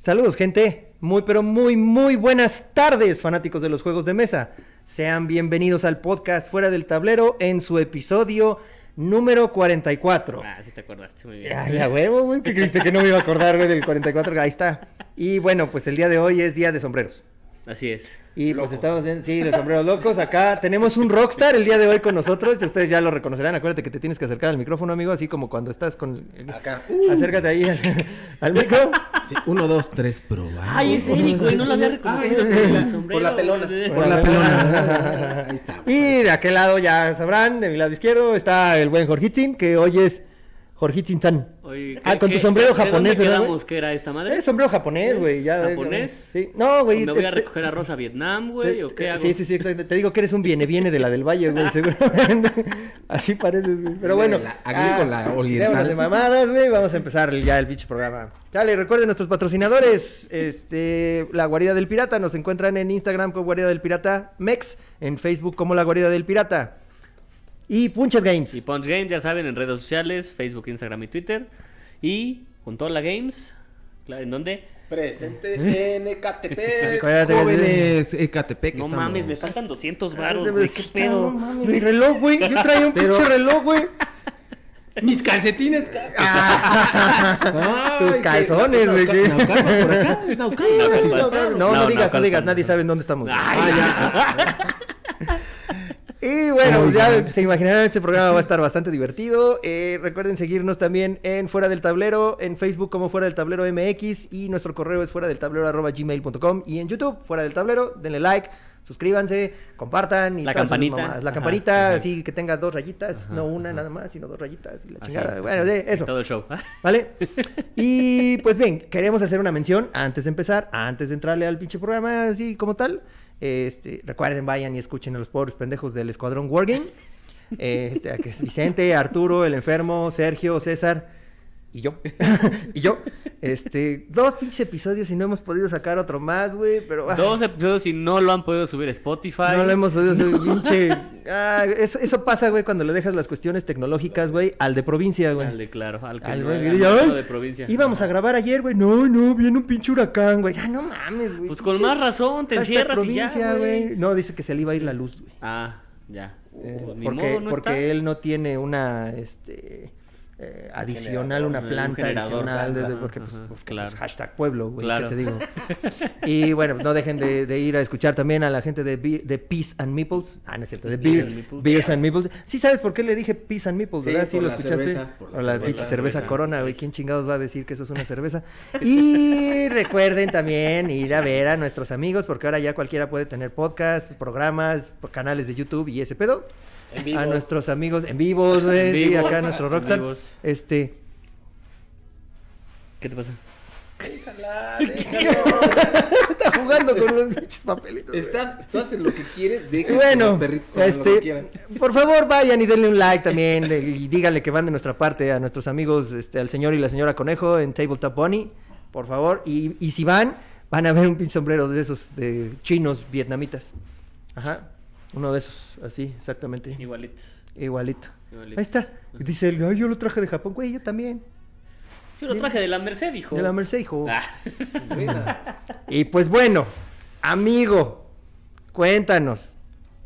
Saludos, gente. Muy, pero muy, muy buenas tardes, fanáticos de los juegos de mesa. Sean bienvenidos al podcast Fuera del Tablero en su episodio número 44. Ah, sí te acordaste muy bien. Ay, a huevo, güey. ¿Qué creíste que no me iba a acordar, güey, del 44? Ahí está. Y bueno, pues el día de hoy es día de sombreros. Así es. Y pues estamos bien, sí, de sombreros locos. Acá tenemos un rockstar el día de hoy con nosotros. y Ustedes ya lo reconocerán. Acuérdate que te tienes que acercar al micrófono, amigo, así como cuando estás con. Acá. Acércate ahí al, al micro. Sí, uno, dos, tres, probando. Ay, es Eric, güey, no lo había reconocido Ay, por la pelona. Por la pelona. Ahí está. Y de aquel lado ya sabrán, de mi lado izquierdo está el buen Jorgitzin, que hoy es Jorgitzin Tan. Oye, Ah, ¿qué- con tu qué- sombrero de japonés, dónde ¿verdad, quedamos güey? que era esta madre? Es sombrero japonés, güey. ¿Es ya, japonés? Sí. No, güey. ¿Me voy a recoger a Rosa a Vietnam, güey? ¿O qué te- hago? Sí, sí, sí, exacto. Te digo que eres un viene viene de la del Valle, güey, seguramente. Así pareces, güey. Pero bueno. La agrícola oriental. démonos de mamadas, güey. Vamos a empezar ya el pinche programa. Dale, recuerden nuestros patrocinadores. Este, La Guarida del Pirata. Nos encuentran en Instagram como Guarida del Pirata Mex. En Facebook como La Guarida del Pirata. Y Punchet Games. Y Punch Games, ya saben, en redes sociales, Facebook, Instagram y Twitter. Y junto a la Games, claro, ¿en dónde? Presente en Ecatepec. Jóvenes Ecatepec. No estamos. mames, me faltan 200 Ah, varos, de güey, qué No pedo. mames, mi reloj, güey. Yo traía un Pero- pinche reloj, güey. Mis calcetines. ca- Ah, Tus Ay, calzones, güey. No, no, No, digas, no digas, nadie sabe en dónde estamos. Ay, Y bueno, pues ya se imaginarán, este programa va a estar bastante divertido. Eh, recuerden seguirnos también en Fuera del Tablero, en Facebook como Fuera del Tablero MX y nuestro correo es fuera del tablero arroba gmail.com y en YouTube, Fuera del Tablero, denle like, suscríbanse, compartan y La campanita. La Ajá, campanita, ajá. así que tenga dos rayitas, no una nada más, sino dos rayitas y la chingada. Bueno, sí, eso. Todo el show. ¿Vale? Y pues bien, queremos hacer una mención antes de empezar, antes de entrarle al pinche programa así como tal. Este, recuerden, vayan y escuchen a los pobres pendejos del Escuadrón Wargame. Este, que es Vicente, Arturo, el enfermo, Sergio, César y yo. y yo. Este, dos pinches episodios y no hemos podido sacar otro más, güey, pero ah, Dos episodios y no lo han podido subir a Spotify. no lo hemos podido hacer, pinche. Ah, eso, eso pasa, güey, cuando le dejas las cuestiones tecnológicas, güey, al de provincia, güey. Al de claro, al que Al no, güey, al y yo, otro "Ay, de provincia. Íbamos a grabar ayer, güey. No, no, viene un pinche huracán, güey. Ah, no mames, güey. Pues con más razón, te encierras y ya, güey. No, dice que se le iba a ir la luz, güey. Ah, ya. Eh, Pues ni porque modo, porque está. él no tiene una este eh, adicional, una un planta adicional, desde- porque, pues, porque, claro. pues, hashtag pueblo, güey, Claro. ¿qué te digo? y bueno, no dejen de, de ir a escuchar también a la gente de, Be- de Peace and Meeples. Ah, no es cierto, de Beer- and Meeples. Beers and Meeples. Sí sabes por qué le dije Peace and Meeples, Sí, ¿verdad? Sí, lo la escuchaste. cerveza, por la Por la cerveza, cerveza cerveza, Corona, güey. ¿Quién chingados va a decir que eso es una cerveza? Y recuerden también ir a ver a nuestros amigos, porque ahora ya cualquiera puede tener podcast, programas, canales de YouTube y ese pedo. A nuestros amigos en vivos, güey. En sí, vivos, acá nuestro en rockstar. vivos. Este. ¿Qué te pasa? Déjala, déjalo. Está jugando con los pinches papelitos. güey. Estás, tú haces lo que quieres, deja que Bueno, los perritos hagan lo que este, quieran. por favor vayan y denle un like también de- y díganle que van de nuestra parte a nuestros amigos, este, al señor y la señora Conejo en Tabletop Bunny, por favor. Y, y si van, van a ver un pinche sombrero de esos de chinos vietnamitas. Ajá, uno de esos, así, exactamente. Igualitos. Igualito. Igualitos. Ahí está. Y Dice él, "Ay, yo lo traje de Japón, güey, yo también. Yo lo traje de la Merced, hijo. De la Merced, hijo. Ah. Y pues bueno, amigo, cuéntanos,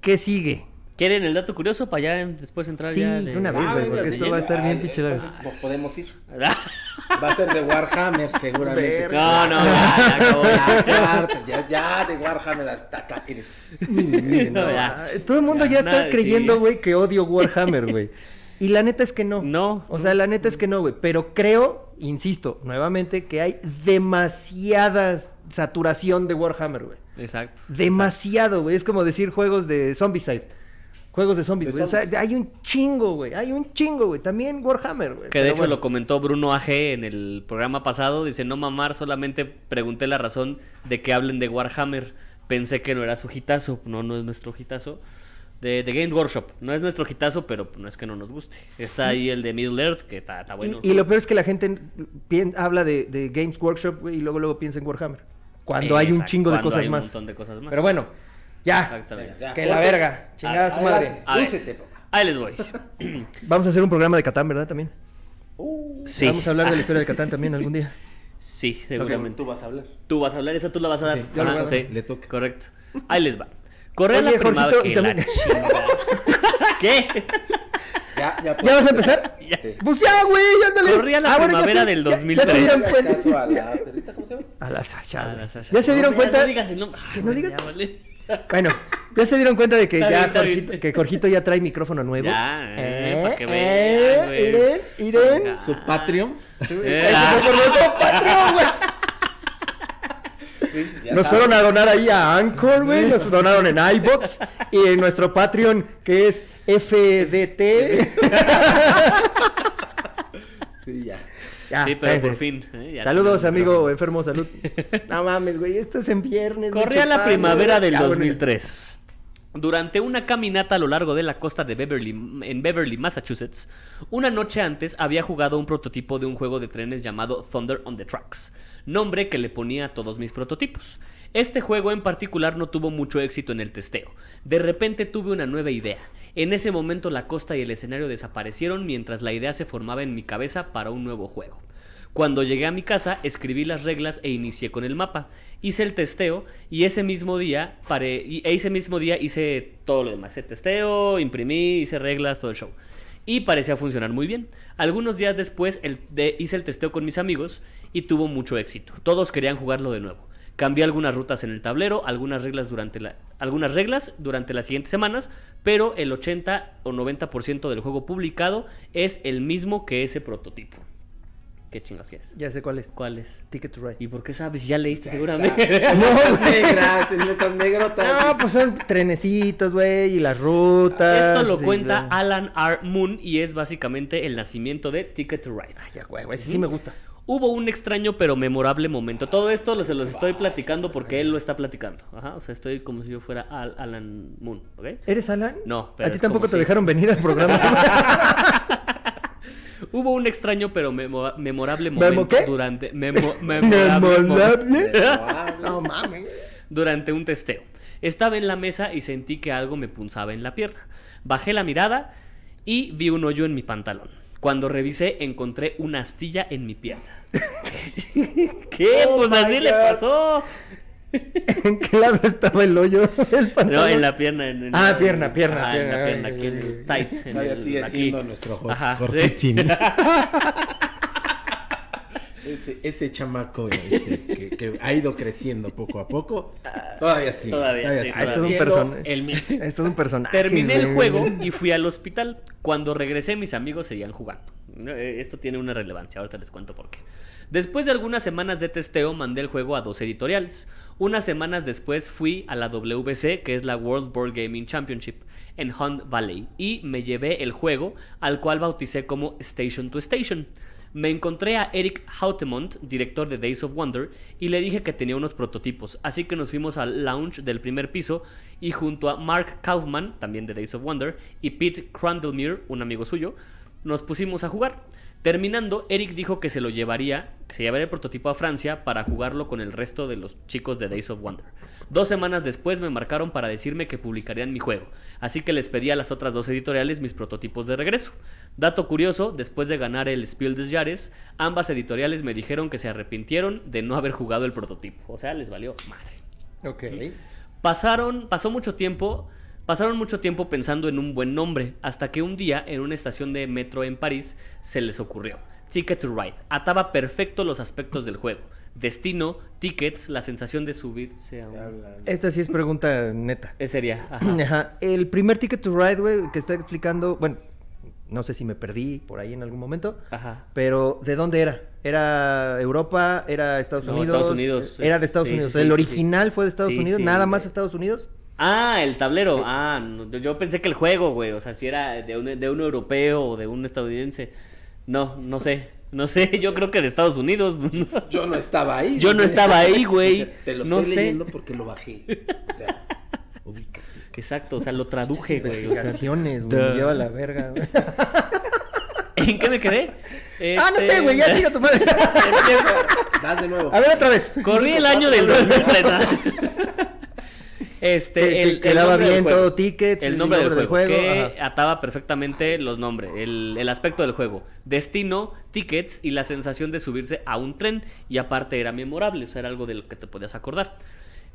¿qué sigue? ¿Quieren el dato curioso para ya después entrar Sí, ya de una vez, Ah, güey, porque esto va a estar bien pues, podemos ir. Va a ser de Warhammer, seguramente. Verga. No, no, ya, ya acabó. Ya, ya, ya, ya, de Warhammer hasta acá. Eres. Miren, miren, No, no, ya. Ah, Todo el mundo ya, Ya, está creyendo, sí. güey, que odio Warhammer, güey. Y la neta es que no. No. O sea, la neta es que no, güey. Pero creo, insisto, nuevamente, que hay demasiada saturación de Warhammer, güey. Exacto. Demasiado, güey. Es como decir juegos de Zombicide. Juegos de zombies, güey. O sea, hay un chingo, güey. Hay un chingo, güey. También Warhammer, güey. Que de hecho bueno. lo comentó Bruno AG en el programa pasado. Dice, no mamar, solamente pregunté la razón de que hablen de Warhammer. Pensé que no era su hitazo. No, no es nuestro hitazo. De, de Game Workshop. No es nuestro hitazo, pero no es que no nos guste. Está ahí el de Middle Earth, que está, está bueno. Y, y lo peor es que la gente pien- habla de, de Games Workshop, güey, y luego luego piensa en Warhammer. Cuando hay un Exacto, chingo de cuando cosas hay un más. montón de cosas más. Pero bueno, ya. Exactamente. Ya, Que la verga. Chingada su Adelante. madre. A ver. Papá. Ahí les voy. Vamos a hacer un programa de Catán, ¿verdad? También. Uh, Sí. Vamos a hablar de la historia de Catán también algún día. Sí, seguramente. tú vas a hablar. Tú vas a hablar, esa tú la vas a dar. Sí, yo Ajá, le voy a dar. sí, Le toca. Correcto. Ahí les va. Corría Oye, la primavera. Jorgito, que la también- chingada. ¿Qué? Ya, ya. ¿Ya vas a empezar? Ya. Sí. Pues ya, güey, ándale. Corría la Ah, bueno, ya primavera se- del ya- ya 2003. se dieron cuenta. a la ¿cómo se llama? A la Sasha. Ah, güey. la Sasha. ¿Ya se dieron No, cuenta? No digas el nombre. Que no digas- vale. Bueno, ya se dieron cuenta de que Está ya bien, Jorgito, que Jorgito ya trae micrófono nuevo. Ya, eh, que eh, vean, güey. Iren, Iren. Su Patreon. Nuestro Patreon, güey. Ya Nos fueron a donar ahí a Anchor, güey. Nos donaron en iBox y en nuestro Patreon que es FDT. Sí, ya. Ya, Sí, pero por fin. eh, Saludos, amigo enfermo, salud. No mames, güey, esto es en viernes. güey, Corría la primavera del Ya, bueno. 2003. Durante una caminata a lo largo de la costa de Beverly, en Beverly, Massachusetts, una noche antes había jugado un prototipo de un juego de trenes llamado Thunder on the Tracks, nombre que le ponía a todos mis prototipos. Este juego en particular no tuvo mucho éxito en el testeo. De repente tuve una nueva idea. En ese momento la costa y el escenario desaparecieron mientras la idea se formaba en mi cabeza para un nuevo juego. Cuando llegué a mi casa, escribí las reglas e inicié con el mapa. Hice el testeo y ese mismo día paré, y e ese mismo día hice todo lo demás. Hice testeo, imprimí, hice reglas, todo el show. Y parecía funcionar muy bien. Algunos días después hice el testeo con mis amigos y tuvo mucho éxito. Todos querían jugarlo de nuevo. Cambié algunas rutas en el tablero, algunas reglas durante, algunas reglas durante las siguientes semanas, pero el 80 o 90% del juego publicado es el mismo que ese prototipo. ¿Qué chingas que es? Ya sé cuál es. ¿Cuál es? Ticket to Ride. ¿Y por qué sabes? Ya leíste seguramente. No, negras, en letras negrotas. No, pues son trenecitos, güey, y las rutas. Esto lo cuenta la- Alan R. Moon y es básicamente el nacimiento de Ticket to Ride. Ay, ya, güey, ese sí me gusta. Hubo un extraño pero memorable momento. Todo esto se los estoy platicando porque él lo está platicando. Ajá, o sea, estoy como si yo fuera Al- Alan Moon, ¿ok? ¿Eres Alan? No, pero A ti tampoco te si- dejaron venir al programa. Hubo un extraño pero memo- memorable ¿Memo momento qué? durante memo- memorable mo- Memorable. Memorable. No mames. durante un testeo. Estaba en la mesa y sentí que algo me punzaba en la pierna. Bajé la mirada y vi un hoyo en mi pantalón. Cuando revisé encontré una astilla en mi pierna. ¿Qué? Oh pues my así le God. pasó. ¿En qué lado estaba el hoyo? El No, en la pierna. en- en Ah, la- pierna, pierna, Ajá, en la pierna. pierna, Ay, aquí en ay, el ay. tight. en Todavía el- sigue aquí. siendo nuestro Ajá. Ese, ese chamaco este, que, que ha ido creciendo poco a poco, todavía sí. Todavía sí, Ah, esto es un el. Esto es un personaje. Terminé el juego y fui al hospital. Cuando regresé, mis amigos seguían jugando. Eh, Esto tiene una relevancia, ahorita les cuento por qué. Después de algunas semanas de testeo, mandé el juego a dos editoriales. Unas semanas después fui a la WBC, que es la World Board Gaming Championship, en Hunt Valley, y me llevé el juego, al cual bauticé como Station to Station. Me encontré a Eric Hautemont, director de Days of Wonder, y le dije que tenía unos prototipos, así que nos fuimos al lounge del primer piso y junto a Mark Kaufman, también de Days of Wonder, y Pete Crandlemere, un amigo suyo, nos pusimos a jugar. Terminando, Eric dijo que se lo llevaría, que se llevaría el prototipo a Francia para jugarlo con el resto de los chicos de Days of Wonder. Dos semanas después me marcaron para decirme que publicarían mi juego, así que les pedí a las otras dos editoriales mis prototipos de regreso. Dato curioso, después de ganar el Spiel des Jahres, ambas editoriales me dijeron que se arrepintieron de no haber jugado el prototipo, o sea, les valió madre. Ok. Pasaron, pasó mucho tiempo, pasaron mucho tiempo pensando en un buen nombre, hasta que un día en una estación de metro en París se les ocurrió. Ticket to Ride. Ataba perfecto los aspectos del juego. Destino, tickets, la sensación de subirse a un... Esta sí es pregunta neta. Ese sería. ajá. Ajá. El primer Ticket to Ride, güey, que está explicando, bueno, no sé si me perdí por ahí en algún momento, Ajá. pero ¿de dónde era? ¿Era Europa? ¿Era Estados No, Unidos? Estados Unidos. Era de Es- Estados sí, Unidos. sí, ¿El sí, original fue de Estados Sí, Unidos? sí, ¿Nada más Estados Unidos? Ah, el tablero. Ah, no, yo- yo pensé que el juego, güey. O sea, si era de un, de un europeo o de un estadounidense. No, no sé. No sé, yo creo que de Estados Unidos. Yo no estaba ahí. Yo no estaba ahí, güey. Te lo No estoy sé. leyendo porque lo bajé. O sea, ubica. Exacto, o sea, lo traduje, güey. o sea, Investigaciones, güey. me duh. Lleva a la verga, güey. ¿En qué me quedé? Ah, no sé, güey. Ya Este, siga tu madre. Das de nuevo. A ver otra vez. Corrí el año del 2030. Este, Que- que el, nombre del bien juego. todo, tickets, el el nombre, del del juego, que ajá. ataba perfectamente los nombres, el, el aspecto del juego, destino, tickets y la sensación de subirse a un tren y aparte era memorable, o sea, era algo de lo que te podías acordar.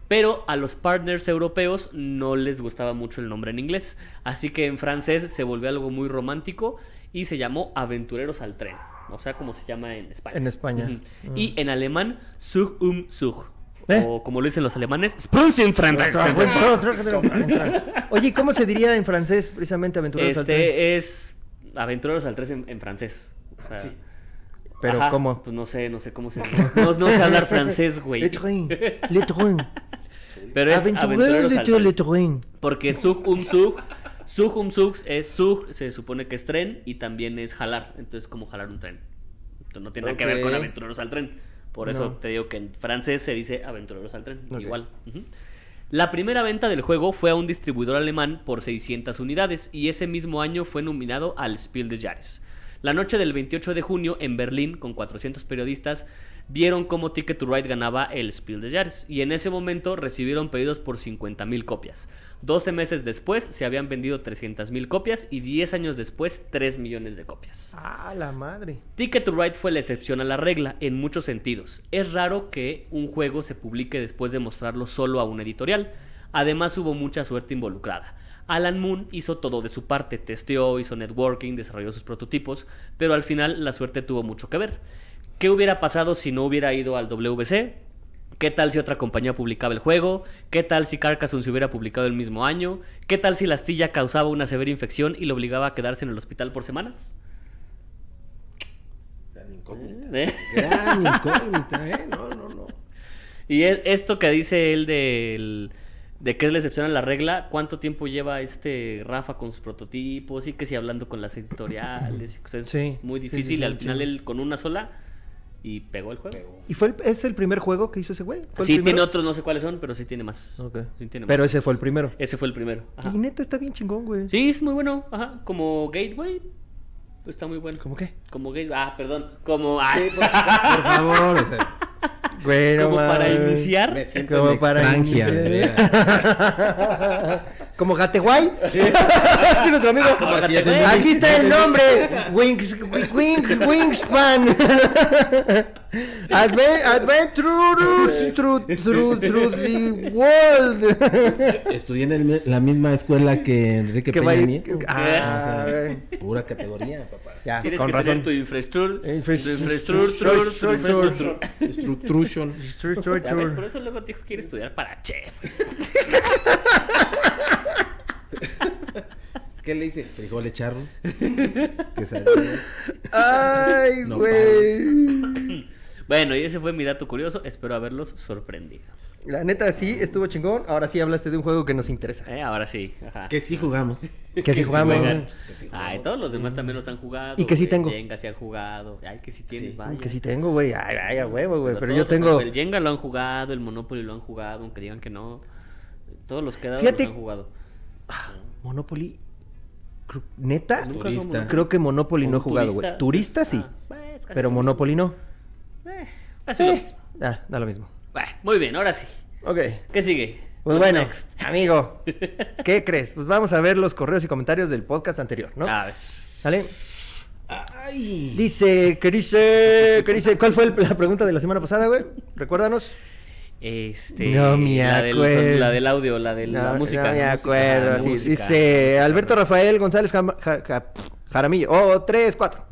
Pero a los partners europeos no les gustaba mucho el nombre en inglés, así que en francés se volvió algo muy romántico y se llamó Aventureros al tren, o sea, como se llama en España. En España. Ujú. Y en alemán, Zug um Zug. ¿Eh? O como lo dicen los alemanes, Sprunzenfranz. Oye, ¿cómo se diría en francés precisamente aventureros al tren? Este es Aventureros al 3 en, en francés. O sea, Sí. Pero ajá, ¿cómo? Pues no sé, no sé cómo se no, no sé hablar francés, güey. Le train, le train. Pero es Aventureros al de tren. le train. Porque Zug um Zug, Zug um Zug es Zug, se supone que es tren y también es jalar. Entonces, como jalar un tren. Entonces, no tiene nada que ver con. Aventureros al tren. Por eso te digo que en francés se dice Aventureros al tren. Igual. La primera venta del juego fue a un distribuidor alemán por 600 unidades y ese mismo año fue nominado al Spiel des Jahres. La noche del 28 de junio en Berlín, con 400 periodistas, vieron cómo Ticket to Ride ganaba el Spiel des Jahres y en ese momento recibieron pedidos por 50.000 copias. 12 meses después se habían vendido 300.000 copias y 10 años después 3 millones de copias. Ah, la madre. Ticket to Ride fue la excepción a la regla en muchos sentidos. Es raro que un juego se publique después de mostrarlo solo a una editorial. Además hubo mucha suerte involucrada. Alan Moon hizo todo de su parte, testeó, hizo networking, desarrolló sus prototipos, pero al final la suerte tuvo mucho que ver. ¿Qué hubiera pasado si no hubiera ido al WC? ¿Qué tal si otra compañía publicaba el juego? ¿Qué tal si Carcassonne se hubiera publicado el mismo año? ¿Qué tal si la astilla causaba una severa infección y lo obligaba a quedarse en el hospital por semanas? Gran incógnita. ¿Eh? Gran incógnita, ¿eh? No, no, no. Y es- esto que dice él del- de que es la excepción a la regla, ¿cuánto tiempo lleva este Rafa con sus prototipos? Y que si hablando con las editoriales, es Sí, muy difícil. sí, sí, y al final él con una sola y pegó el juego. ¿Y fue el- es el primer juego que hizo ese güey? ¿Fue el Sí, tiene otros, no sé cuáles son, pero sí tiene más. Ok. Sí tiene Pero más. ese fue el primero. Ese fue el primero. ajá. Y neta está bien chingón, güey. Sí, es muy bueno. Ajá. Como Gateway. Está muy bueno. ¿Cómo qué? Como Gateway. Ah, perdón. Como. ah, Sí, por, por favor, o sea, Güey, no como para iniciar. me siento Como en para iniciar. Como Gateguay. sí, nuestro amigo. Como Gateguay. entendí. Aquí está el nombre. Wings, wing, Wingspan. Adve- Adventures through, through, through the world. Estudié en el- la misma escuela que Enrique Que Peña Nieto. Ah, O sea, güey. pura categoría, papá. Ya, Tienes con que razón. tener tu infraestructura. Infra- Tu infraestructura. Ya ves, por eso luego dijo que quiere estudiar para chef. ¿Qué le hice? Frijoles charros. Quesadillas. Ay, No güey. Bueno, y ese fue mi dato curioso. Espero haberlos sorprendido. La neta sí, estuvo chingón. Ahora sí hablaste de un juego que nos interesa. Eh, Ahora sí. Ajá. Que sí jugamos. Que sí jugamos. Que sí Ay, todos los demás también los han jugado. Y que sí tengo. Jenga sí han jugado. Ay, que sí tienes, Sí. vaya. Que sí tengo, güey. Ay, ay, a huevo, güey. Pero todos yo tengo. El Jenga lo han jugado, el Monopoly lo han jugado, aunque digan que no. Todos los que Fíjate- los han jugado. Monopoly. creo- ¿Neta? Turista. Creo que Monopoly no he ¿Con jugado, güey. Turista sí. Ah, pues, Pero Monopoly no. Eh, casi lo Eh, mismo. Ah, da lo mismo. Muy bien, ahora sí. Ok. ¿Qué sigue? Pues What's bueno, next? amigo, ¿qué crees? Pues vamos a ver los correos y comentarios del podcast anterior, ¿no? A. Ay. Dice, que dice, que dice, ¿cuál fue el- la pregunta de la semana pasada, güey? Recuérdanos. Este, No me la acuerdo. la del audio, la de la música. no me acuerdo. música, dice. Alberto Rafael González Jam- Ja- Ja- Jaramillo. Oh, tres, cuatro.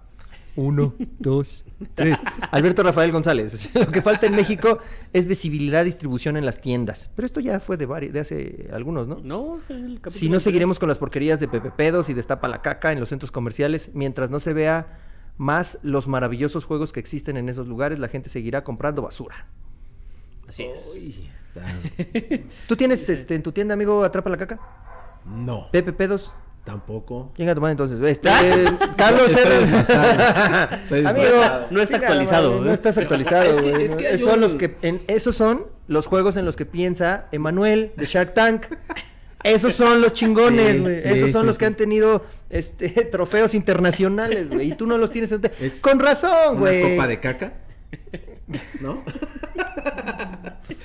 Uno, dos, tres. Alberto Rafael González. Lo que falta en México es visibilidad, distribución en las tiendas. Pero esto ya fue de, vari- de hace algunos, ¿no? No, es el capítulo Si no, seguiremos con las porquerías de Pepe Pedos y Destapa la Caca en los centros comerciales. Mientras no se vea más los maravillosos juegos que existen en esos lugares, la gente seguirá comprando basura. Así es. Uy, está- ¿Tú tienes este, en tu tienda, amigo, Atrapa la Caca? No, Pepe Pedos. Tampoco. Venga, tomar entonces. Este, Carlos R. Amigo. No está actualizado, madre. No estás actualizado. Es que- Esos son los que en- esos son los juegos en los que piensa Emanuel de Shark Tank. Esos son los chingones, Sí, güey. sí, esos son sí, los que han tenido este trofeos internacionales, güey. Y tú no los tienes. en- Es Con razón, ¿Una güey. copa de caca? ¿No?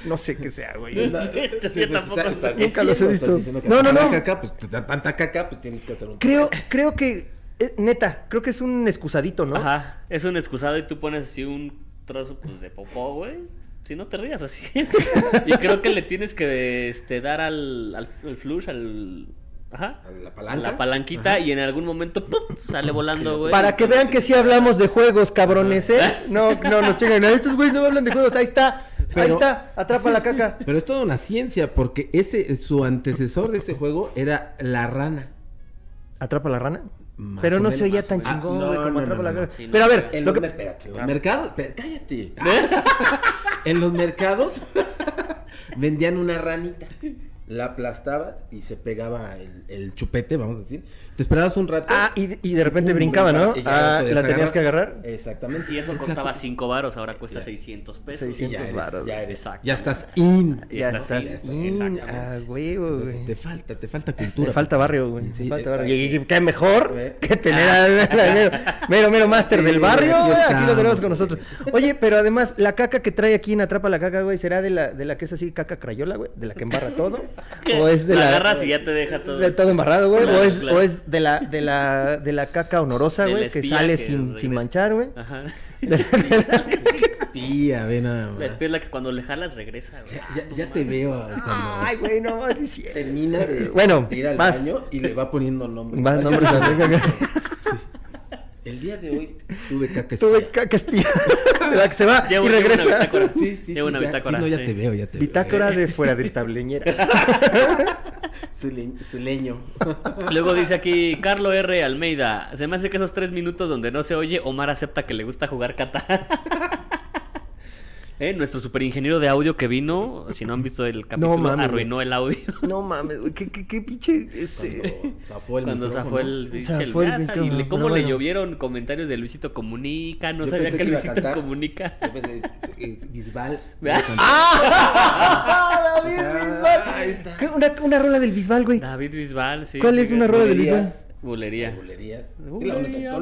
No sé qué sea, güey. Yo tampoco sé. Nunca los he visto. No, no, tanta no. Caca, pues tanta caca, pues tienes que hacer un. Creo, creo que, eh, neta, creo que es un excusadito, ¿no? Ajá, es un excusado y tú pones así un trozo pues, de popó, güey. Si no te rías, así es. y creo que le tienes que este, dar al, al, al flush, al... Ajá. A la a palanca. La palanquita y en algún momento ¡pum! sale volando, güey. Para que vean que sí hablamos de juegos, cabrones, ¿eh? No, no nos chingan. Estos güeyes no hablan de juegos. Ahí está, ahí está. Atrapa la caca. Pero es toda una ciencia, porque ese, su antecesor de ese juego era la rana. ¿Atrapa la rana? Más Pero no menos, se oía tan chingón, Ah, no, como no, atrapa no, la. Sí, Pero a ver, En lo los, que... espérate, en los mercados, pero cállate. en los mercados vendían una ranita. La aplastabas y se pegaba el, el chupete, vamos a decir. Te esperabas un rato. Ah, y, y de repente brincaba, ¿no? ya Ah, ¿La tenías que agarrar? Exactamente. Y eso costaba 5 varos, ahora cuesta Ya. 600 pesos. Y 600 ya varos, ya eres, Exacto. ya estás in. Ya estás así, estás in. Ah, huevo, Entonces, güey. te falta, te falta cultura. Me falta barrio, güey. Sí, falta barrio. Y, y qué mejor que tener al mero, mero, mero máster Sí, del barrio, aquí güey. Aquí lo tenemos con nosotros. Oye, pero además, la caca que trae aquí en Atrapa la Caca, güey, ¿será de la, de la que es así caca crayola, güey? ¿De la que embarra todo? ¿O es de la la. agarras y ya te deja todo. De todo embarrado, güey. Claro, o, es, claro. o es de la, de la, de la caca honorosa, güey, que sale que sin, sin manchar, güey. Ajá. De la- Pía, ve nada más. La espía es la que cuando le jalas regresa, güey. Ya, ya te veo cuando Ay, güey, no, sí, sí. termina de, Bueno, ir al vas. baño y le va poniendo nombre. Más nombres a la caca. El día de hoy tuve caca Tuve espía. caca espía. De la que se va Llevo- y llevo una regresa. bitácora. Sí, sí, Llevo sí, una ya- bitácora, sí, no, ya sí. te veo, ya te Bitácora veo. de fuera de tableñera. Su, le- su leño. Luego dice aquí Carlo R. Almeida. Se me hace que esos tres minutos donde no se oye, Omar acepta que le gusta jugar Qatar. Eh, nuestro superingeniero de audio que vino, si no han visto el capítulo, mames, arruinó el audio. No mames, güey, qué, qué, qué pinche. Este... Cuando zafó el Cuando zafó el, pinche el Zafó el gas, y le- cómo le llovieron comentarios de Luisito Comunica, no Yo sabía que Luisito cantar. Comunica. Pensé, eh, Bisbal. ¡Ah! David Bisbal. ahí está. ¿Qué? Una, una rola del Bisbal, güey. David Bisbal, sí. ¿Cuál es una rola del. Bisbal? Bulería. Bulerías. Bulería.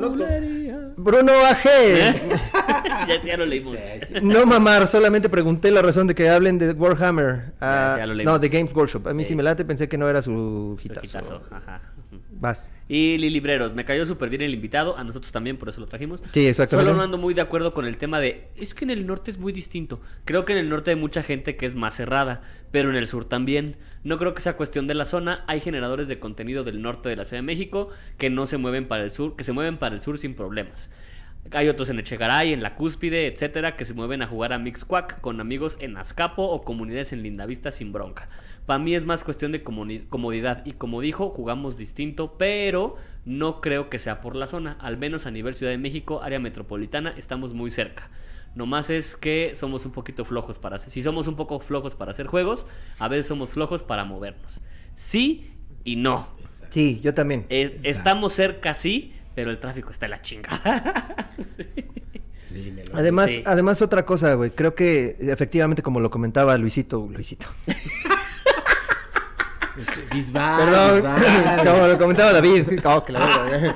Bruno AG. ya, ya lo leímos. No mamar, solamente pregunté la razón de que hablen de Warhammer. Ah, Ya, ya lo leímos. no, de Games Workshop. A mí sí me late, pensé que no era su Su hitazo. hitazo, ajá. Vas. Y Lilibreros, me cayó súper bien el invitado, a nosotros también, por eso lo trajimos. Sí, exactamente. Solo no ando muy de acuerdo con el tema de, es que en el norte es muy distinto. Creo que en el norte hay mucha gente que es más cerrada, pero en el sur también. No creo que sea cuestión de la zona, hay generadores de contenido del norte de la Ciudad de México que no se mueven para el sur, que se mueven para el sur sin problemas. Hay otros en Echegaray, en La Cúspide, etcétera, que se mueven a jugar a Mixquack con amigos en Azcapo o comunidades en Lindavista sin bronca. Para mí es más cuestión de comodidad y como dijo, jugamos distinto, pero no creo que sea por la zona. Al menos a nivel Ciudad de México, área metropolitana, estamos muy cerca. Nomás es que somos un poquito flojos para hacer. Si somos un poco flojos para hacer juegos, a veces somos flojos para movernos. Sí y no. Sí, yo también. Es- estamos cerca, sí, pero el tráfico está en la chingada. Dímelo. Además, Sí. además otra cosa, güey. Creo que efectivamente, como lo comentaba Luisito, Luisito. Bisbal. Perdón, Bisbal. como lo comentaba David. Oh, que la verga, güey.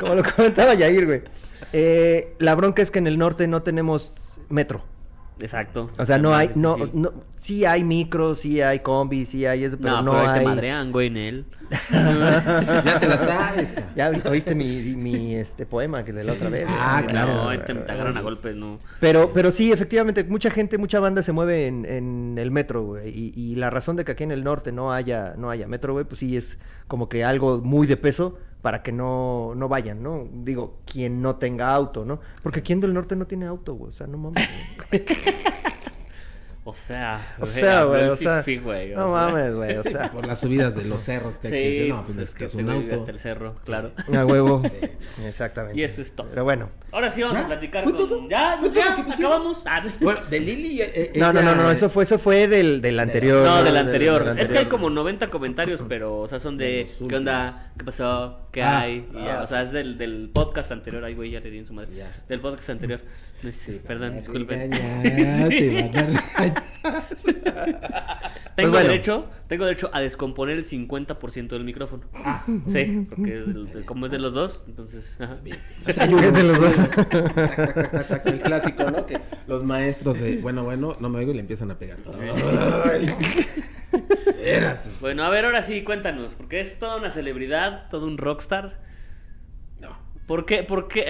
como lo comentaba Yair, güey. Eh, la bronca es que en el norte no tenemos metro. Exacto. O sea, no hay, no, no, sí hay micros, sí hay combis, sí hay eso, pero no, no, pero hay. te madrean, güey, en él. Ya te la sabes. Ya oíste mi, mi este poema que de la otra vez. Ah, güey? claro. No, te, te agarran a golpes, no. Pero, pero sí, efectivamente, mucha gente, mucha banda se mueve en, en el metro, güey. Y, y la razón de que aquí en el norte no haya, no haya metro, güey, pues sí es como que algo muy de peso para que no, no vayan, ¿no? Digo, quien no tenga auto, ¿no? Porque quien del norte no tiene auto, güey. O sea, no mames. O sea, O sea, güey, o sea. No mames, güey. O sea, Por las subidas de los cerros que hay que Sí, no, pues, es que es un auto. hasta el cerro, claro. a huevo. Exactamente. Y eso es todo. Pero bueno. Ahora sí vamos ¿Ya? a platicar ¿Fue con... todo? Ya, ¿Fue ya, todo que acabamos. Ah, Bueno, de Lili. eh, No, no, ella- no, no, eso fue, eso fue del, del anterior. No, del Del- anterior. del Es que hay como 90 comentarios, pero, o sea, son de ¿qué onda? ¿Qué pasó? ¿Qué Ah, hay? Y ya, ah, o sea, es del, del podcast anterior. Ay, güey, ya le di en su madre. Ya. Del podcast anterior. Sí, Perdón, disculpe. Te van a Tengo, bueno. derecho, tengo derecho a descomponer el 50% del micrófono. Sí, porque es como es de los dos, entonces... ajá. Es de los dos. El clásico, ¿no? Que los maestros de, bueno, bueno, no me oigo y le empiezan a pegar. Bueno, a ver, ahora sí, cuéntanos, porque es toda una celebridad, todo un rockstar. No. ¿Por qué? ¿Por qué?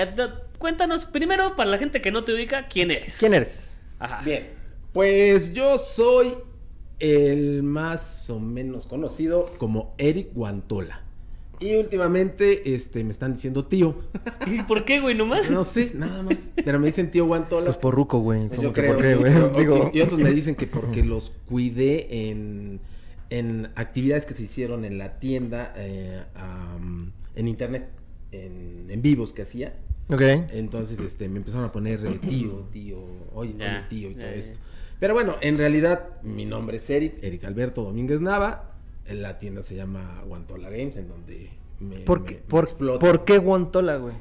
Cuéntanos primero, para la gente que no te ubica, ¿quién eres? ¿Quién eres? Ajá. Bien, pues yo soy el más o menos conocido como Eric Guantola. Y últimamente este, me están diciendo tío. ¿Y por qué, güey, nomás? No sé, nada más. Pero me dicen tío Guantola. Pues por ruco, güey. Pues ¿Cómo yo que creo, por qué, yo güey? Digo, Y otros me dicen que porque los cuidé en, en actividades que se hicieron en la tienda, eh, en internet, en, en vivos que hacía. Ok. Entonces, este, me empezaron a poner eh, tío, tío, oye, oye, tío y todo esto. Pero bueno, en realidad, mi nombre es Eric, Eric Alberto Domínguez Nava. En la tienda se llama Guantola Games, en donde me, ¿Por me- qué, me por, explota. ¿por qué Guantola, güey?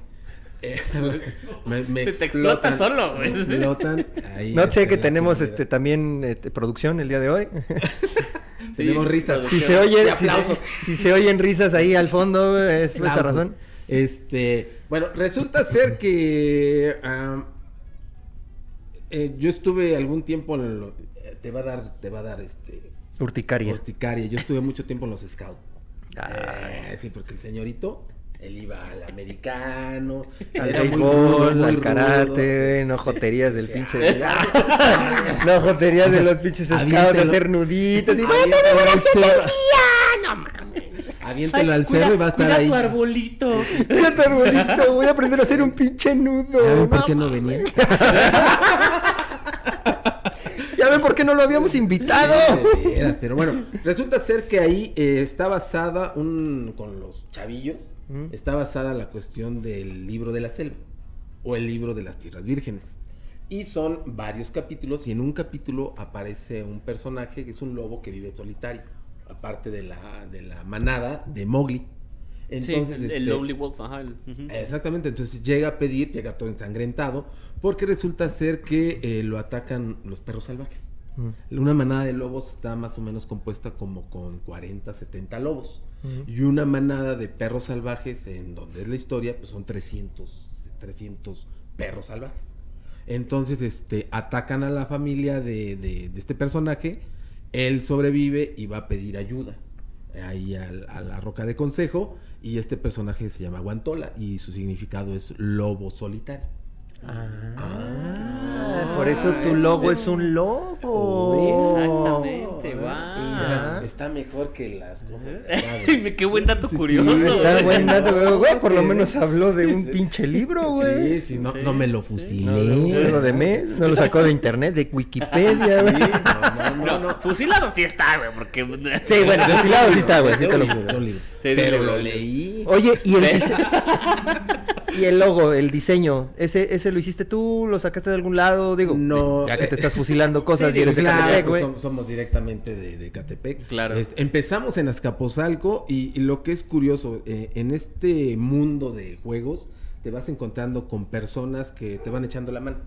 Eh, me, te explota explotan, solo, güey. explotan. ahí, No este, sé que la tenemos este también este, producción el día de hoy. Tenemos Sí, risas. si se oyen, si, si se oyen risas ahí al fondo, es por esa razón. Este, bueno, resulta ser que eh, yo estuve algún tiempo en lo- eh, te va a dar, te va a dar este Urticaria. urticaria. Yo estuve mucho tiempo en los scouts. Ah. Eh, sí, porque el señorito, él iba al americano, Al era béisbol, rudo, al rudo, karate, sí. no joterías del pinche. no joterías de los pinches scouts, de hacer nuditos. Y, Aviéntalo al cerro. Aviéntalo al cerro y va a estar cuida ahí. tu arbolito. Mira tu arbolito, voy a aprender a hacer un pinche nudo. ¿Ya ven por No qué no venía? Ya ven por qué no lo habíamos invitado. Veras, pero bueno, resulta ser que ahí eh, está basada un con los chavillos, Mm. está basada la cuestión del libro de la selva o el libro de las tierras vírgenes. Y son varios capítulos y en un capítulo aparece un personaje que es un lobo que vive solitario, aparte de la de la manada de Mowgli. Entonces, sí, el, este, el Lonely Wolf, ajá. el- ujú. Exactamente, entonces llega a pedir, llega todo ensangrentado, porque resulta ser que eh, lo atacan los perros salvajes. Mm. Una manada de lobos está más o menos compuesta como con 40, 70 lobos. Ujú. Y una manada de perros salvajes, en donde es la historia, pues son 300, 300 perros salvajes. Entonces, este, atacan a la familia de, de- de este personaje, él sobrevive y va a pedir ayuda ahí al- a la roca de consejo, y este personaje se llama Guantola, y su significado es lobo solitario. Ah, por eso tu logo es un logo. Exactamente, O sea, está mejor que las cosas. Qué buen dato Sí, curioso. sí, Está güey. buen dato, güey, güey, Por lo menos habló de un pinche libro, güey. Sí, sí, no, Sí, no me lo sí. fusilé. No, lo de mes, no lo sacó de internet, de Wikipedia, güey. Sí, no, no, No, no. fusilado sí está, güey, porque... Sí, bueno, fusilado sí está, güey. Sí te lo juro. Pero lo leí. Oye, y el y el logo, el diseño, ese, ese lo hiciste tú, lo sacaste de algún lado, digo, No, ya que te eh, estás fusilando cosas Sí, y eres de Catepec, güey. somos directamente de, de Catepec. Claro. Este, empezamos en Azcapotzalco y, y lo que es curioso, eh, en este mundo de juegos te vas encontrando con personas que te van echando la mano.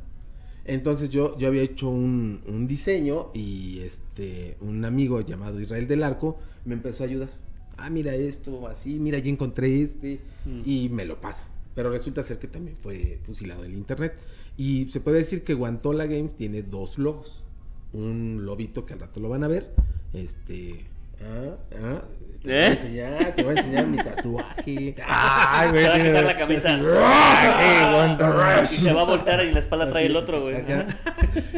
Entonces yo, yo había hecho un, un diseño y este un amigo llamado Israel del Arco me empezó a ayudar. Ah, mira esto, así, mira, yo encontré este Mm. y me lo pasa. Pero resulta ser que también fue fusilado del internet. Y se puede decir que Guantola Games tiene dos logos. Un lobito que al rato lo van a ver. Este. Ah, ah. Te voy a ¿Eh? enseñar, te voy a enseñar mi tatuaje. Ay, güey. Se va a quitar la camisa. Ay, Guantola. Y se va a voltear y la espalda trae el otro, güey. Acá.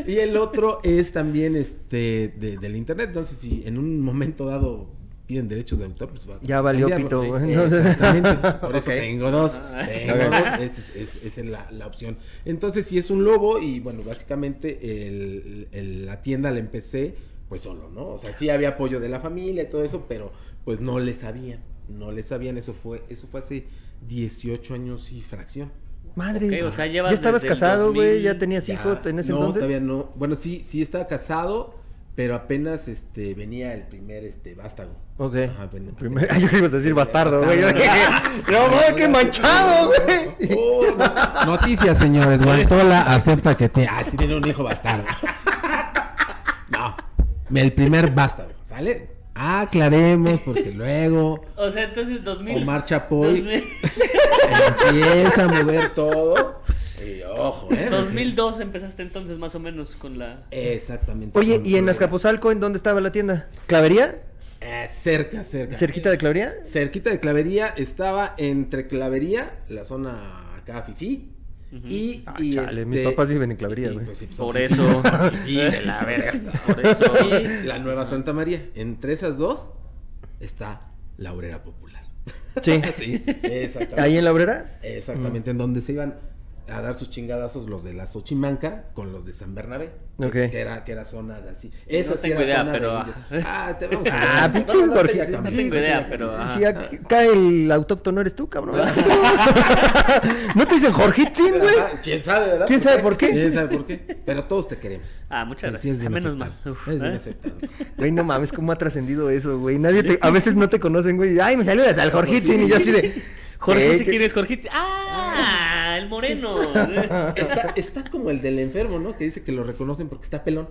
Y el otro es también este de- del internet. Entonces, si en un momento dado piden derechos de autor, pues va a Ya valió pito, Sí, güey. Exactamente. Por eso tengo dos. Ah. Tengo dos. Esta es, es- esa es la, la opción. Entonces, si es un lobo, y bueno, básicamente el- el- la tienda la empecé pues solo, ¿no? O sea, sí había apoyo de la familia y todo eso, pero pues no le sabían. No le sabían. Eso fue, eso fue hace 18 años y fracción. Madre. Ok, o sea, ¿Ya estabas casado, güey? 2000. ¿Ya tenías hijos en ese no, entonces? todavía no. Bueno, sí, sí estaba casado, pero apenas este venía el primer este vástago. Ok. Ajá, ven- Primer- yo ibas a decir bastardo, güey. Yo Bastardo. dije, no, güey, qué manchado, güey. Oh, no- Noticias, señores. Guantola acepta que te. Ah, sí tiene un hijo bastardo. No. El primer vástago, ¿sale? Aclaremos, porque luego O sea, entonces 2000. Omar Chapoy 2000 empieza a mover todo. Y ojo, ¿eh? 2002 empezaste entonces más o menos con la... Exactamente. Oye, ¿y en Azcapotzalco en dónde estaba la tienda? ¿Clavería? Eh, cerca, cerca. ¿Cerquita de Clavería? Cerquita de Clavería estaba entre Clavería, la zona acá Fifi. Y, Ah, y chale, este- mis papás viven en Clavería, y, güey. pues, sí, pues, Por eso. Fifí de la verga. Por eso. Y la Nueva Santa María. Entre esas dos está la Obrera Popular. Sí. Sí, exactamente. ¿Ahí en la obrera? Exactamente, en donde se iban a dar sus chingadazos los de la Xochimanca con los de San Bernabé. Ok. Que era, que era zona de así. Esa sí tengo era idea, zona pero- indio. Ah, te vamos a Ah, pinche No, no, no. No tengo idea, pero. Si aquí cae el autóctono eres tú, cabrón. ¿No te dicen Jorgitzin, güey? ¿Quién sabe, verdad? ¿Quién sabe por qué? ¿Quién sabe por qué? Pero todos te queremos. Ah, muchas gracias. A menos mal. Es bien ¿eh? aceptable. Güey, no mames, cómo ha trascendido eso, güey. Nadie te, a veces no te conocen, güey. Ay, me saludas al Jorgitzin y yo así de. Jorge, eh, si quieres Jorge. Ah, el moreno. Está, está como el del enfermo, ¿no? Que dice que lo reconocen porque está pelón.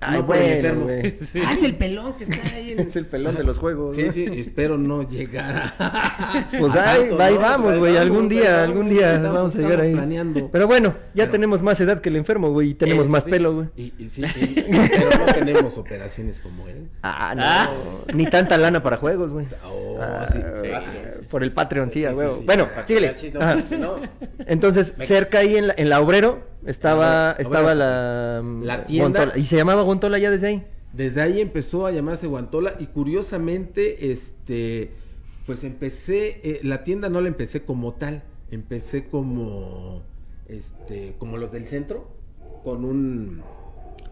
Ay, no por el bueno, enfermo. güey. Sí. Ah, es el pelón que está ahí. en- Es el pelón de los juegos. Sí, ¿no? sí, espero no llegar a... Pues a ahí, tanto, ahí ¿no? vamos, güey. Algún día, vamos, algún día estamos- vamos a llegar ahí. planeando. Pero bueno, ya Pero- tenemos más edad que el enfermo, güey. Y tenemos Eso más sí. pelo, güey. Y, y sí, y- pero no tenemos operaciones como él. Ah, no. Ah. Ni tanta lana para juegos, güey. Oh, Ah, sí. güey, Sí. Por el Patreon, sí, sí. Bueno, Ah, síguele. no, Entonces, cerca ahí en la, en la Obrero estaba, La estaba la, La tienda. Guantola. Y se llamaba Guantola ya desde ahí. Desde ahí empezó a llamarse Guantola y curiosamente, este, pues empecé, eh, la tienda no la empecé como tal, empecé como, este, como los del centro, con un,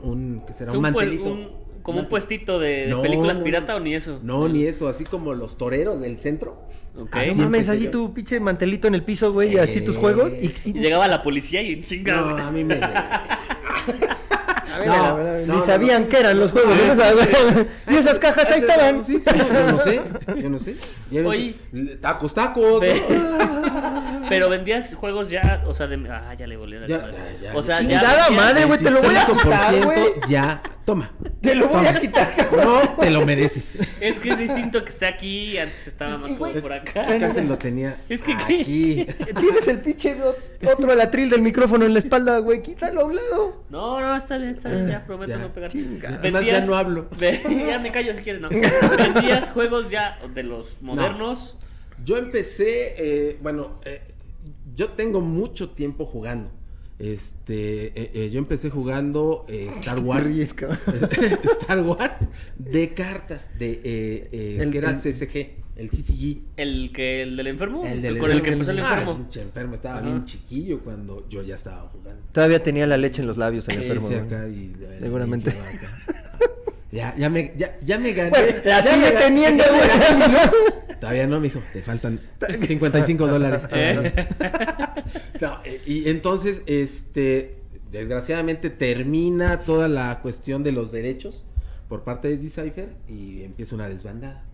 un, ¿qué será? Un, mantelito. un- como un puestito de, de No, películas no, pirata no. o ni eso. No, ni eso, así como los toreros del centro. Ok. No Así mames, allí tu pinche mantelito en el piso, güey, y así tus Eh, juegos. Y, Y y- llegaba la policía y chinga. No, a mí me... A ver, No, la verdad, no, ni no, sabían no. qué eran los juegos. Ah, y esas cajas ahí estaban. Sí, sí, yo no sé, yo no sé. Oye. Tacos, tacos. Pero vendías juegos ya, o sea, de... Ah, ya le volví a Ya, dar. ya, ya. O sea, ya... Chingada vendías- madre, güey, te lo voy a quitar, 25% güey. Ya, toma. Te lo voy a quitar, cabrón. No, te lo mereces. Es que es distinto que esté aquí, antes estaba más como por acá. Es que antes lo tenía Es que, ¿qué? aquí. Tienes el pinche otro alatril del micrófono en la espalda, güey. Quítalo a un lado. No, no, está bien, está bien, ya prometo Ya, no pegar. chingada. Además, ya no hablo. Ve- ya me callo si quieres, no. Vendías juegos ya de los modernos. Yo empecé, eh, bueno, eh, yo tengo mucho tiempo jugando. Este, eh, eh, yo empecé jugando eh, Star Wars. ríes, cabrón? Star Wars de cartas, de eh, eh, El- que era CCG, el CCG. El que el del enfermo, El del con el que empezó el Ah, enfermo. pinche enfermo, estaba Ajá. bien chiquillo cuando yo ya estaba jugando. Todavía tenía la leche en los labios el enfermo. Acá y, Seguramente. acá. Ya, ya me, ya, ya me gané. Güey, la Ya sigue me teniendo, güey. Todavía no, mijo, te faltan 55 dólares. ¿Eh? No, y entonces, este, desgraciadamente termina toda la cuestión de los derechos por parte de Decipher y empieza una desbandada.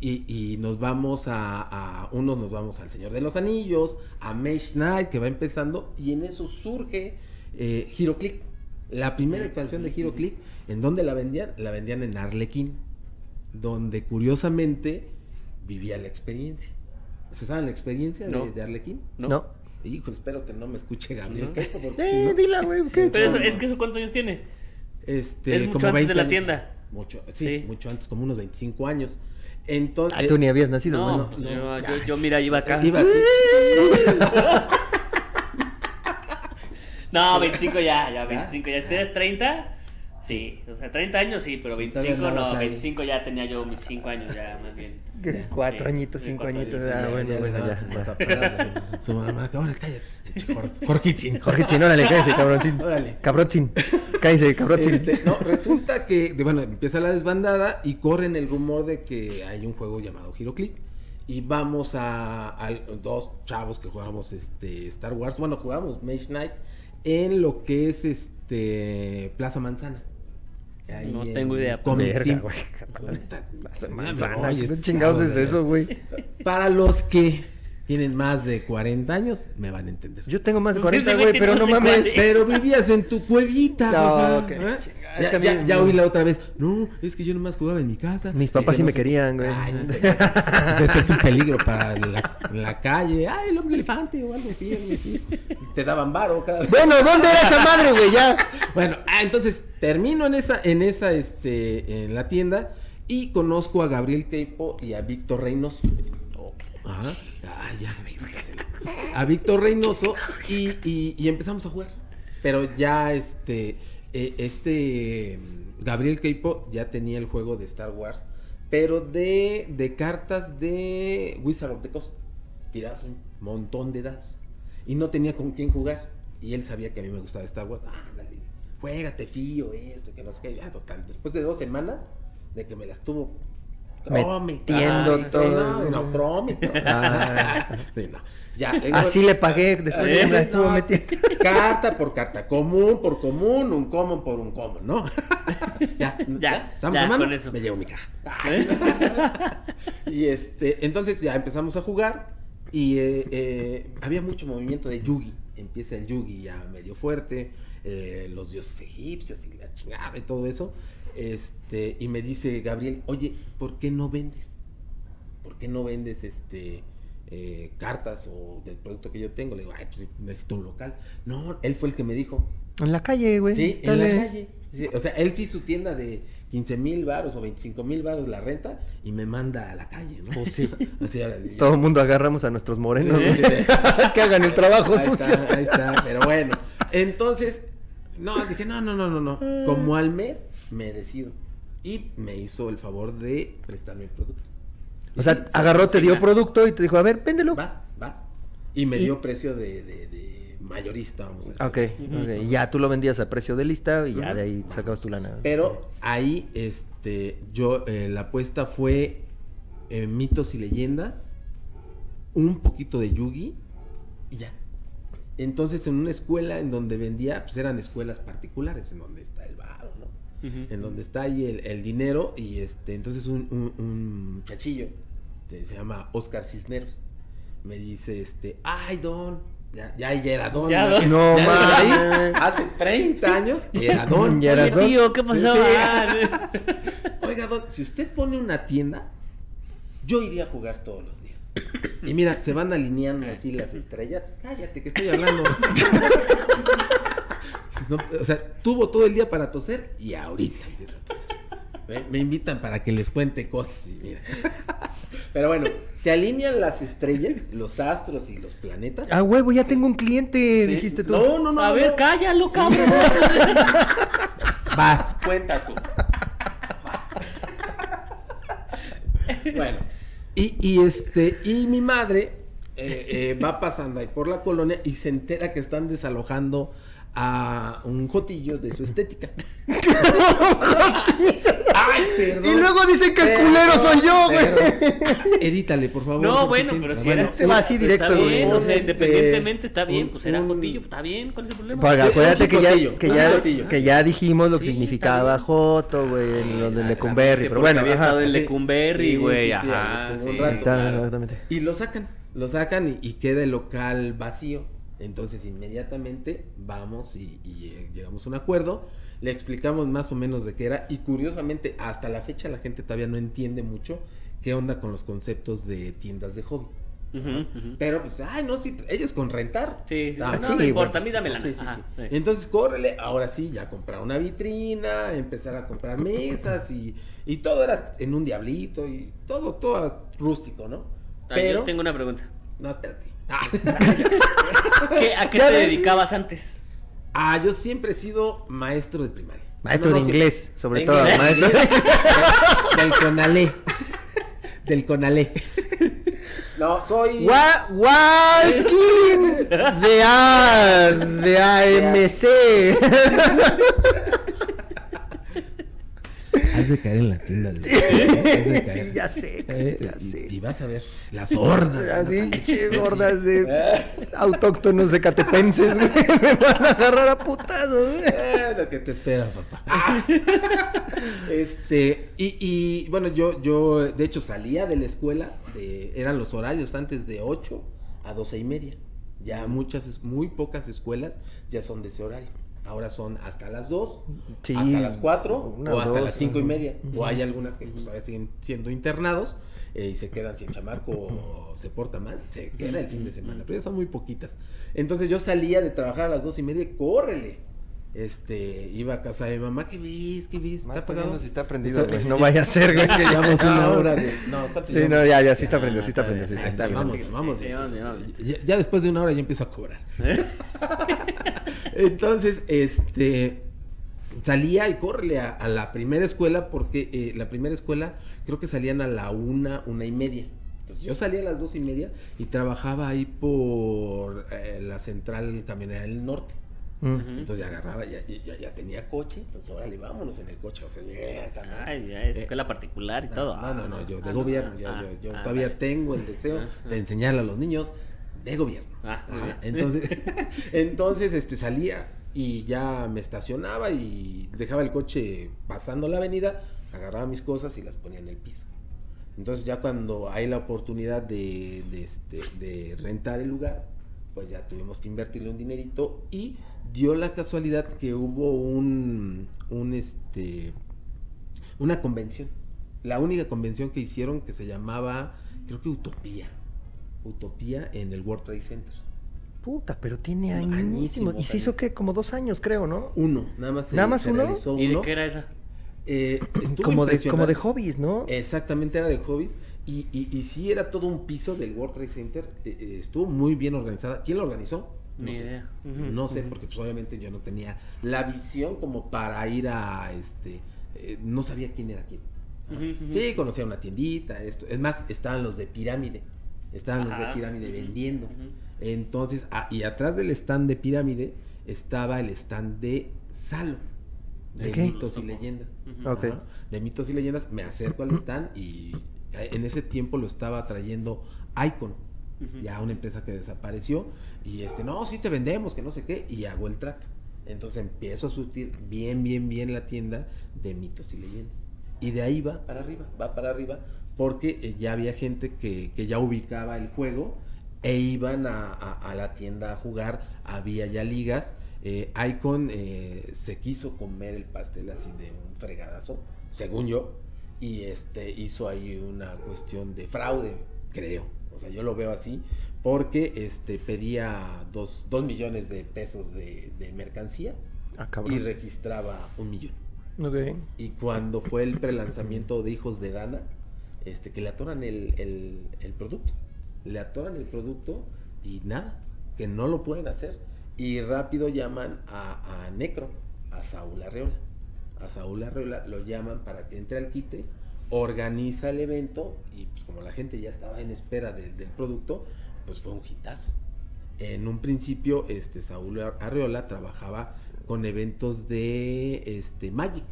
Y, y nos vamos a, a- unos nos vamos al Señor de los Anillos, a Mage Knight que va empezando y en eso surge eh, HeroClick, la primera expansión de HeroClick, ¿en dónde la vendían? La vendían en Arlequín, donde curiosamente vivía la experiencia. ¿Se saben la experiencia de- No. de, Arlequín? ¿No? No. Hijo, espero que no me escuche Gabriel. No. Porque si Eh, no- dila, güey. ¿qué? Pero eso, es que eso cuántos años tiene. Este, Es mucho como antes 20 de la años. tienda. Mucho, sí, Sí. mucho antes, como unos 25 años. Entonces, Ah, tú ni habías nacido, No, bueno. pues no, yo, yo, yo, mira, iba acá. Iba así. No, 25 ya, ya, 25 ya. ¿Tienes 30? Sí, o sea, 30 años sí, pero Sí, 25 todavía andabas no, ahí. 25 ya tenía yo mis 5 años ya, más bien. Cuatro Sí, añitos, cinco cuatro añitos. años, Ah, bueno, bueno, ya. sus ya. Su, su mamá, ahora cállate, Jorgitzin. Jorge órale, cállese, cabroncín. Órale. Cabroncín. Cállese, cabroncín. Este, no, resulta que, bueno, empieza la desbandada y corren el rumor de que hay un juego llamado HeroClick. Y vamos a, a dos chavos que jugamos este, Star Wars. Bueno, jugamos Mage Knight en lo que es este Plaza Manzana. ahí No en tengo idea. Comic Verga, Sim. güey. Puta, Manzana, oye, ¿qué chingados es eso, güey? Para los que tienen más de 40 años, me van a entender. Yo tengo más de Pues 40, ese güey, pero no mames. 40. Pero vivías en tu cuevita, No, qué ¿eh? Es Ya, que mí ya, no- ya oí la otra vez. No, es que yo nomás jugaba en mi casa. Mis papás sí no me querían, güey. Ay, sí, pues ese es un peligro para la, calle. Ay, el hombre elefante o algo así, algo así. Y te daban varo cada vez. Bueno, ¿dónde era esa madre, güey? Ya. Bueno, ah, entonces termino en esa, en esa, este, en la tienda y conozco a Gabriel Keipo y a Víctor Reynoso. Ajá. Ah, ya, A Víctor Reynoso y, y- y empezamos a jugar. Pero ya este, eh, este Gabriel Keipo ya tenía el juego de Star Wars, pero de, de cartas de Wizard of the Coast. Tiradas un montón de dados. Y no tenía con quién jugar. Y él sabía que a mí me gustaba Star Wars. Ah, dale, juégate, fío, esto, que no sé qué. Ya, total. Después de dos semanas de que me las tuvo Metiendo Ay, todo. No, no, promi. Ah. Sí, no. Ya, Así le pagué después de la estuvo no, metiendo. Carta por carta, común por común, un common por un common, ¿no? ya, Ya, ¿estamos ya, con eso. Me llevo mi caja. y este, entonces ya empezamos a jugar y eh, eh, había mucho movimiento de Yugi. Empieza el Yugi ya medio fuerte, eh, los dioses egipcios y la chingada y todo eso. Este, y me dice Gabriel, oye, ¿por qué no vendes? ¿Por qué no vendes este eh, cartas o del producto que yo tengo? Le digo, ay, pues necesito un local. No, él fue el que me dijo, En la calle, güey. Sí, en la calle. Sí, o sea, él sí su tienda de 15 mil varos o 25 mil varos la renta y me manda a la calle, ¿no? Pues sí. Así ahora Todo el mundo agarramos a nuestros morenos. Sí, güey. sí, sí. que hagan el trabajo ahí sucio. está, ahí está, pero bueno. Entonces, no, dije, no, no, no, no, no. Como al mes me decido. Y me hizo el favor de prestarme el producto. O sea, sí, sí, agarró, te sí, dio producto y te dijo, a ver, véndelo. Va, vas. Y me Y- dio precio de, de, de mayorista, vamos a decir. Ok, ok. Y ya tú lo vendías a precio de lista y ya de ahí sacabas tu lana. Pero ahí, este, yo, eh, la apuesta fue eh, mitos y leyendas, un poquito de Yugi y ya. Entonces, en una escuela en donde vendía, pues eran escuelas particulares, en donde está el bar, ¿no? En donde está ahí el, el dinero y este, entonces un, un, un muchachillo, que se llama Oscar Cisneros, me dice, este, ay, don, ya, ya, ya era don. Ya, ¿no? don. No, Ya mames. hace 30 años, era don. Ya Oye, don. tío, ¿qué pasó? Sí. Ah, Oiga, don, si usted pone una tienda, yo iría a jugar todos los días. Y mira, se van alineando así las estrellas. Cállate, que estoy hablando. No, o sea, tuvo todo el día para toser y ahorita empieza a toser. Me, me invitan para que les cuente cosas y mira. Pero bueno, se alinean las estrellas, los astros y los planetas. Ah, huevo, ya tengo un cliente, Sí. dijiste tú. No, no, no. a no, ver, no. cállalo, cabrón. Vas, cuenta tú. bueno, y, y este, y mi madre eh, eh, va pasando ahí por la colonia y se entera que están desalojando a un jotillo de su estética. Ay, perdón. Y luego dicen que el Perdón, culero soy yo, güey. Edítale, por favor. No, bueno, pero si bueno, era este va así directo, Está güey. bien, o sea, Este, independientemente está bien, pues era un- Jotillo, está bien, ¿cuál es el problema? Porque acuérdate que ya, que ya, que ya dijimos lo que significaba Joto, güey, en los del Lecumberri. Pero bueno, había estado en. Lecumberri, güey, ajá. Y lo sacan, lo sacan y, y queda el local vacío. Entonces inmediatamente vamos y, y, eh, llegamos a un acuerdo, le explicamos más o menos de qué era y curiosamente hasta la fecha la gente todavía no entiende mucho qué onda con los conceptos de tiendas de hobby. Pero pues, ay, no, sí, ellos con rentar. Sí, Ah, no sí, me importa, a mí dame la Sí, sí, Ajá, sí. sí. Entonces, córrele, ahora sí, ya comprar una vitrina, empezar a comprar mesas y, y todo era en un diablito y todo, todo rústico, ¿no? Ah, Pero, Yo tengo una pregunta. no, espérate. Ah. ¿Qué- ¿A qué te dedicabas antes? Ah, yo siempre he sido maestro de primaria. Maestro No, de sí. inglés, sobre De todo. inglés. Maestro Del Conalé. Del Conalé. No, soy. Wa- Walking de A, de AMC. Has de caer en la tienda. De... Sí, ya sé, Eh, ya y- sé. Y, vas a ver las hordas. Las pinche gordas de autóctonos de catepenses, güey. Me van a agarrar a putazos, güey. Eh, lo que te esperas, papá. este, y, y, bueno, yo, yo, de hecho, salía de la escuela, de, eran los horarios antes de 8 a 12 y media. Ya muchas, muy pocas escuelas ya son de ese horario. Ahora son hasta las 2, Sí, hasta las 4 una o hasta dos, las 5 y media. O hay algunas que pues, todavía siguen siendo internados eh, y se quedan sin chamaco o se porta mal, se queda el fin de semana. Pero ya son muy poquitas. Entonces yo salía de trabajar a las 2 y media, córrele. Este, iba a casa de mi mamá, ¿qué ves? ¿Qué ves? ¿Está apagado? si está prendido, Está- güey. No vaya a ser, güey. que llevamos una hora de... No, ¿cuánto Sí, no, ya, ya, sí está Ah, prendido, sí está prendido, sí está bien. Vamos, vamos. Ya, ya después de una hora ya empiezo a cobrar. Entonces, este salía y córrele a, a la primera escuela porque eh, la primera escuela creo que salían a la una, una y media. Entonces yo salía a las dos y media y trabajaba ahí por eh, la central camionera del norte. Mm. Entonces ya agarraba, ya, ya, ya tenía coche, entonces órale, vámonos en el coche. O sea, ¿no? Ay, ya es escuela particular y todo. No, no, no, yo de Ah, gobierno, ah, yo, ah, yo, yo ah, todavía vale. tengo el deseo de enseñarle a los niños de gobierno. Ah. Entonces, entonces este, salía y ya me estacionaba y dejaba el coche pasando la avenida, agarraba mis cosas y las ponía en el piso. Entonces ya cuando hay la oportunidad de, de, este, de rentar el lugar, pues ya tuvimos que invertirle un dinerito y dio la casualidad que hubo un, un este, una convención. La única convención que hicieron que se llamaba, creo que Utopía. Utopía en el World Trade Center. Puta, pero tiene Añísimos, añísimos. Y se hizo que como dos años, creo, ¿no? Uno, nada más. se- ¿Nada más se uno? realizó ¿Y de qué era esa? Eh, Como de, como de hobbies, ¿no? Exactamente, era de hobby. Y, y, y sí era todo un piso del World Trade Center. eh, eh, estuvo muy bien organizada. ¿Quién lo organizó? No Ni sé. idea. No sé, porque pues obviamente yo no tenía la visión como para ir a este. eh, no sabía quién era quién. Sí, conocía una tiendita, esto. Es más, estaban los de pirámide. Estaban los de pirámide vendiendo. Entonces, ah, y atrás del stand de pirámide estaba el stand de Salo. De ¿De qué? mitos y leyendas. Ujú. Ok. Ajá, De mitos y leyendas. Me acerco al stand y eh, en ese tiempo lo estaba trayendo Icon. Ya una empresa que desapareció. Y este, no, sí te vendemos, que no sé qué. Y hago el trato. Entonces empiezo a surtir bien, bien, bien la tienda de mitos y leyendas. Y de ahí va para arriba, va para arriba, porque eh, ya había gente que, que ya ubicaba el juego e iban a, a- a la tienda a jugar, había ya ligas. Eh, Icon eh, se quiso comer el pastel así de un fregadazo, según yo, y este hizo ahí una cuestión de fraude, creo. O sea, yo lo veo así, porque este pedía dos, dos millones de pesos de, de mercancía Ah, y registraba un millón. Ok. Y cuando fue el prelanzamiento de Hijos de Dana, este, que le atoran el, el- el producto. Le atoran el producto y nada, que no lo pueden hacer. Y rápido llaman a, a Necro, a Saúl Arreola. A Saúl Arreola lo llaman para que entre al quite, organiza el evento y pues como la gente ya estaba en espera del- del producto, pues fue un hitazo. En un principio, este Saúl Arreola trabajaba con eventos de este Magic.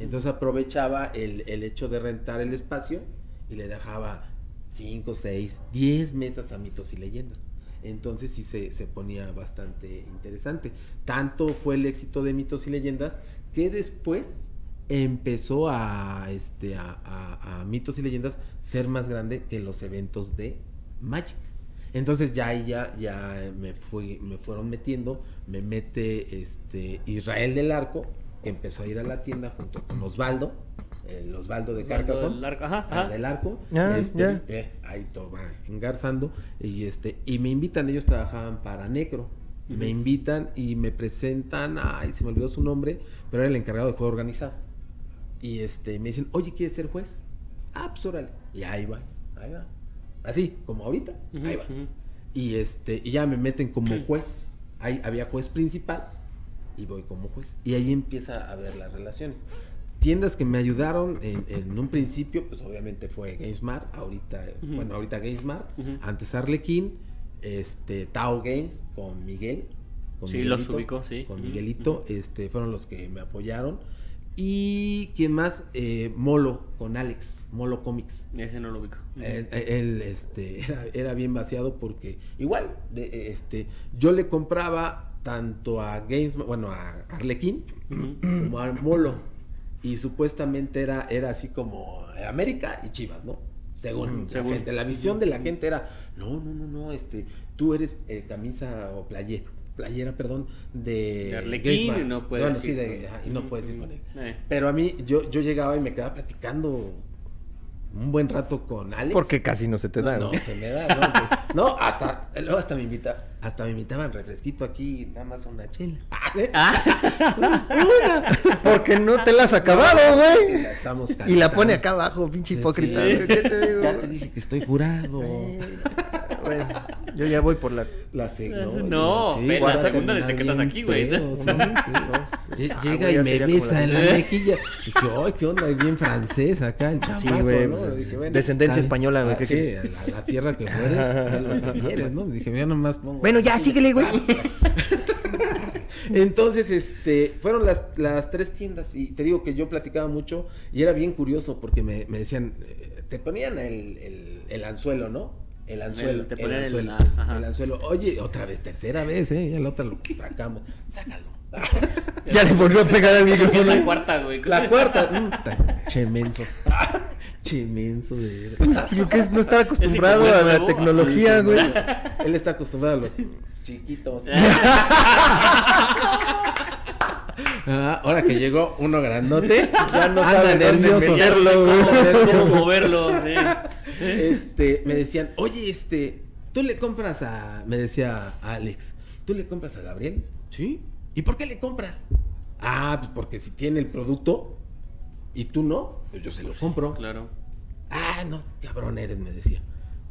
Entonces aprovechaba el, el hecho de rentar el espacio y le dejaba 5, 6, 10 mesas a mitos y leyendas. Entonces sí se, se ponía bastante interesante. Tanto fue el éxito de mitos y leyendas que después empezó a, este, a, a- a mitos y leyendas ser más grande que los eventos de Magic. Entonces ya ahí ya, ya me fui, me fueron metiendo, me mete este Israel del Arco, que empezó a ir a la tienda junto con Osvaldo, el Osvaldo de Osvaldo Carcassonne, del Arco, ajá, ajá. del Arco, Ah, este, ya. eh, ahí todo va engarzando, y este, y me invitan, ellos trabajaban para Necro, me invitan y me presentan, ay, se me olvidó su nombre, pero era el encargado de juego organizado. Y este, me dicen, oye, ¿quieres ser juez? Ah, pues órale. Y ahí va, ahí va. Así, como ahorita, Ujú, ahí va. ujú. Y este, y ya me meten como juez. Ahí había juez principal y voy como juez. Y ahí empieza a ver las relaciones. Tiendas que me ayudaron en, en un principio, pues obviamente fue GameSmart, ahorita, Ujú. bueno, ahorita GameSmart, antes Arlequín, este, Tao Games con Miguel. con Sí, los Miguelito, ubico, sí. Con Miguelito, este, fueron los que me apoyaron. Y quién más, Eh, Molo con Alex, Molo Comics. Ese no lo ubico. Eh, eh, él este, era, era bien vaciado porque igual, de- eh, este, yo le compraba tanto a Games, bueno, a Arlequín como a Molo. Y supuestamente era, era así como América y Chivas, ¿no? Según, la Según. gente. La visión de la gente era, no, no, no, no, este, tú eres eh, camisa o playera, playera, perdón, de... De Arlequín no puedes Bueno, sí, de- con- ajá, y no puedes ir con él. Eh. Pero a mí, yo, yo llegaba y me quedaba platicando un buen rato con Alex. Porque casi no se te da, No, se me da, no, no, hasta, luego hasta me invita, hasta me invitaban refresquito aquí, nada más una chela. Porque no te la has acabado, güey. Ya estamos Y la pone acá abajo, pinche hipócrita. Sí. ¿Qué te digo? Ya te dije que estoy curado. Ay, Bueno, yo ya voy por la. La se- No, sí, ve, la guarda, segunda desde que estás aquí, güey. pedo, sí, sí. Lle- Ah, Llega y ya me besa en la mejilla. Dije, ay, qué onda, bien francés acá, el chamaco, Sí, güey, ¿no? pues, Dije, bueno, descendencia española, güey, Ah, la, la tierra que fueres, a lo que quieres, ¿no? Dije, yo nomás pongo... Bueno, ya, síguele, güey. Entonces, este, fueron las, las tres tiendas y te digo que yo platicaba mucho y era bien curioso porque me, me decían, eh, te ponían el, el, el anzuelo, ¿no? El anzuelo, El- te el, ponían el- anzuelo, ajá. el anzuelo. Oye, otra vez, tercera vez, ¿eh? Ya la otra lo sacamos. Sácalo. Ya le volvió a pegar al micrófono. la cuarta, güey. La cuarta. mm, Chemenso. Chemenso de... Creo que es no estar acostumbrado a la tecnología, güey. Él está acostumbrado a los chiquitos. Ah, ahora que llegó uno grandote, ya no Anda sabe nervioso. Anda cómo, cómo moverlo, sí. Este, me decían, oye, este, tú le compras a, me decía Alex, ¿tú le compras a Gabriel? Sí. ¿Y por qué le compras? Ah, pues porque si tiene el producto y tú no, pues yo se lo compro. Claro. Ah, no, cabrón eres, me decía.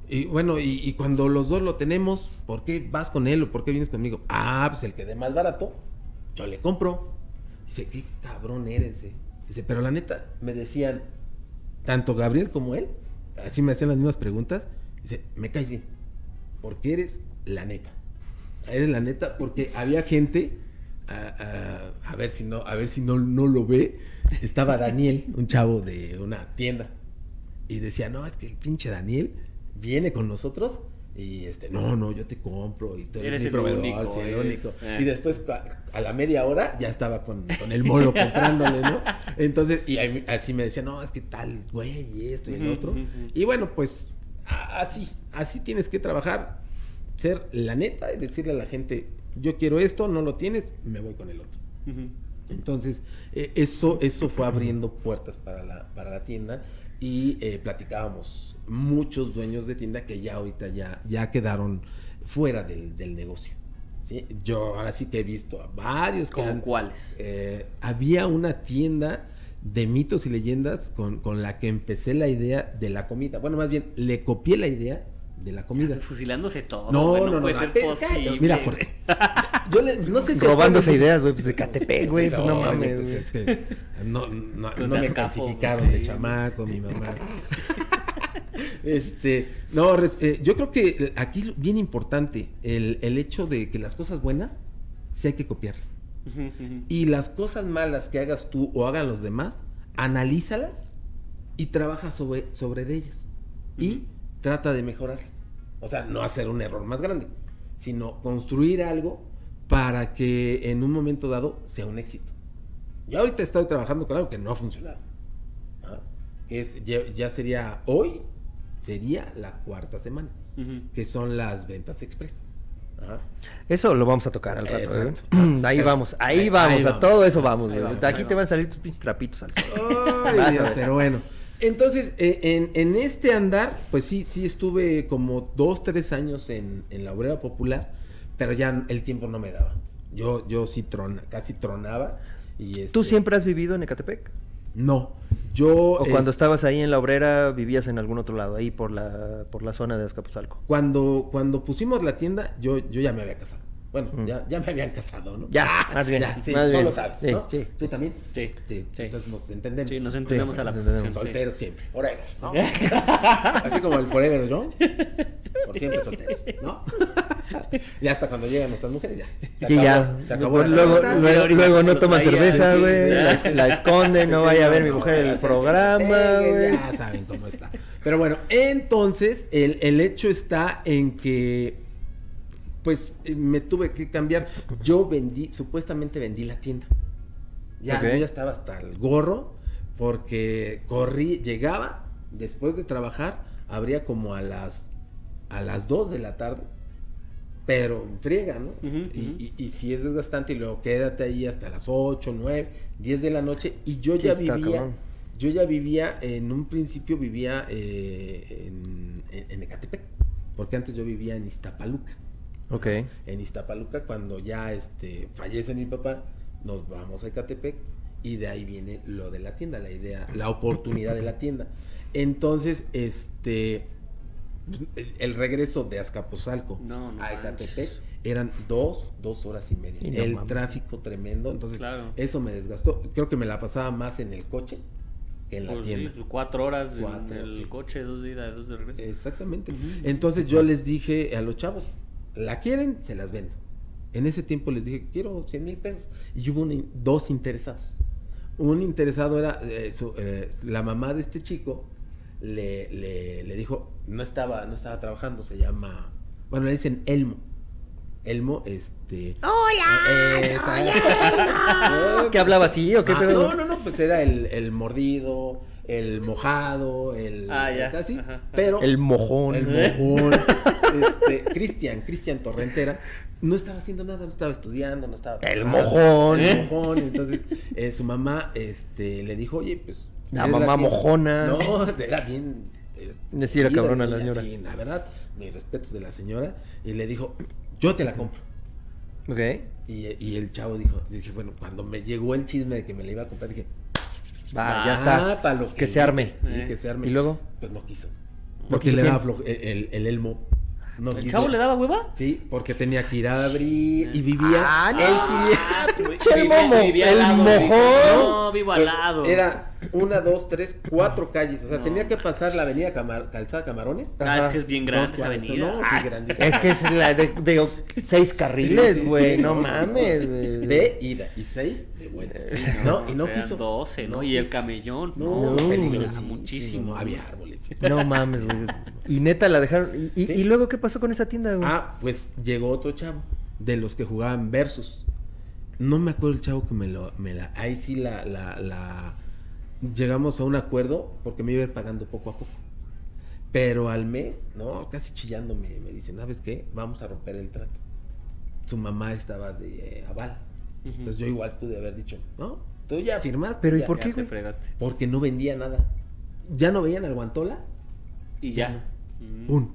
Y bueno, y, y cuando los dos lo tenemos, ¿por qué vas con él o por qué vienes conmigo? Ah, pues el que dé más barato, yo le compro. Dice, qué cabrón eres, eh. Dice, pero la neta, me decían, tanto Gabriel como él, así me hacían las mismas preguntas. Dice, me caes bien, porque eres la neta. Eres la neta, porque había gente, a, a- a ver si no, a ver si no, no lo ve. Estaba Daniel, un chavo de una tienda, y decía, no, es que el pinche Daniel viene con nosotros. Y este, no, no, yo te compro y tú eres, Eres mi el proveedor, único, sí, el único. eh. Y después a, a la media hora ya estaba con, con el molo comprándole, ¿no? Entonces, y ahí- así me decía, no, es que tal, güey, y esto y el otro. Y bueno, pues así, así tienes que trabajar, ser la neta y decirle a la gente, yo quiero esto, no lo tienes, me voy con el otro. Entonces, eh, eso, eso fue abriendo puertas para la, para la tienda y eh, platicábamos muchos dueños de tienda que ya ahorita ya, ya quedaron fuera del, del negocio. ¿sí? Yo ahora sí que he visto a varios que ¿Como han- cuáles? eh, había una tienda de mitos y leyendas con, con la que empecé la idea de la comida. Bueno, más bien, le copié la idea de la comida. Fusilándose todo. No, güey, no, no, puede no, ser posible. cállate. Mira, Jorge. Yo le- no sé si a Robándose ideas, güey, pues de Catepec, güey. Pues no mames. pues, es que no, no, No no me capo, clasificaron sí. de chamaco, mi mamá. Este, no, res- eh, yo creo que aquí bien importante el, el hecho de que las cosas buenas sí hay que copiarlas. Y las cosas malas que hagas tú o hagan los demás, analízalas y trabaja sobre, sobre de ellas. Y Ujú. Trata de mejorarlas. O sea, no hacer un error más grande, sino construir algo para que en un momento dado sea un éxito. Yo ahorita estoy trabajando con algo que no ha funcionado. ¿ah? Que es, ya, ya sería hoy, sería la cuarta semana, que son las ventas express. Ajá. Eso lo vamos a tocar al rato, Exacto. güey. Ahí Pero- vamos, ahí, ahí- vamos, ahí a vamos. todo eso vamos, Ahí güey. vamos, De aquí te van a salir tus pinches trapitos al sol. Ay, Vas a pero bueno. Entonces, eh, en, en este andar, pues sí, sí estuve como dos, tres años en, en la obrera popular, pero ya el tiempo no me daba. Yo, yo sí trona, casi tronaba. Y ¿Tú este, siempre has vivido en Ecatepec? No. Yo. ¿O cuando es- estabas ahí en la obrera vivías en algún otro lado, ahí por la, por la zona de Azcapotzalco? Cuando, cuando pusimos la tienda, yo, yo ya me había casado. Bueno, Mm. ya, ya me habían casado, ¿no? Ya, más bien, Ya, sí, más tú bien. lo sabes, Sí, ¿no? sí. ¿Tú también? Sí. Sí, Sí. entonces nos entendemos. Sí, nos entendemos Sí, a la perfección, sí. Solteros siempre, forever, ¿no? Así como el forever, ¿no? Por siempre solteros, ¿no? Y hasta cuando llegan nuestras mujeres, ya. Se Y ya, se acabó la luego, fiesta. luego, luego no toman cerveza, güey, ya. la, la esconden, no Sí, vaya a no, ver mi no, mujer ya el programa, güey. Ya saben cómo está. Pero bueno, entonces el, el hecho está en que pues eh, me tuve que cambiar. Yo vendí, supuestamente vendí la tienda. Ya, yo ya estaba hasta el gorro porque corrí, llegaba después de trabajar, habría como a las a las 2 de la tarde. Pero friega, ¿no? Y, y, y si es desgastante y luego quédate ahí hasta las 8, 9, 10 de la noche y yo ya está, vivía cabrón. yo ya vivía, en un principio vivía eh, en, en, en Ecatepec, porque antes yo vivía en Iztapaluca. Ok. En Iztapaluca, cuando ya este, fallece mi papá, nos vamos a Ecatepec y de ahí viene lo de la tienda, la idea, la oportunidad de la tienda. Entonces, este, el, el regreso de Azcapotzalco No, no a Ecatepec manches. eran dos, dos horas y media. Y no el mames. tráfico tremendo, entonces Claro. eso me desgastó. Creo que me la pasaba más en el coche que en la Pues tienda. sí, cuatro horas Cuatro, en el sí. coche, dos días, dos de regreso. Exactamente. Entonces yo les dije a los chavos, ¿la quieren? Se las vendo. En ese tiempo les dije, quiero 100 mil pesos. Y hubo un- dos interesados. Un interesado era eh, su- eh, la mamá de este chico, le, le, le dijo, no estaba, no estaba trabajando, se llama, bueno, le dicen Elmo. Elmo, este... ¡Hola! ¿Qué hablaba así o qué Ah, pedo? no, no, no, pues era el, el mordido, el mojado, el... Ah, ya. Casi, Ajá. pero... El mojón. El mojón. este, Cristian, Cristian Torrentera, no estaba haciendo nada, no estaba estudiando, no estaba... El mojón. El mojón. Entonces, eh, su mamá, este, le dijo, oye, pues... La mamá tienda". mojona. No, era bien... eh, Decía querida, cabrona la señora. Sí, la verdad, mis respetos de la señora. Y le dijo, yo te la compro. Ok. Y, y el chavo dijo, dije, bueno, cuando me llegó el chisme de que me la iba a comprar, dije, Va, ya "Ah, estás. pa' lo que se arme. Sí, Eh. que se arme. ¿Y luego? Pues no quiso. ¿No Porque le daba flojo, el, el, el elmo. No ¿El quiso. chavo le daba hueva? Sí, porque tenía que ir a abrir y vivía. Ah, no. él sí Ah, el vivía- momo, el lado, mojón. vivo- No, vivo al pues, lado. Era una, dos, tres, cuatro calles. O sea, No, tenía que pasar la avenida Camar- Calzada Camarones. Ah, Ajá. es que es bien grande esa avenida. No, Ah, sí, grandísima. Es que es la de, de seis carriles, Sí, sí, güey. sí, no, no, mames, güey. De ida y seis de vuelta. sí, no, y no quiso. 12, ¿no? Y el camellón. No, No, peligrosísimo, muchísimo. No, había árboles. No mames, güey. Y neta la dejaron. ¿Y, y- Sí. y luego qué pasó con esa tienda, güey? Ah, pues llegó otro chavo de los que jugaban versus. No me acuerdo el chavo que me lo, me la, ahí sí la, la, la, llegamos a un acuerdo porque me iba a ir pagando poco a poco. Pero al mes, no, casi chillando me, me dicen, ¿sabes qué? Vamos a romper el trato. Su mamá estaba de eh, aval. Entonces yo igual pude haber dicho, no, tú ya firmaste. Pero ¿y ya". por qué, te fregaste. Porque no vendía nada. Ya no veían al Guantola. Y Ya ya. Mm. ¡Pum!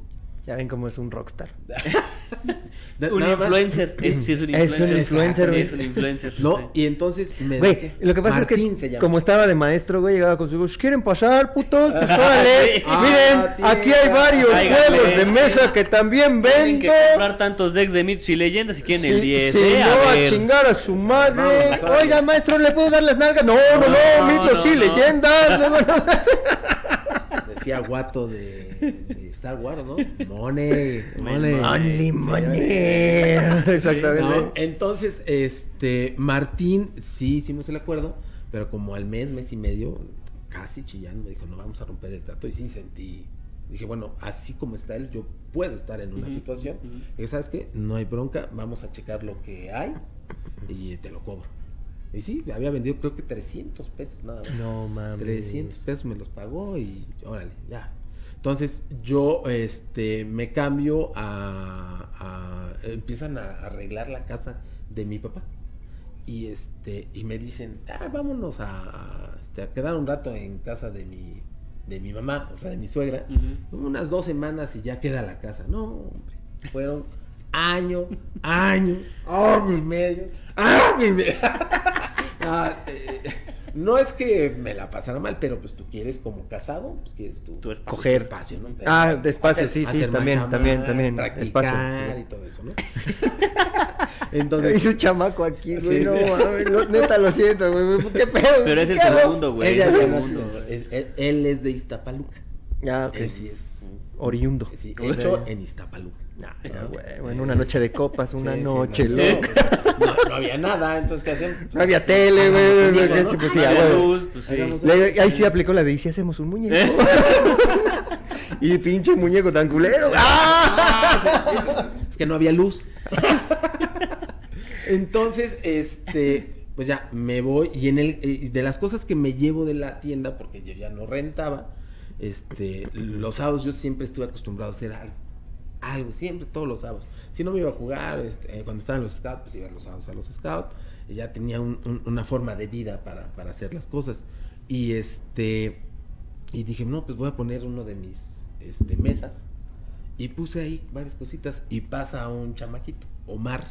Ya ven cómo es un rockstar. Da- Un influencer. Es, sí, es un Es un influencer. güey. Es un influencer. No, y entonces me Güey, decía- lo que pasa Martín es que como estaba de maestro, güey, llegaba con su hijos, ¿quieren pasar, putos? Pues órale. Sí. Ah, Miren, tía. aquí hay varios Cáiganle. juegos de mesa que también Tienen que comprar tantos decks de mitos y leyendas si quieren el Sí, 10, sí, ¿eh? no, A a chingar a su madre. Vamos, vamos. Oiga, maestro, ¿le puedo dar las nalgas? No, no, no, No, mitos no, no. leyendas. Decía guato de, de Star Wars, ¿no? Money, money. Only money. Exactamente. No, entonces, este, Martín, sí hicimos el acuerdo, pero como al mes, mes y medio, casi chillando, me dijo, no, vamos a romper el trato. Y sí sentí, dije, bueno, así como está él, yo puedo estar en una Ujú, situación. ujú. Y ¿sabes qué? No hay bronca, vamos a checar lo que hay y te lo cobro. Y sí, había vendido creo que 300 pesos nada más. No mames. 300 pesos me los pagó y órale, ya. Entonces yo este me cambio a, a- empiezan a arreglar la casa de mi papá. Y este y me dicen, "Ah, vámonos a, este, a quedar un rato en casa de mi de mi mamá, o sea, de mi suegra, unas dos semanas y ya queda la casa. No, hombre, fueron año, año, año y medio, año y medio. Ah, eh, no es que me la pasara mal, pero pues tú quieres como casado, pues quieres tu, Tu espacio. Coger. espacio, ¿no? Ah, despacio, Hacer- sí, sí, hacer también, más también, también, Practicar espacio. y todo eso, ¿no? Entonces, Hice un chamaco aquí, güey. Sí, no mames. no, neta, lo siento, güey. ¿Qué pedo? Pero es el segundo, güey. es- él, él es de Iztapaluca. Ah, ok. Él sí es Oriundo. sí, hecho en Iztapaluca. Ah, ya, güey, bueno, una noche de copas, una Sí, sí, noche, no, loco. no, no había nada, entonces ¿qué hacían? No había tele, güey, un güey, ¿no? chupo, sí, No ah, había luz, pues sí. Le- ahí sí aplicó la de, ¿y si hacemos un muñeco? y pinche muñeco tan culero. ¡Ah! Es que no había luz. Entonces, este, pues ya me voy y en el eh, de las cosas que me llevo de la tienda porque yo ya no rentaba, este, los sábados yo siempre estuve acostumbrado a hacer algo. Siempre, todos los sábados. Si no me iba a jugar, este, eh, cuando estaban los scouts, pues iba los sábados a los scouts. Ya tenía un- un- una forma de vida para, para hacer las cosas. Y este, y dije, no, pues voy a poner uno de mis este, mesas. Y puse ahí varias cositas. Y pasa un chamaquito, Omar.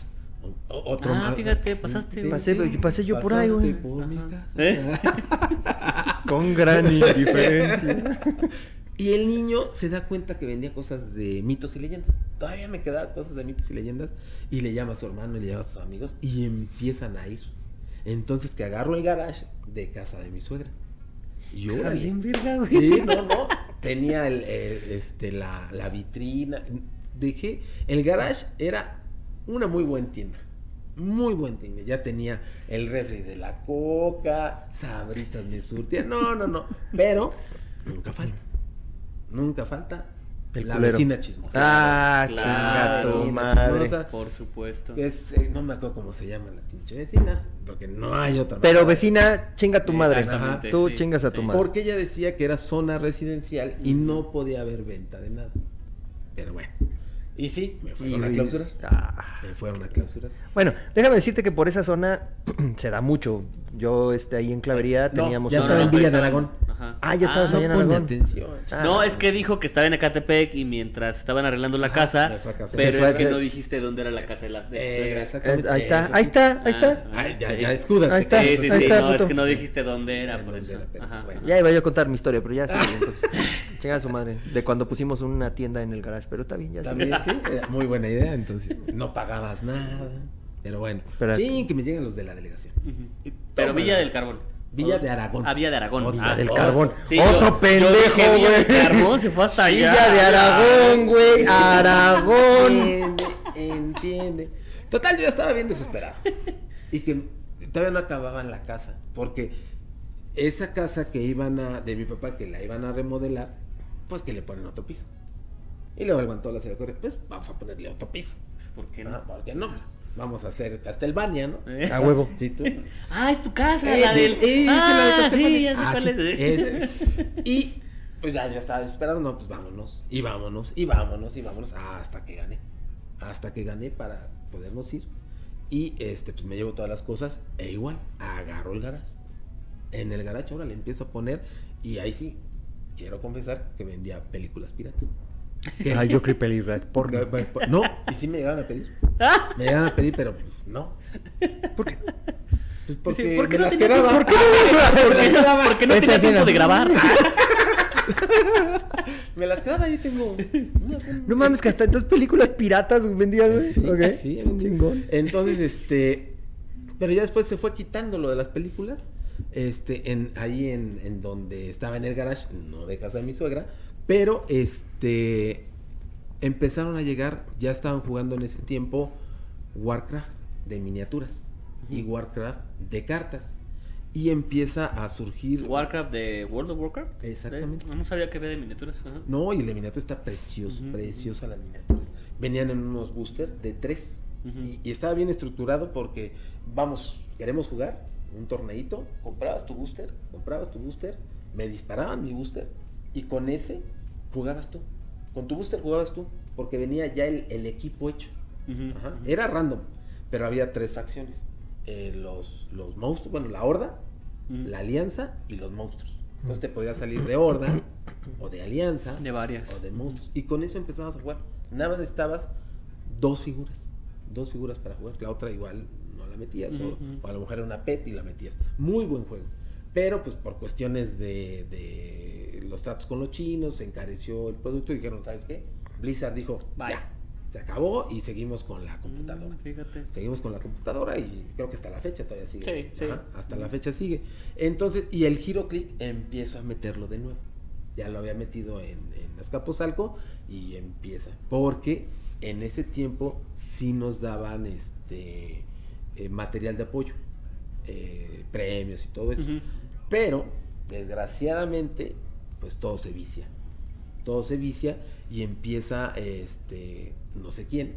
Otro Ah, fíjate, pasaste. Pasé, pasé yo por ahí, Pasaste güey. por mi casa. ¿Eh? Con gran indiferencia. Y el niño se da cuenta que vendía cosas de mitos y leyendas. Todavía me quedaban cosas de mitos y leyendas. Y le llama a su hermano y le llama a sus amigos. Y empiezan a ir. Entonces que agarro el garage de casa de mi suegra. Y Está órale. bien, verga, güey. Sí, no, no. Tenía el, el, este, la, la vitrina. Dejé. El garage era una muy buena tienda. Muy buen tienda. Ya tenía el refri de la coca, sabritas de surtía. No, no, no. Pero nunca falta. Nunca falta El la culero. vecina chismosa. Ah, Claro, chinga tu sí, madre. chismosa. Por supuesto. Es, eh, no me acuerdo cómo se llama la pinche vecina. Porque no hay otra. Pero manera. vecina, chinga tu madre. Tú sí, chingas a tu sí. madre. Porque ella decía que era zona residencial y no podía haber venta de nada. Pero bueno. Y sí, me fueron a Y- clausurar. Ah. Me fueron a clausurar. Bueno, déjame decirte que por esa zona se da mucho. Yo este, ahí en Clavería No, teníamos... ya estaba en Villa de Aragón. Ajá. Ah, ya estabas Ah, allá en Aragón. atención. Ah. No, es que dijo que estaba en Ecatepec y mientras estaban arreglando la casa, me fue a casa. Se pero fue es a- que no dijiste dónde era la casa de las de Eh, ahí está, ahí está, ahí está. Ah, ya, ya, escúdate. Ahí está, Sí, sí, ahí sí, está, no, puto. es que no dijiste dónde era, por eso. Ya iba yo a contar mi historia, pero ya sí. entonces, chinga su madre. De cuando pusimos una tienda en el garage, pero está bien, ya. También, sí, era muy buena idea. Entonces, no pagabas nada. Pero bueno. Pero- Sí, que me llegan los de la delegación. Pero Toma. Villa del Carbón. Villa de Aragón. Ah, Villa de Aragón. Villa Ah, del oh, Carbón. sí, Otro yo- pendejo, yo Villa del güey. Carbón se fue hasta allá. Villa de Aragón, güey. Aragón. Entiende, entiende. Total, yo ya estaba bien desesperado. Y que todavía no acababan la casa. Porque esa casa que iban a, de mi papá, que la iban a remodelar, pues que le ponen otro piso. Y luego levantó la señora Correa, pues vamos a ponerle otro piso. ¿Por qué Ah, no? ¿Por qué no? Pues, vamos a hacer Castelvania, ¿no? ¿Eh? A huevo. Sí, tú. Ah, es tu casa, Eh, la del. eh, la de ah, sí, ya sé Ah, cuál sí, es. ese. Y pues ya yo estaba desesperado, no, pues vámonos, y vámonos, y vámonos, y vámonos, hasta que gané. Hasta que gané para podernos ir. Y este, pues me llevo todas las cosas, e igual, agarro el garage. En el garage ahora le empiezo a poner, y ahí sí, quiero confesar que vendía películas piratas. Que- Ay, yo creí películas porno. No, y sí me llegaban a pedir. Me llegaban a pedir, pero pues no. ¿Por qué? Pues porque Sí, ¿por qué me no las tenía quedaba. tiempo? ¿Por qué no- Me las quedaba. Porque no tenía tiempo la- de grabar. Me las quedaba ahí, tengo. No mames, que hasta entonces películas piratas vendías, güey. Sí, Ok. sí. Chingón. Entonces, este. Pero ya después se fue quitando lo de las películas. Este, en, ahí en, en donde estaba en el garage, no de casa de mi suegra. Pero este. Empezaron a llegar, ya estaban jugando en ese tiempo Warcraft de miniaturas y Warcraft de cartas. Y empieza a surgir. Warcraft de World of Warcraft. Exactamente. No sabía que había de miniaturas. ajá. No, y el de miniatura está precioso, Ujú. preciosa las miniaturas. Venían en unos boosters de tres. Y, y estaba bien estructurado porque, vamos, queremos jugar un torneito, comprabas tu booster, comprabas tu booster, me disparaban mi booster y con ese jugabas tú. Con tu booster jugabas tú, porque venía ya el, el equipo hecho. Ajá. Era random, pero había tres facciones. Eh, los, los monstruos, bueno, la horda, la alianza y los monstruos. Entonces te podías salir de horda o de alianza De varias. o de monstruos. Y con eso empezabas a jugar. Nada más necesitabas dos figuras. Dos figuras para jugar. La otra igual la metías. o- a lo mejor era una pet y la metías. Muy buen juego. Pero pues por cuestiones de, de los tratos con los chinos, se encareció el producto y dijeron, ¿sabes qué? Blizzard dijo, Bye. ya, se acabó y seguimos con la Mm, computadora. Fíjate. Seguimos con la computadora y creo que hasta la fecha todavía sigue. Sí, sí. Hasta la fecha sigue. Entonces, y el giro click empiezo a meterlo de nuevo. Ya lo había metido en, en Azcapotzalco y empieza. Porque en ese tiempo sí nos daban este eh, material de apoyo, eh, premios y todo eso. Pero, desgraciadamente, pues todo se vicia. Todo se vicia y empieza, este, no sé quién,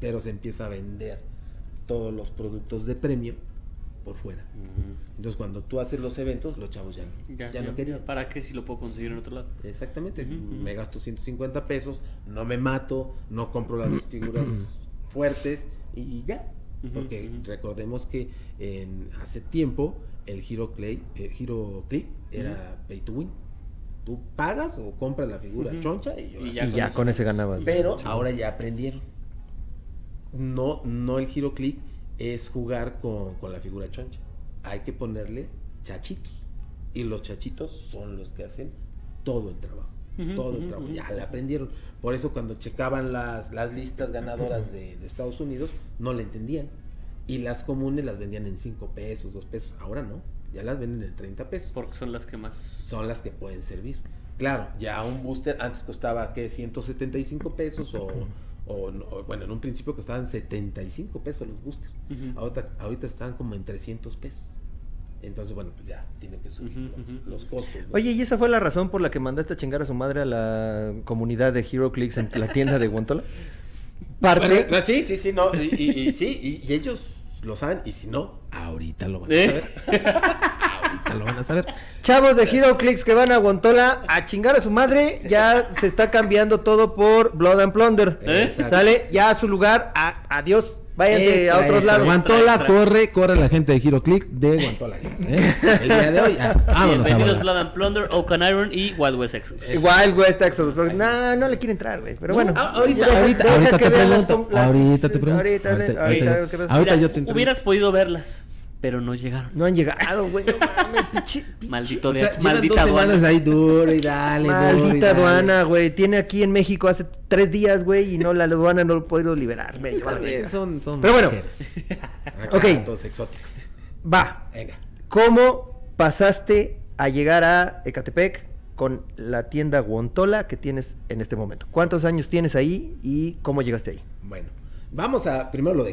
pero se empieza a vender todos los productos de premio por fuera. Entonces, cuando tú haces los eventos, los chavos ya, no- Ya, ya no ya, querían. ¿Para qué si lo puedo conseguir en otro lado? Exactamente, me gasto 150 pesos, no me mato, no compro las figuras fuertes y ya. Porque recordemos que en, hace tiempo el Hero, Clay, el Hero Click era pay to win. Tú pagas o compras la figura choncha y, yo Y la- ya y con ya eso con ese ganabas. Pero Sí. ahora ya aprendieron. No, no el Hero Click es jugar con, con la figura choncha. Hay que ponerle chachitos. Y los chachitos son los que hacen todo el trabajo. Todo el trabajo. Ya le aprendieron. Por eso cuando checaban las, las listas ganadoras de, de Estados Unidos, no le entendían. Y las comunes las vendían en 5 pesos, 2 pesos. Ahora no. Ya las venden en 30 pesos Porque son las que más... son las que pueden servir. Claro, ya un booster antes costaba que 175 pesos o, o no- o, bueno, en un principio costaban 75 pesos los boosters. Ujú. Ahorita, ahorita están como en 300 pesos. Entonces, bueno, pues ya tienen que subir los, los costos. ¿no? Oye, ¿y esa fue la razón por la que mandaste a chingar a su madre a la comunidad de Hero Clicks en la tienda de Guantola? Parte. Bueno, sí, sí, sí, no, y, y- y sí, y, y ellos lo saben, y si no, ahorita lo van a ¿Eh? saber. ahorita lo van a saber. Chavos de Hero Clicks que van a Guantola a chingar a su madre, ya se está cambiando todo por Blood and Plunder. ¿Eh? ¿Sale? Ya a su lugar, a- adiós. Váyanse Extra, a otros extra. lados. Guantola, Extra, extra. corre, corre la gente de Hero Click de Guantola. ¿eh? El día de hoy, ah, vámonos a Bienvenidos volar. Blood and Plunder, Oaken Iron y Wild West Exodus. Igual, güey, está Exodus. Pero no, no le quiere entrar, güey. Pero bueno. Ah, ahorita, Deja- ahorita, deja ahorita te las pregunto. Ahorita te pregunto. Ahorita, Ahorita- ahorita, ahorita- ahorita Mira, yo te entrevisto. hubieras podido verlas, pero no llegaron. No han llegado, güey. No mames, pinche. pinche- Maldito O de, sea, llevan maldita dos aduana. ahí duro y dale, duro y Maldita dale. aduana, güey. Tiene aquí en México hace tres días, güey, y no la aduana no lo ha podido liberar. Me verga. son, son Pero bueno. Ok. Todos exóticos. Va. Venga. ¿Cómo pasaste a llegar a Ecatepec con la tienda Guantola que tienes en este momento? ¿Cuántos años tienes ahí y cómo llegaste ahí? Bueno, vamos a primero lo de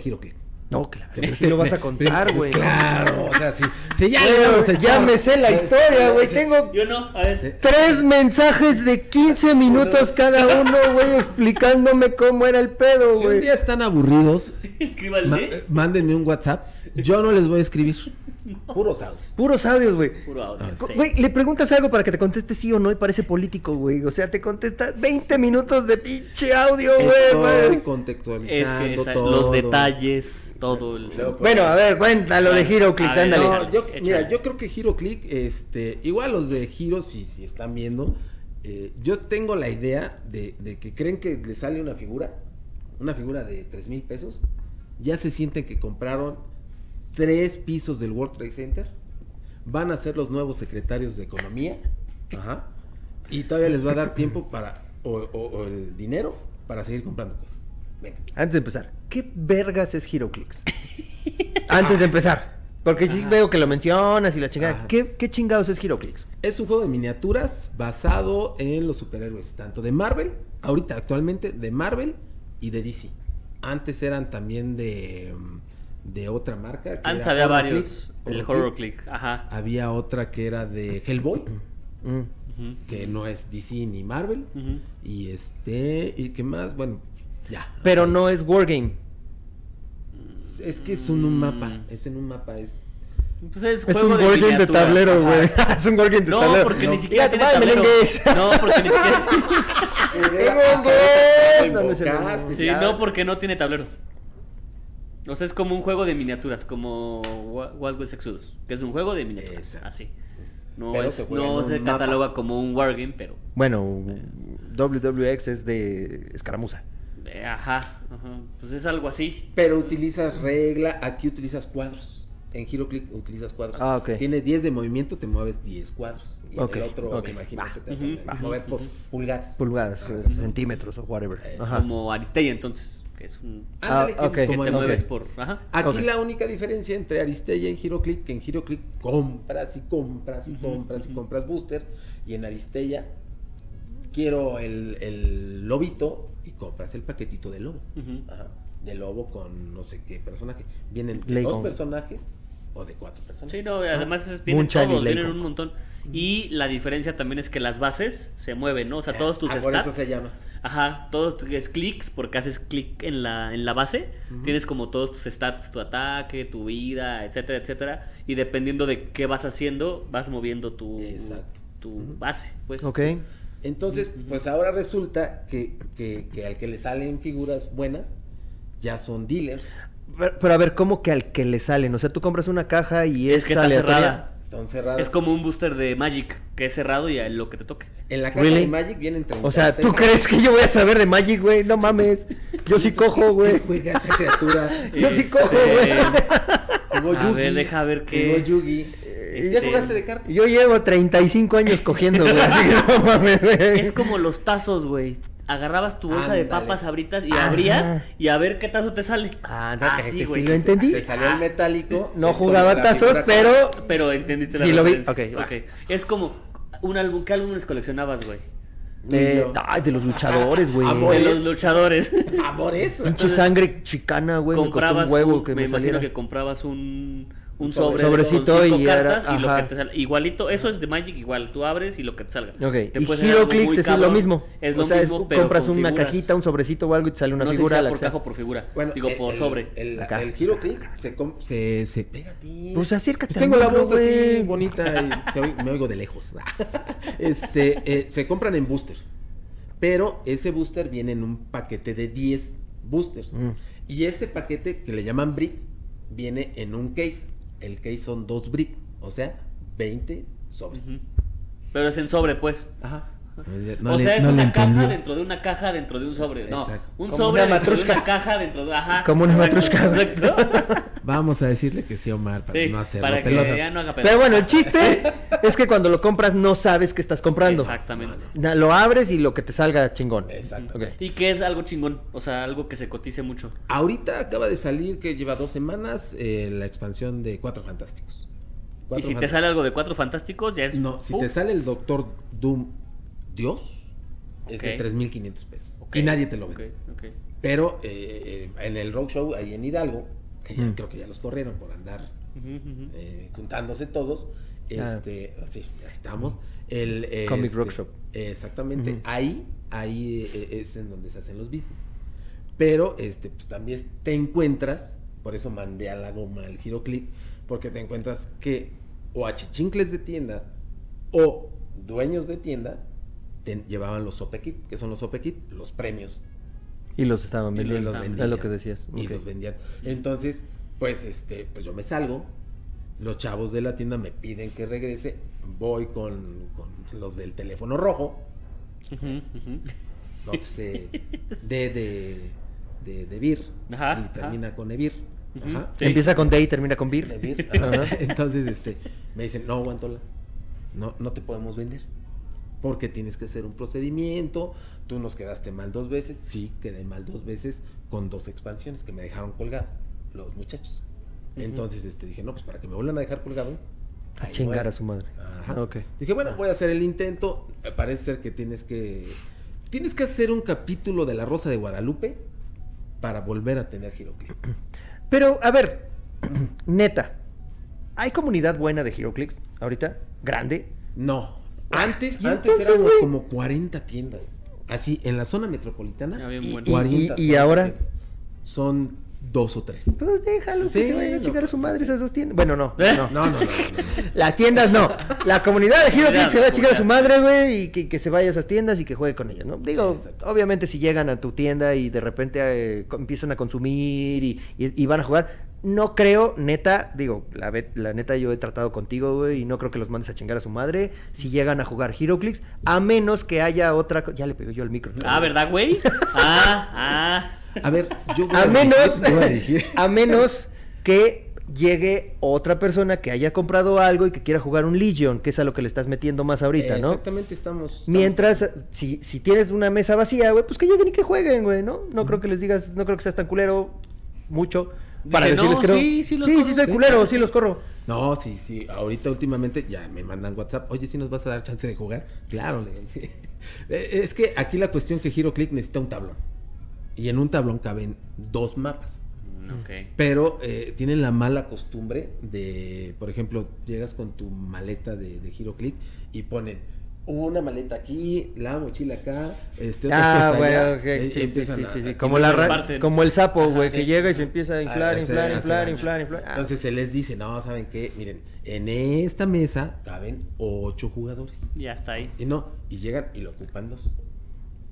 No, claro. Es que lo vas a contar, Pues güey. claro, o sea, sí. Sí, ya Güey, le vamos a ya me sé la historia, güey. Tengo Yo no, a ver. tres mensajes de 15 minutos cada uno, güey, explicándome cómo era el pedo, Si un güey. día están aburridos, ma- mándenme un WhatsApp. Yo no les voy a escribir. Puros audios. Puros audios, güey. Puro audio. Sí. Güey, le preguntas algo para que te conteste sí o no y parece político, güey. O sea, te contesta 20 minutos de pinche audio, güey. Estoy güey. Es contextualizando que esa- todo. los detalles, todo el... Luego, Bueno, a ver, cuéntalo de Hero Click, A ver, ándale. No, yo, Échale. mira, yo creo que Hero Click, este, igual los de Hero, si, si están viendo, eh, yo tengo la idea de, de que creen que le sale una figura, una figura de 3 mil pesos, ya se sienten que compraron tres pisos del World Trade Center, van a ser los nuevos secretarios de Economía, ajá, y todavía les va a dar tiempo para, o, o- o el dinero, para seguir comprando cosas. Venga. Antes de empezar, ¿qué vergas es Hero Clicks? Antes de empezar. Porque sí veo que lo mencionas y la chingada. ¿Qué, ¿Qué chingados es Hero Clicks? Es un juego de miniaturas basado en los superhéroes, tanto de Marvel, ahorita actualmente de Marvel y de DC. Antes eran también de, mm, de otra marca. que Antes era había Horror varios. Click, el Horror Horror Click. Click, ajá. Había otra que era de Hellboy, Mm. Que no es DC ni Marvel. Y este, ¿y qué más? Bueno, ya. Pero no es Wargame. Es que es en un Mm. mapa, es en un mapa, es... Pues es, un de Wargame de tablero, güey. Es un Wargame de No, tablero. porque ni siquiera tiene tablero. No, porque ni siquiera... Un. No, Sí, no, porque no tiene tablero. O sea, es como un juego de miniaturas, como Wild West Exodus, que es un juego de miniaturas, así. No, es- no un se mapa. cataloga como un wargame, pero... Bueno, WWX es de escaramuza. Eh, ajá, ajá, pues es algo así. Pero utilizas regla, aquí utilizas cuadros. En HeroClick utilizas cuadros. Ah, ok. Tienes 10 de movimiento, te mueves 10 cuadros. Y Ok, en el otro, ok. me imagino que te vas a mover por pulgadas. Pulgadas, Ah, eh, centímetros o whatever. Es Ajá. Como Aristella, entonces, que es un... Ándale, Ah, que ok. Que como te mueves por... Ajá. Aquí la única diferencia entre Aristella y HeroClick, que en HeroClick compras y compras y compras y compras booster, y en Aristella quiero el, el lobito y compras el paquetito de lobo. Ujú. Ajá. De lobo con no sé qué personaje. Vienen de dos personajes o de cuatro personajes. Sí, no, además vienen todos, vienen un montón. Y la diferencia también es que las bases se mueven, ¿no? O sea, todos tus Ah, stats... por eso se llama. Ajá, todo tu- es clics porque haces clic en la, en la base. Tienes como todos tus stats, tu ataque, tu vida, etcétera, etcétera. Y dependiendo de qué vas haciendo, vas moviendo tu, Exacto. tu base. Pues. Ok. Entonces, pues ahora resulta que, que, que al que le salen figuras buenas, ya son dealers. Pero, pero a ver, ¿cómo que al que le salen? O sea, tú compras una caja y Es es, que está aleatoria. cerrada. Son cerradas. Es como un booster de Magic que es cerrado y a lo que te toque. En la caja Really? de Magic vienen 36. O sea, ¿tú crees que yo voy a saber de Magic, güey? No mames. Yo sí cojo, güey. Juega esa criatura. Yo sí Este, cojo, güey. A Yugi. ver, deja ver qué- Jugó Yugi. Este- ¿Ya jugaste de cartas? Yo llevo 35 años cogiendo, güey. Así que no mames, güey. Es como los tazos, güey. Agarrabas tu bolsa de Ándale. papas abritas y abrías y a ver qué tazo te sale. Ah, entonces Así, ese sí güey. lo entendí. Se salió el metálico. No jugaba tazos, pero... Pero entendiste la Sí, lo vi. referencia. Ok, va. Ok. Es como un álbum. ¿Qué álbumes coleccionabas, güey? De, ay, de los luchadores, güey. De los luchadores. Amores. Pinche sangre chicana, güey. Me costó comprabas un huevo un- que me, me, imagino saliera. que comprabas un un Un sobre sobrecito con cinco y era- cartas y lo que te sale igualito eso es de Magic igual tú abres y lo que te salga Ok, Te y HeroClix es lo mismo. es o lo sea, mismo es- pero compras una figuras. cajita, un sobrecito o algo y te sale una no sé si figura. sea la por caja o por figura Bueno, digo el- por el- sobre El, Acá. el Hero Click se, se, se pega a ti. Pues acércate Pues tengo la voz así bonita y se oy- me oigo de lejos. este, eh, se compran en boosters. Pero ese booster viene en un paquete de 10 boosters. Mm. Y ese paquete que le llaman brick viene en un case. El case son dos brick, o sea, 20 sobres. Ujú. pero es en sobre pues Ajá. O sea, es una caja dentro de una caja dentro de un sobre. No, Exacto. un Como sobre una dentro de una caja dentro de. Ajá. Como una matrusca. Exacto. Vamos a decirle que sí, Omar, para Sí, no hacerlo para que pelotas. ya no haga pelotas. Pero bueno, el chiste es que cuando lo compras no sabes qué estás comprando. Exactamente. Lo abres y lo que te salga chingón. Exacto. Y que es algo chingón, o sea, algo que se cotice mucho. Ahorita acaba de salir, que lleva dos semanas, eh, la expansión de Cuatro Fantásticos. Y si te sale algo de cuatro fantásticos, ya es. No, si ¡Uf! te sale el Doctor Doom Dios, es de Ok. 3.500 pesos. Y nadie te lo vende. ok. Pero eh, eh, en el Roadshow, ahí en Hidalgo, que ya, Mm. creo que ya los corrieron por andar eh, juntándose todos. Ah. Este, sí, ya estamos. El, eh, Comic este, Rockshop. Exactamente. Ahí, ahí eh, es en donde se hacen los business. Pero este, pues también te encuentras, por eso mandé a la goma el Giroclick, porque te encuentras que o achichincles de tienda o dueños de tienda llevaban los sope kit, que son los sope kit, los premios Y los estaban Y vendiendo. los es vendían. lo que decías. y los vendían. Entonces, pues este, pues yo me salgo, los chavos de la tienda me piden que regrese, voy con, con los del teléfono rojo, ujú. no sé, D de, de, de Vir, Ajá, y termina con Evir. Ajá. Sí. Empieza con D y termina con Vir. Entonces, este, me dicen, no, Guantola, no, no te podemos vender. Porque tienes que hacer un procedimiento. Tú nos quedaste mal dos veces. Sí, quedé mal dos veces con dos expansiones que me dejaron colgado los muchachos. Entonces este, dije, no, pues para que me vuelvan a dejar colgado. A chingar muere. a su madre. Ajá. Ok. Dije, bueno, voy a hacer el intento. Parece ser que tienes que. Tienes que hacer un capítulo de La Rosa de Guadalupe para volver a tener Giroclip. Pero, a ver, neta, ¿hay comunidad buena de HeroClix ahorita? ¿Grande? No. Antes, ¿y antes entonces, éramos como 40 tiendas. Así, en la zona metropolitana. Ya bien Y- bueno. y- 40, y ahora? tiendas. Son dos o tres. Pues déjalo que Sí, se vayan a no chingar a su madre esas dos tiendas. Bueno, no, ¿Eh? no. No, no, no. no, no. Las tiendas no. La comunidad de HeroClix se va a chingar a su madre, güey, y que, que se vaya a esas tiendas y que juegue con ellas, ¿no? Digo, obviamente si llegan a tu tienda y de repente eh, empiezan a consumir y, y- y van a jugar, no creo, neta, digo, la, la neta yo he tratado contigo, güey, y no creo que los mandes a chingar a su madre si llegan a jugar HeroClix, a menos que haya otra... Ya le pegó yo al micro. Ah, ¿verdad, güey? Ah, ah. A ver, yo voy A a menos, dirigir- yo voy a dirigir. a menos que llegue otra persona que haya comprado algo y que quiera jugar un Legion, que es a lo que le estás metiendo más ahorita, ¿no? Exactamente, estamos. Mientras, si, si tienes una mesa vacía, güey, pues que lleguen y que jueguen, güey, ¿no? No creo que les digas, no creo que seas tan culero mucho para Dice, decirles "No, sí, sí los sí, corro". sí soy culero, sí sí. los corro. No, sí, sí. Ahorita últimamente ya me mandan WhatsApp. Oye, ¿sí nos vas a dar chance de jugar? Claro, le sí. Eh, Es que aquí la cuestión que HeroClick necesita un tablón. Y en un tablón caben dos mapas. Mm, Ok. Pero eh, tienen la mala costumbre de, por ejemplo, llegas con tu maleta de, de HeroClick y ponen una maleta aquí, la mochila acá, este Ah, bueno, allá, ok, eh, sí, sí, sí, Como, la como el sapo, güey, que llega y se empieza a inflar, a inflar, hacer- inflar, hacer inflar. Ah, Entonces se les dice, no, ¿saben qué? Miren, en esta mesa caben ocho jugadores. Ya está ahí. Y no, y llegan y lo ocupan dos.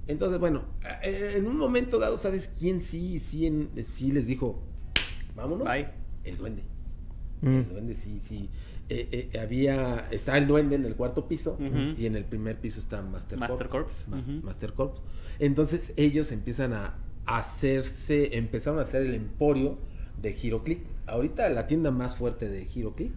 Entonces, bueno, eh, en un momento dado, ¿sabes quién sí, sí, en- sí les dijo, vámonos? Bye. El duende. Mm. El duende, sí, sí. Eh, eh, había, está el duende en el cuarto piso y en el primer piso está Master, Master Corps. Corps, Mas- ujú. Master Corps. Entonces ellos empiezan a hacerse, empezaron a hacer el emporio de HeroClick. Ahorita la tienda más fuerte de HeroClick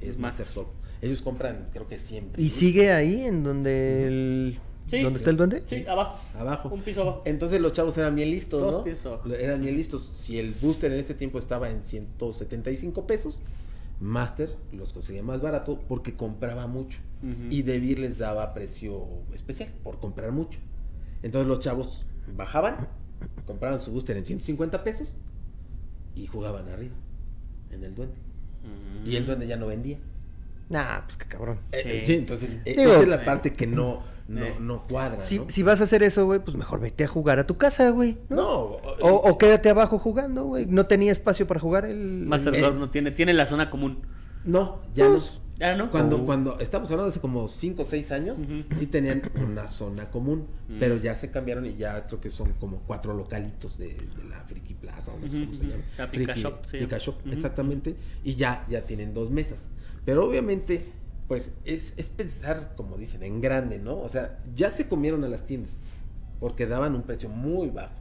es Es Master Master. Corps. Ellos compran, creo que siempre. ¿Y sigue ahí en donde el... Sí. ¿Dónde está el duende? Sí, abajo. Abajo. Un piso abajo. Entonces los chavos eran bien listos, Dos ¿no? pisos. Eran bien listos. Si el booster en ese tiempo estaba en 175 pesos, Master los conseguía más barato porque compraba mucho. Y Debir les daba precio especial por comprar mucho. Entonces los chavos bajaban, compraban su booster en 150 pesos y jugaban arriba, en el duende. Ujú. Y el duende ya no vendía. Nah, pues qué cabrón. Eh, Sí. eh, Sí, entonces eh, Digo, esa es la eh, parte que no, no, eh. no cuadra. Si, ¿no? si vas a hacer eso, güey, pues mejor vete a jugar a tu casa, güey. ¿no? No, O, o quédate abajo jugando, güey. No tenía espacio para jugar el... Master Eh. Corps no tiene, tiene la zona común. no, ya Pues, no. Ya no. Cuando, Oh. cuando estamos hablando de hace como 5 o 6 años, sí tenían una zona común, Mm. pero ya se cambiaron y ya creo que son como cuatro localitos de, de la Friki Plaza, o no sé cómo se llama. La Pika Shop se Pika llama. Shop, Ujú. exactamente, y ya, ya tienen dos mesas. Pero obviamente, pues es, es pensar, como dicen, en grande, ¿no? O sea, ya se comieron a las tiendas, porque daban un precio muy bajo,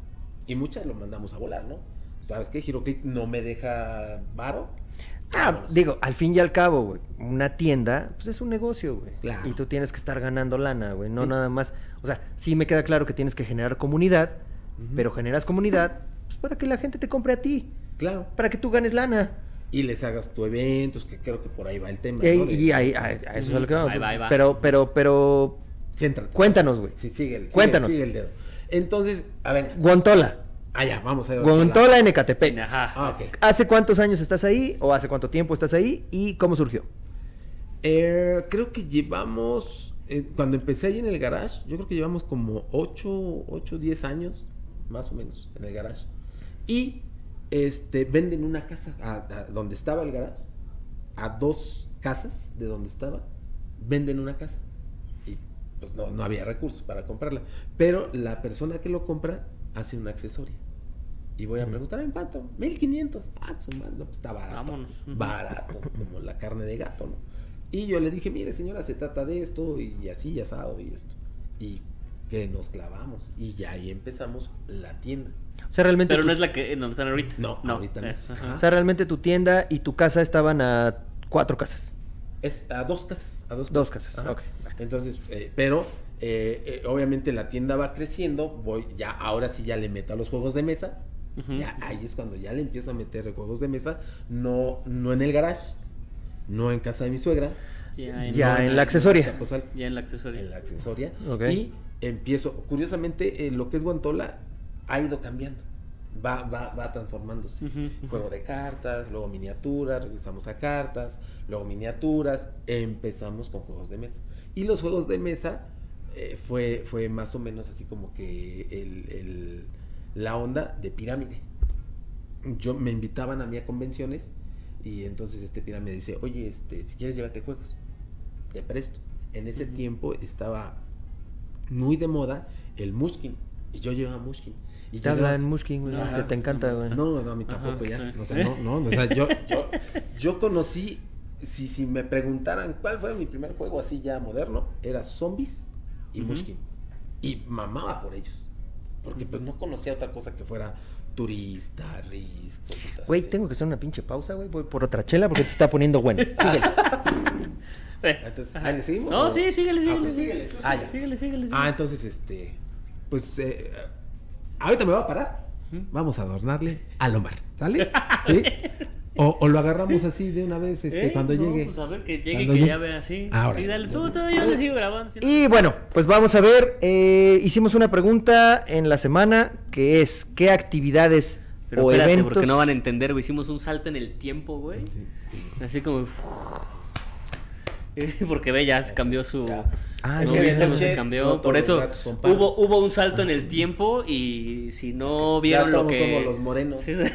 y muchas lo mandamos a volar, ¿no? ¿Sabes qué? HeroClick no me deja varo. Ah, Vámonos. digo, al fin y al cabo, güey, una tienda, pues es un negocio, güey. Claro. Y tú tienes que estar ganando lana, güey, no Sí. nada más. O sea, sí me queda claro que tienes que generar comunidad, pero generas comunidad pues, para que la gente te compre a ti, Claro. para que tú ganes lana. Y les hagas tu eventos, que creo que por ahí va el tema. Y, ¿no? De- y ahí, a eso es lo que vamos. ahí va, ahí va. Pero, pero, pero, Céntrate. cuéntanos, güey. Sí, sigue el, sigue- Cuéntanos. sigue el dedo. Entonces, a ver, Guantola. allá, vamos a ver. Guantola en Ecatepec. Ajá. Ah, ok. ¿Hace cuántos años estás ahí o hace cuánto tiempo estás ahí y cómo surgió? Eh, creo que llevamos, eh, cuando empecé ahí en el garage, yo creo que llevamos como 8, 8, 10 años, más o menos, en el garage. Y este, venden una casa a, a donde estaba el garage, a dos casas de donde estaba, venden una casa. Y pues no, no había recursos para comprarla. Pero la persona que lo compra hace un accesorio. Y voy a preguntar, ¿en cuánto? 1500. Ah, su madre, no, pues está barato. Vámonos. Barato, como la carne de gato, ¿no? Y yo le dije, mire señora, se trata de esto y así, y asado y esto. Y que nos clavamos. Y ya ahí empezamos la tienda. O sea, realmente, Pero tu, no es la que en donde están ahorita. No, ahorita no. Eh, o sea, realmente tu tienda y tu casa estaban a cuatro casas. Es a dos casas. A dos, Dos casas, Ajá. ok. Entonces, eh, pero eh, eh, obviamente la tienda va creciendo. Voy, ya, ahora sí ya le meto a los juegos de mesa. Ya, ahí es cuando ya le empiezo a meter juegos de mesa. No, no en el garage. No en casa de mi suegra. Ya en, Ya no en la accesoria. Ya en la accesoria. en la accesoria. Y empiezo, curiosamente, eh, lo que es Guantola ha ido cambiando. Va, va, va transformándose. Juego de cartas, luego miniaturas, regresamos a cartas, luego miniaturas, empezamos con juegos de mesa. Y los juegos de mesa eh, fue, fue más o menos así como que el, el- la onda de pirámide. Yo me invitaban a mí a convenciones y entonces este pirámide dice, oye, este, si quieres llévate juegos, te presto. En ese tiempo estaba muy de moda el Mushkin y yo llevaba Mushkin. Y Te llegaba- hablan Mushkin, güey, que te encanta, güey. no, no, a mí tampoco Ajá, ya. sí. O sea, no, no, o sea, yo, yo, yo conocí, si, si me preguntaran cuál fue mi primer juego así ya moderno, era Zombies y Ujú. Mushkin. Y mamaba por ellos. Porque pues no conocía otra cosa que fuera turista, RIS, Güey, tengo que hacer una pinche pausa, güey. Voy por otra chela porque te está poniendo bueno. Síguele. Entonces. ¿ahí le seguimos No, o- sí, síguele, Ah, síguele, pues, síguele. Ah, ya. Síguele, síguele, Ah, síguele. entonces, este, pues, eh, ahorita me voy a parar. Vamos a adornarle al Omar, ¿sale? ¿Sí? O, o lo agarramos así de una vez, este, Eh, cuando no, llegue. Pues a ver, que llegue, Cuando que llegue. ya vea así. Ahora. Sí, dale, tú, tú, yo le sigo grabando. Y bueno, pues vamos a ver. eh, hicimos una pregunta en la semana que es: ¿qué actividades Pero o espérate, eventos? porque no van a entender, güey. Hicimos un salto en el tiempo, güey. Sí. Así como. Porque ve, ya se cambió su. Ah, no, es que no se cambió. no Por eso hubo, hubo un salto en el tiempo y si no que vieron ya lo todos que. somos los morenos. Sí, sí.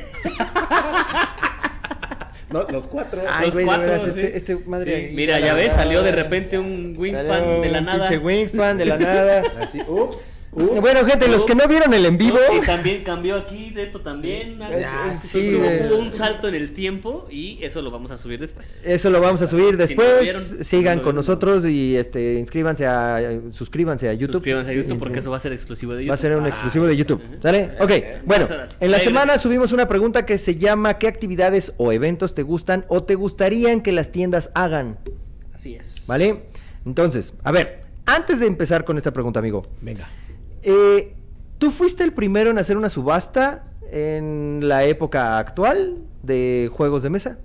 No, los cuatro. Ay, Los güey, cuatro, veras, sí. este, este madre. Sí, Mira, ya ves, salió de repente un Wingspan de la un nada. Pinche Wingspan de la nada. Así, ups, ups. bueno, gente, los que no vieron el en vivo. Y también cambió aquí, de esto también. Ya, Entonces, sí, hubo, de- hubo un salto en el tiempo y eso lo vamos a subir después. Eso lo vamos a subir Si no después. vieron, Sigan no con vieron. nosotros y este inscríbanse a suscríbanse a YouTube. Suscríbanse a Sí, YouTube porque sí. eso va a ser exclusivo de YouTube. Va a ser un Ah, exclusivo de YouTube. Ajá. ¿Sale? Ok. Bueno, en la semana subimos una pregunta que se llama ¿qué actividades o eventos te gustan o te gustarían que las tiendas hagan? Así es. ¿Vale? Entonces, a ver, antes de empezar con esta pregunta, amigo. Venga. Eh, ¿Tú fuiste el primero en hacer una subasta en la época actual de juegos de mesa?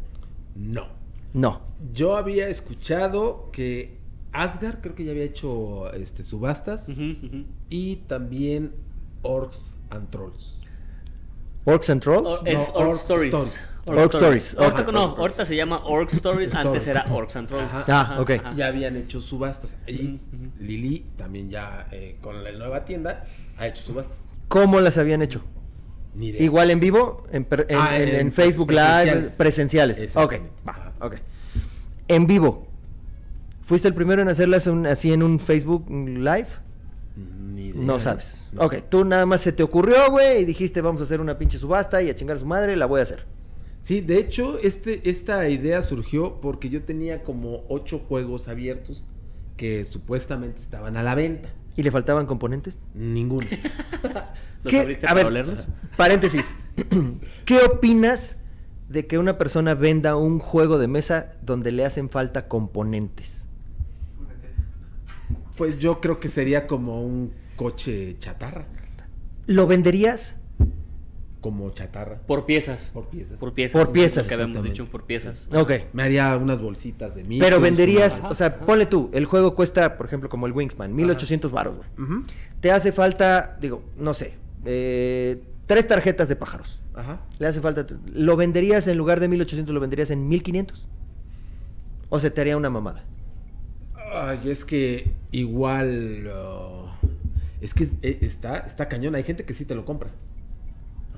No. No. Yo había escuchado que Asgard creo que ya había hecho este subastas y también Orcs and Trolls. Orcs and Trolls. Or- es No, Orc Orc Stories. Stories. Orc Stories. No, ahorita se llama Orc Stories, antes era Orcs and Trolls. Ajá. Ah, ok. Ya habían hecho subastas. Y. Lili también ya eh, con la nueva tienda ha hecho subastas. ¿Cómo las habían hecho? Ni idea. Igual en vivo, en, Ah, en- en en Facebook presenciales. Live, presenciales. Ok, va, ok. En vivo. ¿Fuiste el primero en hacerlas un- así en un Facebook Live? Ni idea. No sabes. No. Ok, tú nada más se te ocurrió, güey, y dijiste, vamos a hacer una pinche subasta y a chingar a su madre, la voy a hacer. Sí, de hecho, este, esta idea surgió porque yo tenía como ocho juegos abiertos que supuestamente estaban a la venta. ¿Y le faltaban componentes? Ninguno. ¿Los ¿Qué? abriste A para ver, olerlos? Paréntesis. ¿Qué opinas de que una persona venda un juego de mesa donde le hacen falta componentes? Pues yo creo que sería como un coche chatarra. ¿Lo venderías? Como chatarra. Por piezas. Por piezas. Por piezas. Por piezas. Que habíamos dicho, por piezas. Ok. Me haría unas bolsitas de mí. Pero venderías, o sea, ajá. ponle tú, el juego cuesta, por ejemplo, como el Wingspan, 1800 baros, güey. Te hace falta, digo, no sé, eh, tres tarjetas de pájaros. Ajá. Le hace falta, ¿lo venderías en lugar de 1800, lo venderías en 1500? ¿O se te haría una mamada? Ay, es que igual. uh, es que es- eh, está, está cañón. Hay gente que sí te lo compra.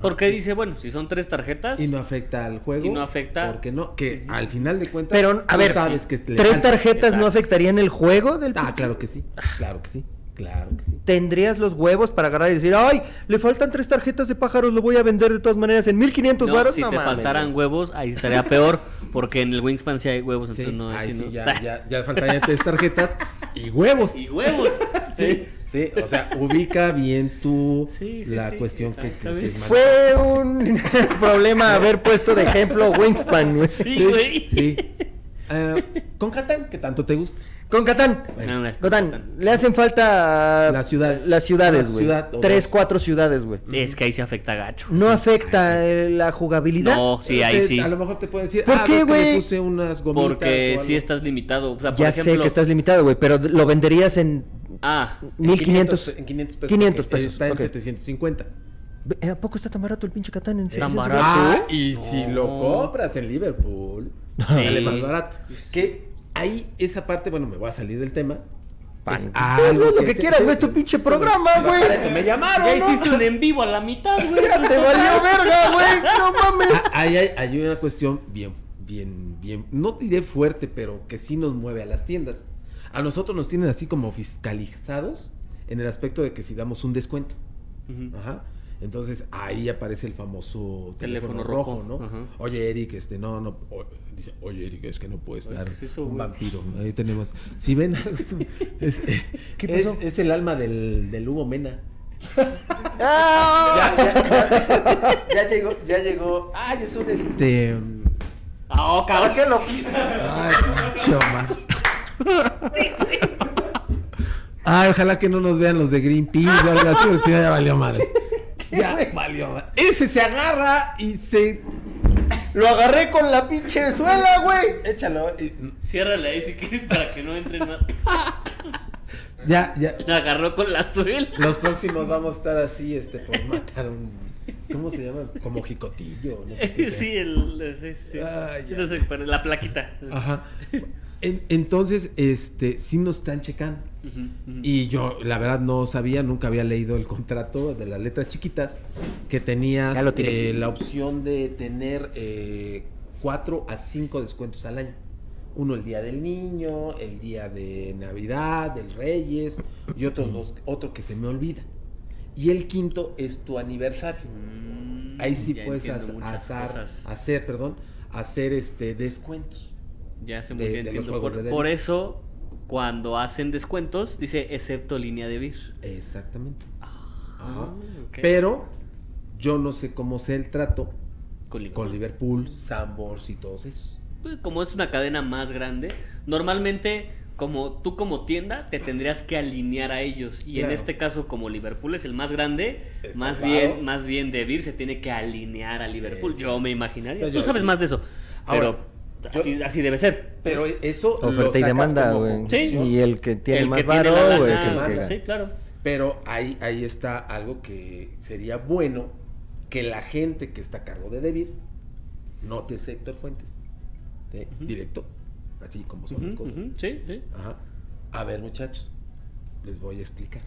Porque dice, bueno, si son tres tarjetas. Y no afecta al juego. Y no afecta. Porque no, que al final de cuentas. Pero, a ver, sabes que ¿tres tarjetas no afectarían el juego del Ah, claro que sí. Claro que sí. Claro que sí. ¿Tendrías los huevos para agarrar y decir, ay, le faltan tres tarjetas de pájaros, lo voy a vender de todas maneras en 1500 No, baros? si No te mames, faltaran huevos, ahí estaría peor. Porque en el Wingspan sí hay huevos, Sí, entonces no ahí así sí, no. ya, ya, ya faltarían tres tarjetas y huevos. Y huevos. Sí, sí, o sea, ubica bien tú Sí, sí, la sí, cuestión que, que, exactamente. que Fue un problema haber puesto de ejemplo Wingspan, güey. Sí, güey. Sí. Eh, con Catán, que tanto te gusta. Con Catán. Ándale, Catán, le hacen falta Las ciudades. Las ciudades, güey. ciudad Tres, cuatro ciudades, güey. Es que ahí se afecta gacho. No afecta eh, la jugabilidad. No, sí, Te- ahí sí. A lo mejor te pueden decir, ¿Por ah, qué, güey? puse unas gomitas. Porque sí algo". estás limitado. O sea, por ya ejemplo. sé que estás limitado, güey, pero lo venderías en Ah, En 1500. En 500 pesos. 500 porque pesos, Está en ok. 750. Eh, ¿A poco está tan barato el pinche Catán en Tan 600 barato. Ah, y si lo compras en Liverpool, Sí. sale más barato. Que ahí, esa parte, bueno, me voy a salir del tema. Pan. Es algo lo que quieras, se- güey, es tu pinche programa, güey. Para eso me llamaron, ya ¿no? hiciste un en vivo a la mitad, güey. Ya te valió verga, güey. No mames. Ah, Ahí hay, hay una cuestión bien, bien, bien, no diré fuerte, pero que sí nos mueve a las tiendas. A nosotros nos tienen así como fiscalizados en el aspecto de que si damos un descuento. Ajá. Entonces ahí aparece el famoso teléfono, Teléfono rojo, rojo, ¿no? ajá. Oye, Eric, este, no, no, o- dice, oye, Eric, es que no puedes Oye, dar ¿qué es eso, un güey? vampiro. Ahí tenemos. Si ven algo, es, es- ¿Qué pasó? es el alma del, del Hugo Mena. ¡Ah! Ya, ya, ya, ya llegó, ya llegó. Ay, es un este. Ah, oh, cabrón. ¿Por qué lo Ay, Ay, ojalá que no nos vean los de Greenpeace o algo así, porque ya valió madres. Ya valió madres. Ese se agarra y se. Lo agarré con la pinche suela, güey. Échalo. y- Ciérrale ahí si quieres para que no entren más. Ya, ya. Me agarró con la suela. Los próximos vamos a estar así, este, por matar un. ¿Cómo se llama? Como jicotillo. no. Sí, el. Sí, sí. Ah, Sí, ya. no sé, pero la plaquita. Ajá. En- entonces, este, sí nos están checando. Y yo, la verdad, no sabía, nunca había leído el contrato de las letras chiquitas, que tenías eh, la opción de tener eh, cuatro a cinco descuentos al año. Uno el día del niño, el día de Navidad, del Reyes, y otros dos, otro que se me olvida. Y el quinto es tu aniversario. Mm, Ahí sí puedes cosas. hacer, perdón, hacer este descuentos. Ya sé muy de- bien, de entiendo. Por, eso, cuando hacen descuentos, dice excepto línea de BIR. Exactamente. Ah. Pero yo no sé cómo sea el trato Con Liverpool. con Liverpool, Sambors y todos esos. Pues, como es una cadena más grande, normalmente como tú como tienda te tendrías que alinear a ellos y en este caso como Liverpool es el más grande, Está más claro. bien más bien De Beer se tiene que alinear a Liverpool. Yo me imaginaría. Entonces, Tú yo- sabes más de eso, Ahora, pero yo- así, así debe ser. Pero eso lo Oferta y demanda, como conclusión. Y el que tiene El más que varo, lana, es el. Sí, claro. Pero ahí, ahí está algo que sería bueno que la gente que está a cargo de Debir note ese Héctor Fuentes. de Ujú. Directo. Así como son las Ujú, cosas. ujú, Sí, sí. Ajá. A ver, muchachos, les voy a explicar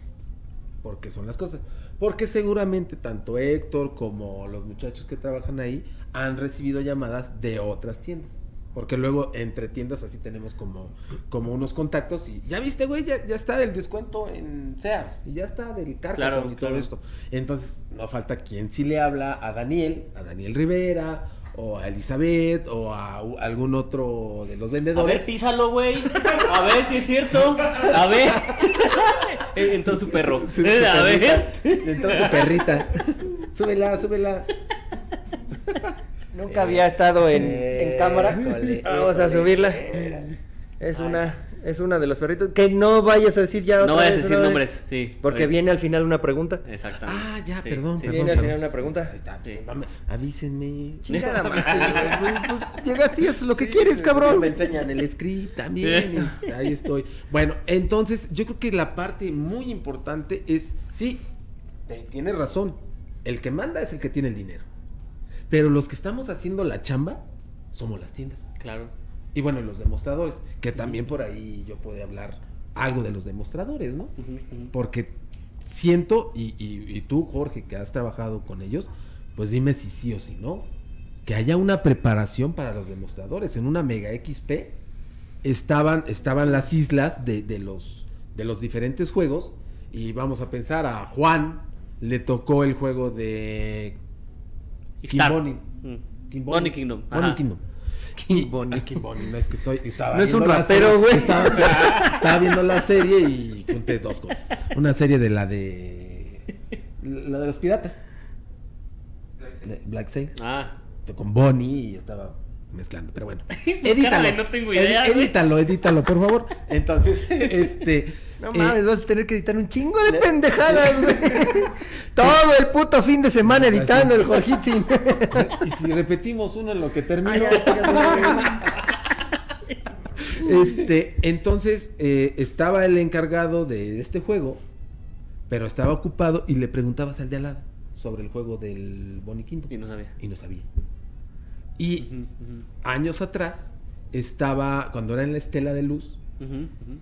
por qué son las cosas. Porque seguramente tanto Héctor como los muchachos que trabajan ahí han recibido llamadas de otras tiendas. Porque luego entre tiendas así tenemos como, como unos contactos y ya viste, güey, ya, ya está el descuento en Sears y ya está del Carcassonne Claro, y todo claro. esto. Entonces no falta quien sí le habla a Daniel, a Daniel Rivera o a Elizabeth o a u- algún otro de los A vendedores. ver, písalo, güey. A ver si es cierto. A ver. Eh, Entonces su perro. Su- su Eh, A perrita. ver. Entonces su perrita. súbela, súbela. Nunca había estado en, Eh, en cámara. híjole, Vamos a híjole. subirla. Es una, es una de los perritos. Que no vayas a decir ya otra No vayas a decir ¿no? nombres, sí. Porque Oye. viene al final una pregunta. Exactamente. Ah, ya, Sí, perdón, sí. Viene al final una pregunta. Está, Sí. mame, avísenme. Chingada madre, güey, pues, llegaste y haces lo que Sí, quieres, cabrón. Me enseñan el script también. y ahí estoy. Bueno, entonces yo creo que la parte muy importante es, sí, te- tienes razón. El que manda es el que tiene el dinero. Pero los que estamos haciendo la chamba somos las tiendas. Claro. Y bueno, los demostradores, que también por ahí yo podría hablar algo de los demostradores, ¿no? Porque siento, y, y- y tú, Jorge, que has trabajado con ellos, pues dime si sí o si no, que haya una preparación para los demostradores. En una Mega XP estaban, estaban las islas de, de los, de los diferentes juegos, y vamos a pensar a Juan, le tocó el juego de. Kimboni. Mm. Kimboni. Bonnie Kingdom. Bonnie. Ah, Kimboni, no es que estoy. estaba No es un viendo la rapero, serie- güey. Estaba, estaba viendo la serie y junté dos cosas. Una serie de la de. La de los piratas. Black Sails. Ah. Con Bonnie y estaba mezclando, pero bueno. De no tengo idea, edítalo, edítalo, por favor. Entonces, este. No eh, mames, vas a tener que editar un chingo de pendejadas, güey. Todo el puto fin de semana editando el Jorgitzin. y si repetimos uno en lo que madre. Este, entonces eh, estaba el encargado de este juego, pero estaba ocupado y le preguntabas al de al lado sobre el juego del Bonnie Kingdom Y no sabía. y no sabía. Y años atrás estaba, cuando era en la Estela de Luz,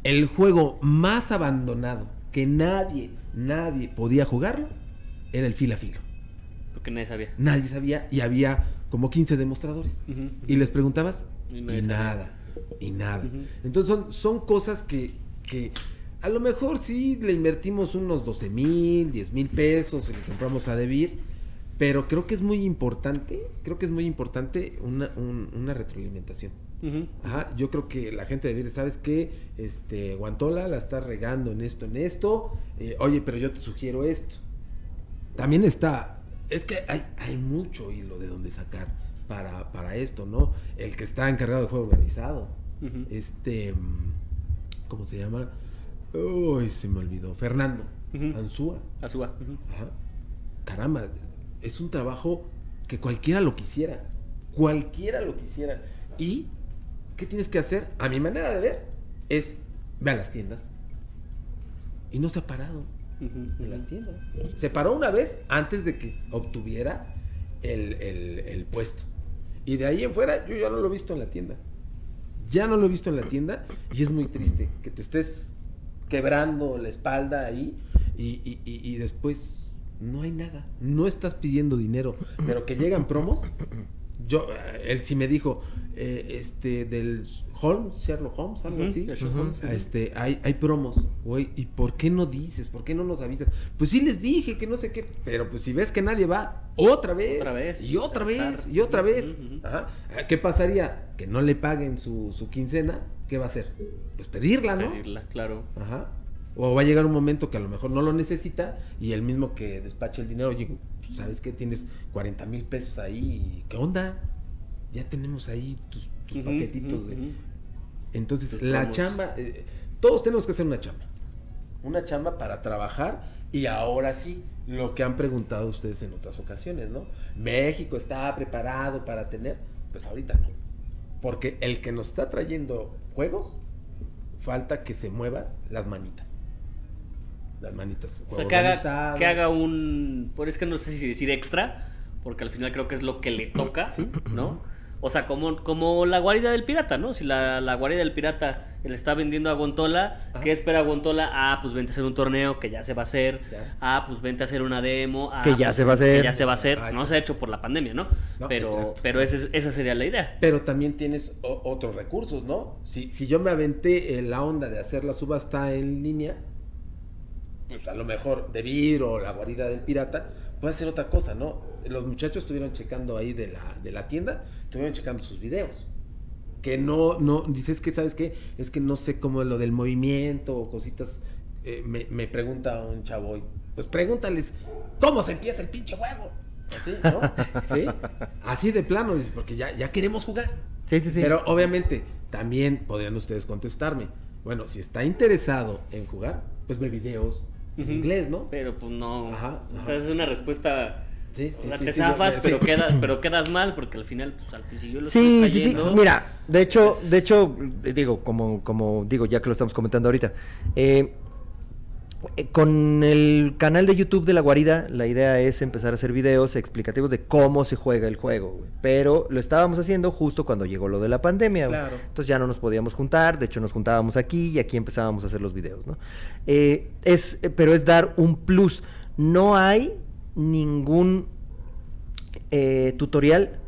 el juego más abandonado que nadie, nadie podía jugarlo era el fila filo. Porque nadie sabía. Nadie sabía y había como 15 demostradores. Y les preguntabas Y nada, y nada. Entonces son, son cosas que, que a lo mejor sí le invertimos unos 12 mil, 10 mil pesos y le compramos a Debir, pero creo que es muy importante, creo que es muy importante una, un- una retroalimentación. Ujú. Ajá, yo creo que la gente debe, ¿sabes qué? Este, Guantola la está regando en esto, en esto. eh, oye, pero yo te sugiero esto. también está, es que hay, hay mucho hilo de donde sacar para, para esto, ¿no? El que está encargado de juego organizado, este, mm, ¿cómo se llama? Uy, se me olvidó, Fernando Ujú. Ansúa. Azúa. Ajá. Caramba, es un trabajo que cualquiera lo quisiera. Cualquiera lo quisiera. ¿Y qué tienes que hacer? A mi manera de ver, es ve a las tiendas. Y no se ha parado en las tiendas. Se paró una vez antes de que obtuviera el, el- el puesto. Y de ahí en fuera, yo ya no lo he visto en la tienda. Ya no lo he visto en la tienda y es muy triste que te estés quebrando la espalda ahí y, y- y- y después no hay nada. No estás pidiendo dinero, pero que llegan promos. Yo, eh, él sí me dijo, eh, este, del Holmes, Sherlock Holmes, algo así. Holmes. Este, hay, hay promos, güey. ¿Y por qué no dices? ¿Por qué no nos avisas? Pues sí les dije que no sé qué. Pero pues si ves que nadie va, otra vez. Otra vez. Y otra vez. estar. Y otra vez. Ajá. Ah, ¿Qué pasaría? Que no le paguen su, su quincena. ¿Qué va a hacer? Pues pedirla, ¿no? Pedirla, claro. Ajá. O va a llegar un momento que a lo mejor no lo necesita y el mismo que despache el dinero, oye, pues, ¿sabes qué? Tienes 40 mil pesos ahí. ¿Qué onda? Ya tenemos ahí tus, paquetitos. de... Entonces, Tus la promos. chamba, eh, todos tenemos que hacer una chamba. Una chamba para trabajar y ahora sí, lo que han preguntado ustedes en otras ocasiones, ¿no? México está preparado para tener, pues ahorita no. Porque el que nos está trayendo juegos, falta que se muevan las manitas. Las manitas. O sea, que haga, que haga un. Por es que no sé si decir extra, porque al final creo que es lo que le toca, ¿no? O sea, como, como la guarida del pirata, ¿no? Si la, la guarida del pirata le está vendiendo a Gontola, Ajá. ¿qué espera Gontola? Ah, pues vente a hacer un torneo que ya se va a hacer. Ya. Ah, pues vente a hacer una demo. ah, Que ya pues, se va a hacer. Que ya se va a hacer. Ah, No se ha hecho por la pandemia, ¿no? No, pero exacto, pero exacto. ese es- esa sería la idea. Pero también tienes o- otros recursos, ¿no? Si, si yo me aventé en la onda de hacer la subasta en línea, pues a lo mejor de Vir o la guarida del pirata, puede ser otra cosa, ¿no? Los muchachos estuvieron checando ahí de la, de la tienda, estuvieron checando sus videos. Que no, no, dices que, ¿sabes qué? Es que no sé cómo lo del movimiento o cositas. eh, me, me pregunta un chavo, y, pues pregúntales, ¿cómo se empieza el pinche juego? Así, ¿no? ¿Sí? Así de plano, dice, porque ya, ya queremos jugar. Sí, sí, sí. Pero obviamente, también podrían ustedes contestarme. Bueno, si está interesado en jugar, pues ve videos inglés, ¿no? Pero pues no. Ajá, O sea, es una respuesta. Sí, sí, sí, te zafas, pero, queda, pero quedas mal, porque al final, pues al principio lo Sí, sí, sí. Mira, de hecho, pues- de hecho, eh, digo, como, como digo, ya que lo estamos comentando ahorita, eh, con el canal de YouTube de La Guarida, la idea es empezar a hacer videos explicativos de cómo se juega el juego, güey. Pero lo estábamos haciendo justo cuando llegó lo de la pandemia, güey. Claro. Entonces ya no nos podíamos juntar, de hecho nos juntábamos aquí y aquí empezábamos a hacer los videos, ¿no? Eh, es, eh, pero es dar un plus. No hay ningún eh, tutorial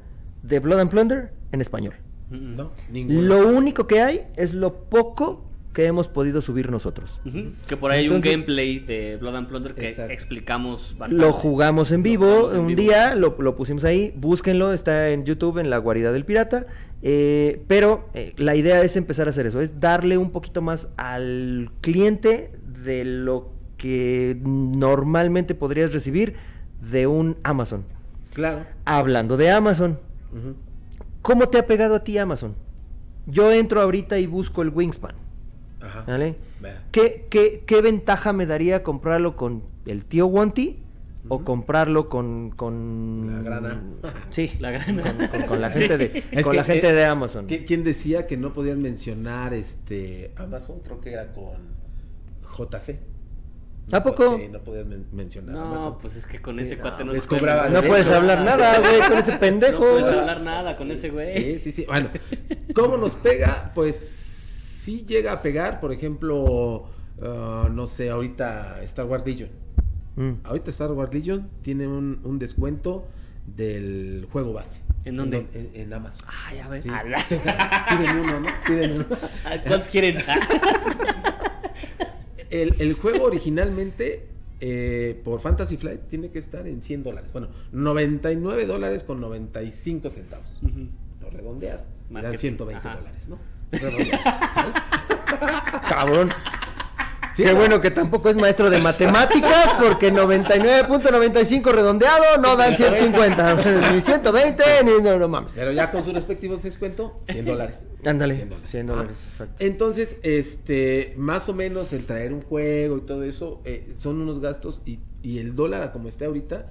de Blood and Plunder en español. Ujú. No, ninguno. Lo único que hay es lo poco que hemos podido subir nosotros. Que por ahí hay un gameplay de Blood and Plunder que Exacto. explicamos bastante. Lo jugamos en vivo jugamos en un vivo. día, lo, lo pusimos ahí, búsquenlo, está en YouTube, en la guarida del pirata. eh, pero eh, la idea es empezar a hacer eso, es darle un poquito más al cliente de lo que normalmente podrías recibir de un Amazon. Claro. Hablando de Amazon. ¿cómo te ha pegado a ti Amazon? Yo entro ahorita y busco el Wingspan. Ajá. ¿Vale? ¿Qué, qué, qué ventaja me daría comprarlo con el tío Wanty o Ujú. comprarlo con, con La grana. Sí, La grana. Con, con- con la Sí. gente de Es con que, la gente eh, de Amazon. ¿qui- ¿Quién decía que no podían mencionar este Amazon? Creo que era con JC. ¿A poco? Sí, no podían men- mencionar No, Amazon. pues es que con Sí, ese no, cuate no se puede cobraban no puedes hablar nada, güey, con ese pendejo. No puedes hablar nada con ese güey. Sí, sí, sí. Bueno, ¿cómo nos pega? Pues sí llega a pegar, por ejemplo, ah, no sé, ahorita Star Wars Legion. Mm. Ahorita Star Wars Legion tiene un, un descuento del juego base. ¿En dónde? En, en Amazon. Ah, ya ves. Sí. Piden uno, ¿no? Piden uno. ¿Cuántos quieren? El, el juego originalmente eh, por Fantasy Flight tiene que estar en 100 dólares. Bueno, 99 dólares con 95 centavos. Ujú. Lo redondeas, y dan Marketing, 120 ajá. dólares, ¿no? Cabrón. Sí, Qué no. bueno que tampoco es maestro de matemáticas, porque 99.95 redondeado no dan 150, ni 120, ni no, no mames. Pero ya con su respectivo descuento, 100 dólares. Ándale, 100 dólares. 100 dólares, exacto. Entonces, este, más o menos el traer un juego y todo eso eh, son unos gastos y, y el dólar, como esté ahorita,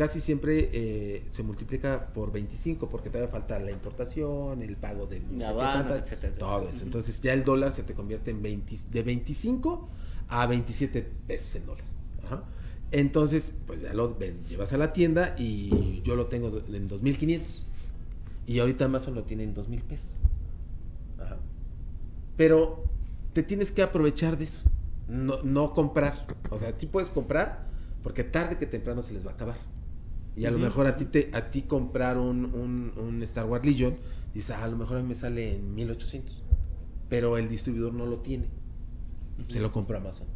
casi siempre eh, se multiplica por 25 porque todavía falta la importación, el pago de no etcétera, etcétera. todo eso. Entonces ya el dólar se te convierte en 20, de 25 a 27 pesos el dólar. Ajá. Entonces, pues ya lo ven, llevas a la tienda y yo lo tengo en 2500. Y ahorita Amazon lo tiene en 2000 pesos. Ajá. Pero te tienes que aprovechar de eso. No, no comprar. O sea, sí puedes comprar porque tarde que temprano se les va a acabar. Y a lo mejor a ti te, a ti comprar un, un, un Star Wars Legion, dices, "Ah, a lo mejor a mí me sale en 1800. Pero el distribuidor no lo tiene. Se lo compra Amazon.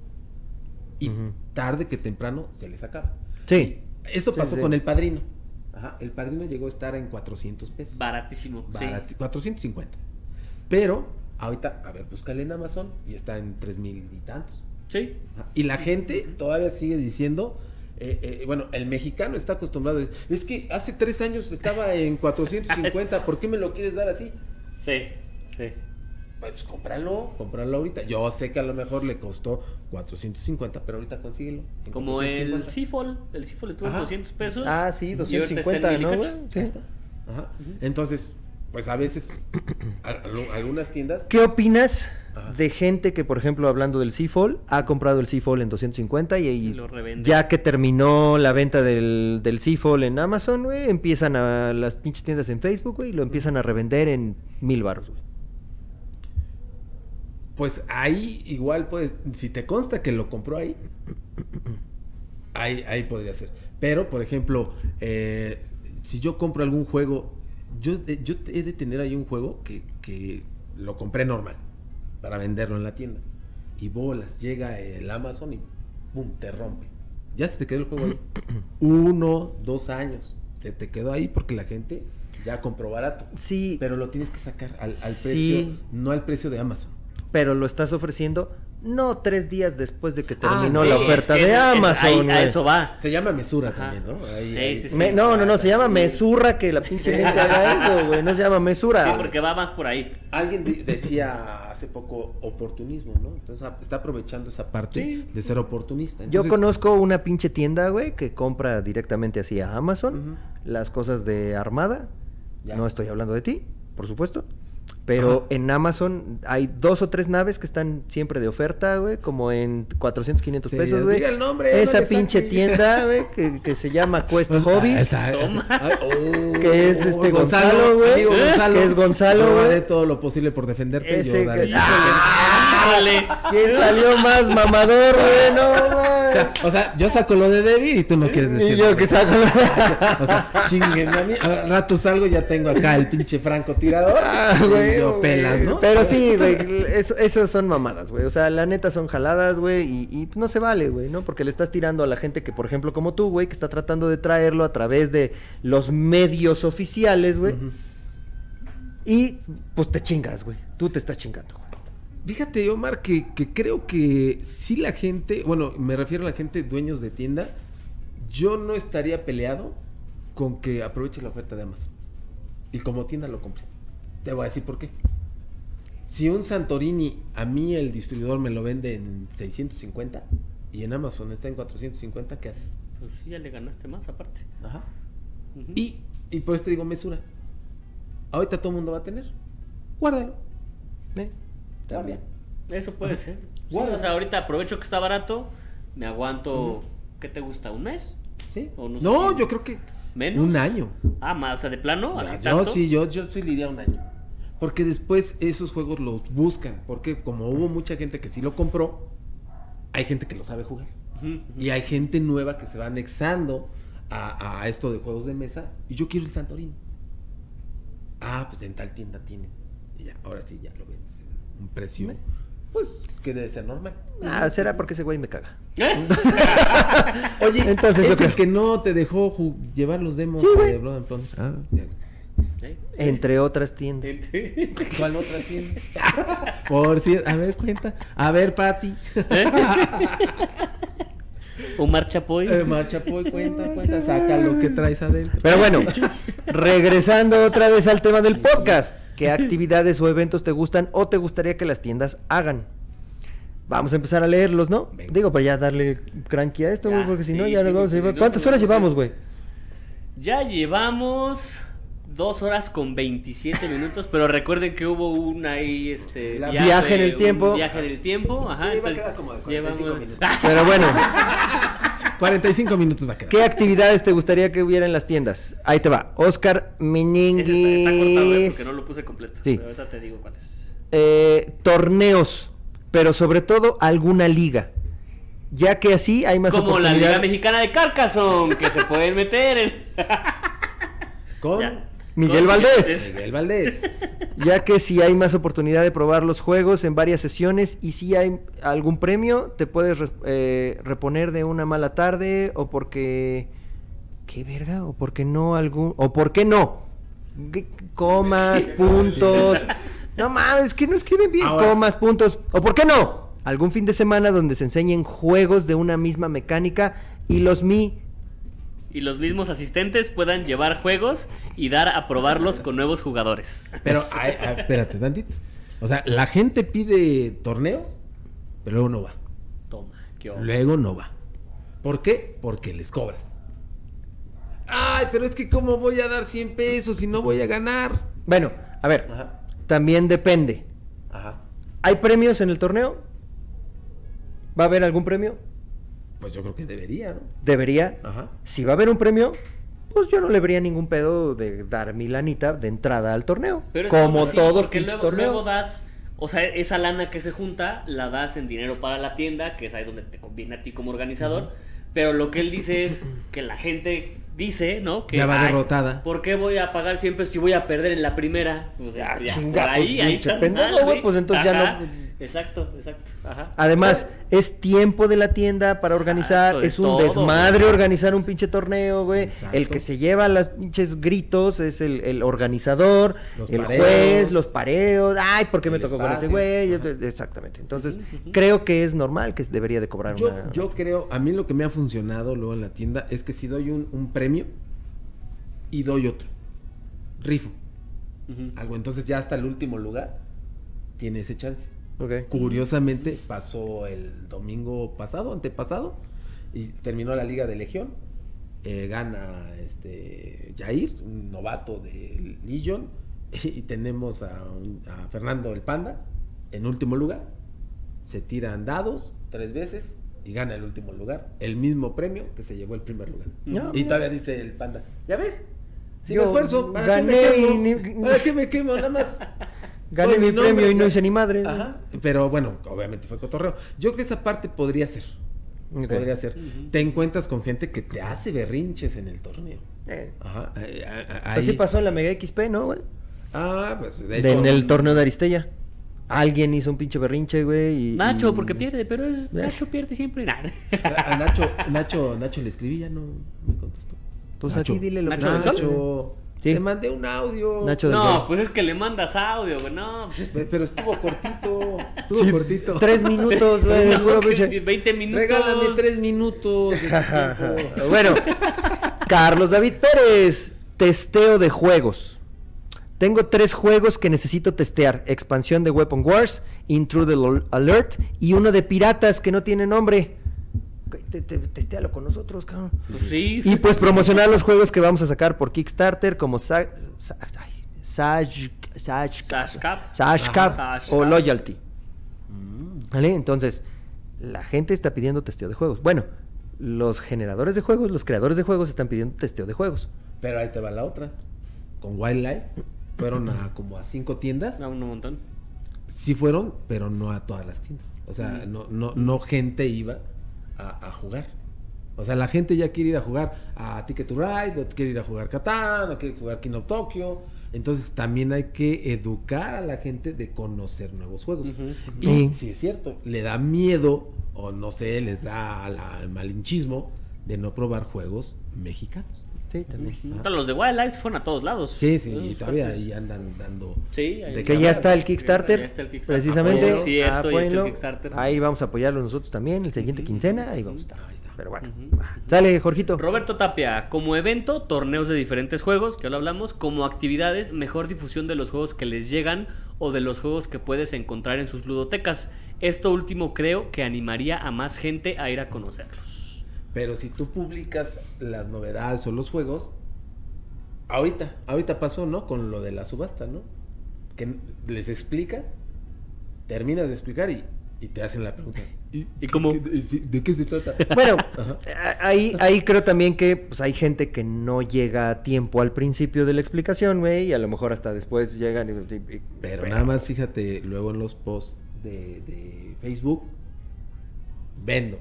Y tarde que temprano se les acaba. Sí. Eso Sí, pasó sí. con el padrino. Ajá, el padrino llegó a estar en 400 pesos. Baratísimo. sí. Barati- 450. Pero ahorita, a ver, búscale en Amazon y está en 3 mil y tantos. Sí. Ajá, Y la gente todavía sigue diciendo, eh, eh, bueno, el mexicano está acostumbrado, es que hace tres años estaba en 450, ¿por qué me lo quieres dar así? Sí. Sí. Pues cómpralo, cómpralo ahorita. Yo sé que a lo mejor le costó 450, pero ahorita consíguelo. Como el 450. Seafall. El Seafall estuvo en Ajá. 200 pesos. Ah, sí, y ahorita está en 250, ¿no, 1008. güey? Sí. Ahí está. Ajá. Entonces, pues a veces, a- a- algunas tiendas... ¿Qué opinas Ajá. de gente que, por ejemplo, hablando del Seafall, ha comprado el Seafall en 250 y, y lo ya que terminó la venta del, del Seafall en Amazon, güey, empiezan a las pinches tiendas en Facebook, güey, y lo empiezan a revender en mil baros, güey. Pues ahí igual puedes, si te consta que lo compró ahí, ahí, ahí podría ser. Pero, por ejemplo, eh, si yo compro algún juego, yo, eh, yo he de tener ahí un juego que, que lo compré normal para venderlo en la tienda. Y bolas, llega el Amazon y ¡pum! te rompe. Ya se te quedó el juego ahí. Uno, dos años. Se te quedó ahí porque la gente ya compró barato. Sí, Pero lo tienes que sacar al, al precio, Sí. no al precio de Amazon. pero lo estás ofreciendo no tres días después de que Ah, terminó sí, la oferta Es de que es- es- Amazon, ahí- a eso va. Se llama mesura Ajá. también, ¿no? Ahí- Sí, ahí- sí, sí. Me- no, no, no, se llama mesura que la pinche gente haga eso, güey. No se llama mesura. Sí, porque va más por ahí. Alguien decía hace poco oportunismo, ¿no? Entonces está aprovechando esa parte Sí. de ser oportunista. Yo conozco una pinche tienda, güey, que compra directamente así a Amazon las cosas de Armada. Ya. No estoy hablando de ti, por supuesto. Pero Ajá. en Amazon hay dos o tres naves que están siempre de oferta, güey, como en 400, 500 Sí, pesos, güey. diga el nombre, no Esa le pinche saque. tienda, güey, que, que se llama Quest Hobbies. Esa- Toma. Ay, oh, Que es este Gonzalo, güey. amigo Gonzalo. Que es Gonzalo, Yo güey. haré todo lo posible por defenderte. Ese yo daré- que- ¡Ah! Ándale. ¿Quién salió más mamador, güey? No, O güey. sea, o sea, yo saco lo de David y tú no quieres decir. Y yo que saco. O sea, chinguen a mí. Al rato salgo ya tengo acá el pinche franco tirador. Ah, y güey, Pero sí, güey, eso, eso son mamadas, güey. O sea, la neta son jaladas, güey, y, y no se vale, güey, ¿no? Porque le estás tirando a la gente que, por ejemplo, como tú, güey, que está tratando de traerlo a través de los medios oficiales, güey. Y pues te chingas, güey. Tú te estás chingando, güey. Fíjate, Omar, que, que creo que si la gente, bueno, me refiero a la gente dueños de tienda, yo no estaría peleado con que aproveche la oferta de Amazon. Y como tienda lo compre. Te voy a decir por qué. Si un Santorini, a mí el distribuidor me lo vende en 650 y en Amazon está en 450, ¿qué haces? Pues sí, ya le ganaste más aparte. Ajá. Y, y por eso te digo mesura. Ahorita todo el mundo va a tener. Guárdalo. ¿Eh? También. Eso puede ser. Sí, Bueno. o sea, ahorita aprovecho que está barato, me aguanto, ¿qué te gusta? ¿Un mes? ¿Sí? O no No, sé yo creo que ¿Menos? un año. Ah, más, o sea, de plano, así Ya, tanto. yo sí, yo, yo sí iría un año. Porque después esos juegos los buscan. Porque como hubo mucha gente que sí lo compró, hay gente que lo sabe jugar. Y hay gente nueva que se va anexando a, a esto de juegos de mesa. Y yo quiero el Santorini. Ah, pues en tal tienda tienen. Y ya, ahora sí, ya lo vendes en un precio. Me- Pues que debe ser normal. Ah, será porque ese güey me caga. ¿Eh? Oye, Entonces, es yo el creo- que no te dejó llevar los demos Sí, de Blood and Plunder? Ah, Entre otras tiendas. ¿Cuál otra tienda? Por cierto, a ver, cuenta. A ver, Pati. Omar Chapoy. Eh, Marcha, pues, cuenta, cuenta. Saca lo que traes adentro. Pero bueno, regresando otra vez al tema del podcast. ¿Qué actividades o eventos te gustan o te gustaría que las tiendas hagan? Vamos a empezar a leerlos, ¿no? Venga. Digo, para ya darle cranky a esto, Ya, güey, porque si no ya sí, nos vamos a llevar. si ¿Cuántas horas llevamos, güey? Ya llevamos dos horas con 27 minutos, pero recuerden que hubo un ahí, este... La- Viaje en el tiempo. Viaje en el tiempo, ajá. Sí, entonces quedar como de 45 llevamos... minutos. Pero bueno, 45 minutos va a quedar. ¿qué actividades te gustaría que hubiera en las tiendas? Ahí te va. Oscar Ese está, está cortado, eh, porque no lo puse completo. Sí. Pero ahorita te digo cuáles. Eh, torneos, pero sobre todo alguna liga. Ya que así hay más Como la oportunidad. Liga Mexicana de Carcassonne, que se pueden meter en... Con Ya. Miguel Valdés. Miguel Valdés. Ya que si hay más oportunidad de probar los juegos en varias sesiones y si hay algún premio, te puedes eh, reponer de una mala tarde o porque... ¿Qué verga? ¿O porque no algún... ¿O por qué no? ¿Qué- Comas, puntos... No mames, que no escriben bien. Ahora- Comas, puntos... ¿O por qué no? Algún fin de semana donde se enseñen juegos de una misma mecánica y los mi... Y los mismos asistentes puedan llevar juegos y dar a probarlos con nuevos jugadores. Pero, ay, ay, espérate tantito. O sea, la gente pide torneos, pero luego no va. Toma, qué onda. Luego no va. ¿Por qué? Porque les cobras. Ay, pero es que ¿cómo voy a dar 100 pesos si no voy a ganar? Bueno, a ver, Ajá. también depende. Ajá. ¿Hay premios en el torneo? ¿Va a haber algún premio? Pues yo creo que debería, ¿no? Debería. Ajá. Si va a haber un premio, pues yo no le vería ningún pedo de dar mi lanita de entrada al torneo. Pero es como así, todos porque luego, luego das, o sea, esa lana que se junta la das en dinero para la tienda, que es ahí donde te conviene a ti como organizador. Pero lo que él dice es que la gente dice, ¿no? Que Ya va "Ay, derrotada". ¿Por qué voy a pagar siempre si voy a perder en la primera? Pues, Ya, ya, chinga, por ahí, pues, ahí estás pendejo, mal, güey, pues, entonces ya no- Exacto, exacto. Ajá. Además, es tiempo de la tienda para organizar. Exacto, es es un todo, desmadre güey. organizar un pinche torneo, güey. Exacto. El que se lleva las pinches gritos es el, el organizador, Los el pareos. juez, los pareos. Ay, ¿por qué me tocó con ese güey? Ajá. Exactamente. Entonces, creo que es normal que debería de cobrar Yo, una... yo creo, a mí lo que me ha funcionado luego en la tienda es que si doy un, un premio y doy otro, rifo, algo, entonces ya hasta el último lugar tiene ese chance. Curiosamente pasó el domingo pasado, antepasado, y terminó la Liga de Legión. Eh, gana este Jair, un novato de Legion, y tenemos a, un- a Fernando el Panda en último lugar. Se tiran dados tres veces y gana el último lugar. El mismo premio que se llevó el primer lugar. Ya, y todavía dice el Panda, ¿ya ves? Sin Yo esfuerzo, ¿para gané qué me y quemo? ni- ¿Para qué me quemo? Nada más. Gané mi premio y no hice ni madre. Ajá. Pero bueno, obviamente fue cotorreo. Yo creo que esa parte podría ser. Podría ser. Te encuentras con gente que te hace berrinches en el torneo. Eh, Ajá. eh, eh, o sea, ahí- sí pasó en la Mega XP, ¿no, güey? Ah, pues de De- hecho. en el torneo de Aristella. Alguien hizo un pinche berrinche, güey. y- Nacho, y- porque pierde, pero es Nacho pierde siempre. Nah. A Nacho, Nacho, Nacho le escribí, ya no me contestó. Pues Nacho. aquí dile lo Nacho que. Nacho, Sí. te mandé un audio. Nacho No, pues es que le mandas audio, güey. No, Pe- Pero estuvo cortito. Estuvo Sí, cortito. Tres minutos, güey. de no, puro es que pinche- 20 minutos. Regálame tres minutos de bueno, Carlos David Pérez, testeo de juegos. Tengo tres juegos que necesito testear: expansión de Weapon Wars, Intruder Al- Alert y uno de piratas que no tiene nombre. Te, te- testéalo con nosotros, cabrón. Pues sí. Y pues promocionar los juegos que vamos a sacar por Kickstarter como Sa Sa- ay, Saj- Saj- Sashcap. Sashcap Ajá, o. Loyalty. Mm. ¿Vale? Entonces, la gente está pidiendo testeo de juegos. Bueno, los generadores de juegos, los creadores de juegos están pidiendo testeo de juegos. Pero ahí te va la otra. Con Wildlife fueron a como a cinco tiendas. No, un montón. Sí fueron, pero no a todas las tiendas. O sea, no, no, no gente iba a, a jugar. O sea, la gente ya quiere ir a jugar a Ticket to Ride, o quiere ir a jugar Catán, o quiere jugar Kino Tokyo. Entonces también hay que educar a la gente de conocer nuevos juegos. Y Sí. si es cierto, le da miedo, o no sé, les da al, al malinchismo de no probar juegos mexicanos. Sí, también. Ujú. Pero los de Wildlife fueron a todos lados. Sí, sí, y todavía ahí andan dando. Sí, ahí de Que ya está el Kickstarter. Ya está el Kickstarter. Precisamente. Cierto, ya está el. Kickstarter. Ahí vamos a apoyarlo nosotros también. El siguiente quincena, ahí vamos a estar. Ahí está. Pero bueno. Sale, Jorgito. Roberto Tapia, como evento, torneos de diferentes juegos, que ya lo hablamos, como actividades, mejor difusión de los juegos que les llegan o de los juegos que puedes encontrar en sus ludotecas. Esto último creo que animaría a más gente a ir a conocerlos. Pero si tú publicas las novedades o los juegos, ahorita, ahorita pasó, ¿no? Con lo de la subasta, ¿no? Que les explicas, terminas de explicar y, y te hacen la pregunta. ¿Y, ¿Y cómo? de, de qué se trata? Bueno, ahí, ahí creo también que pues, hay gente que no llega a tiempo al principio de la explicación, güey, y a lo mejor hasta después llegan y... y- y- Pero nada más fíjate luego en los posts de, de Facebook, vendo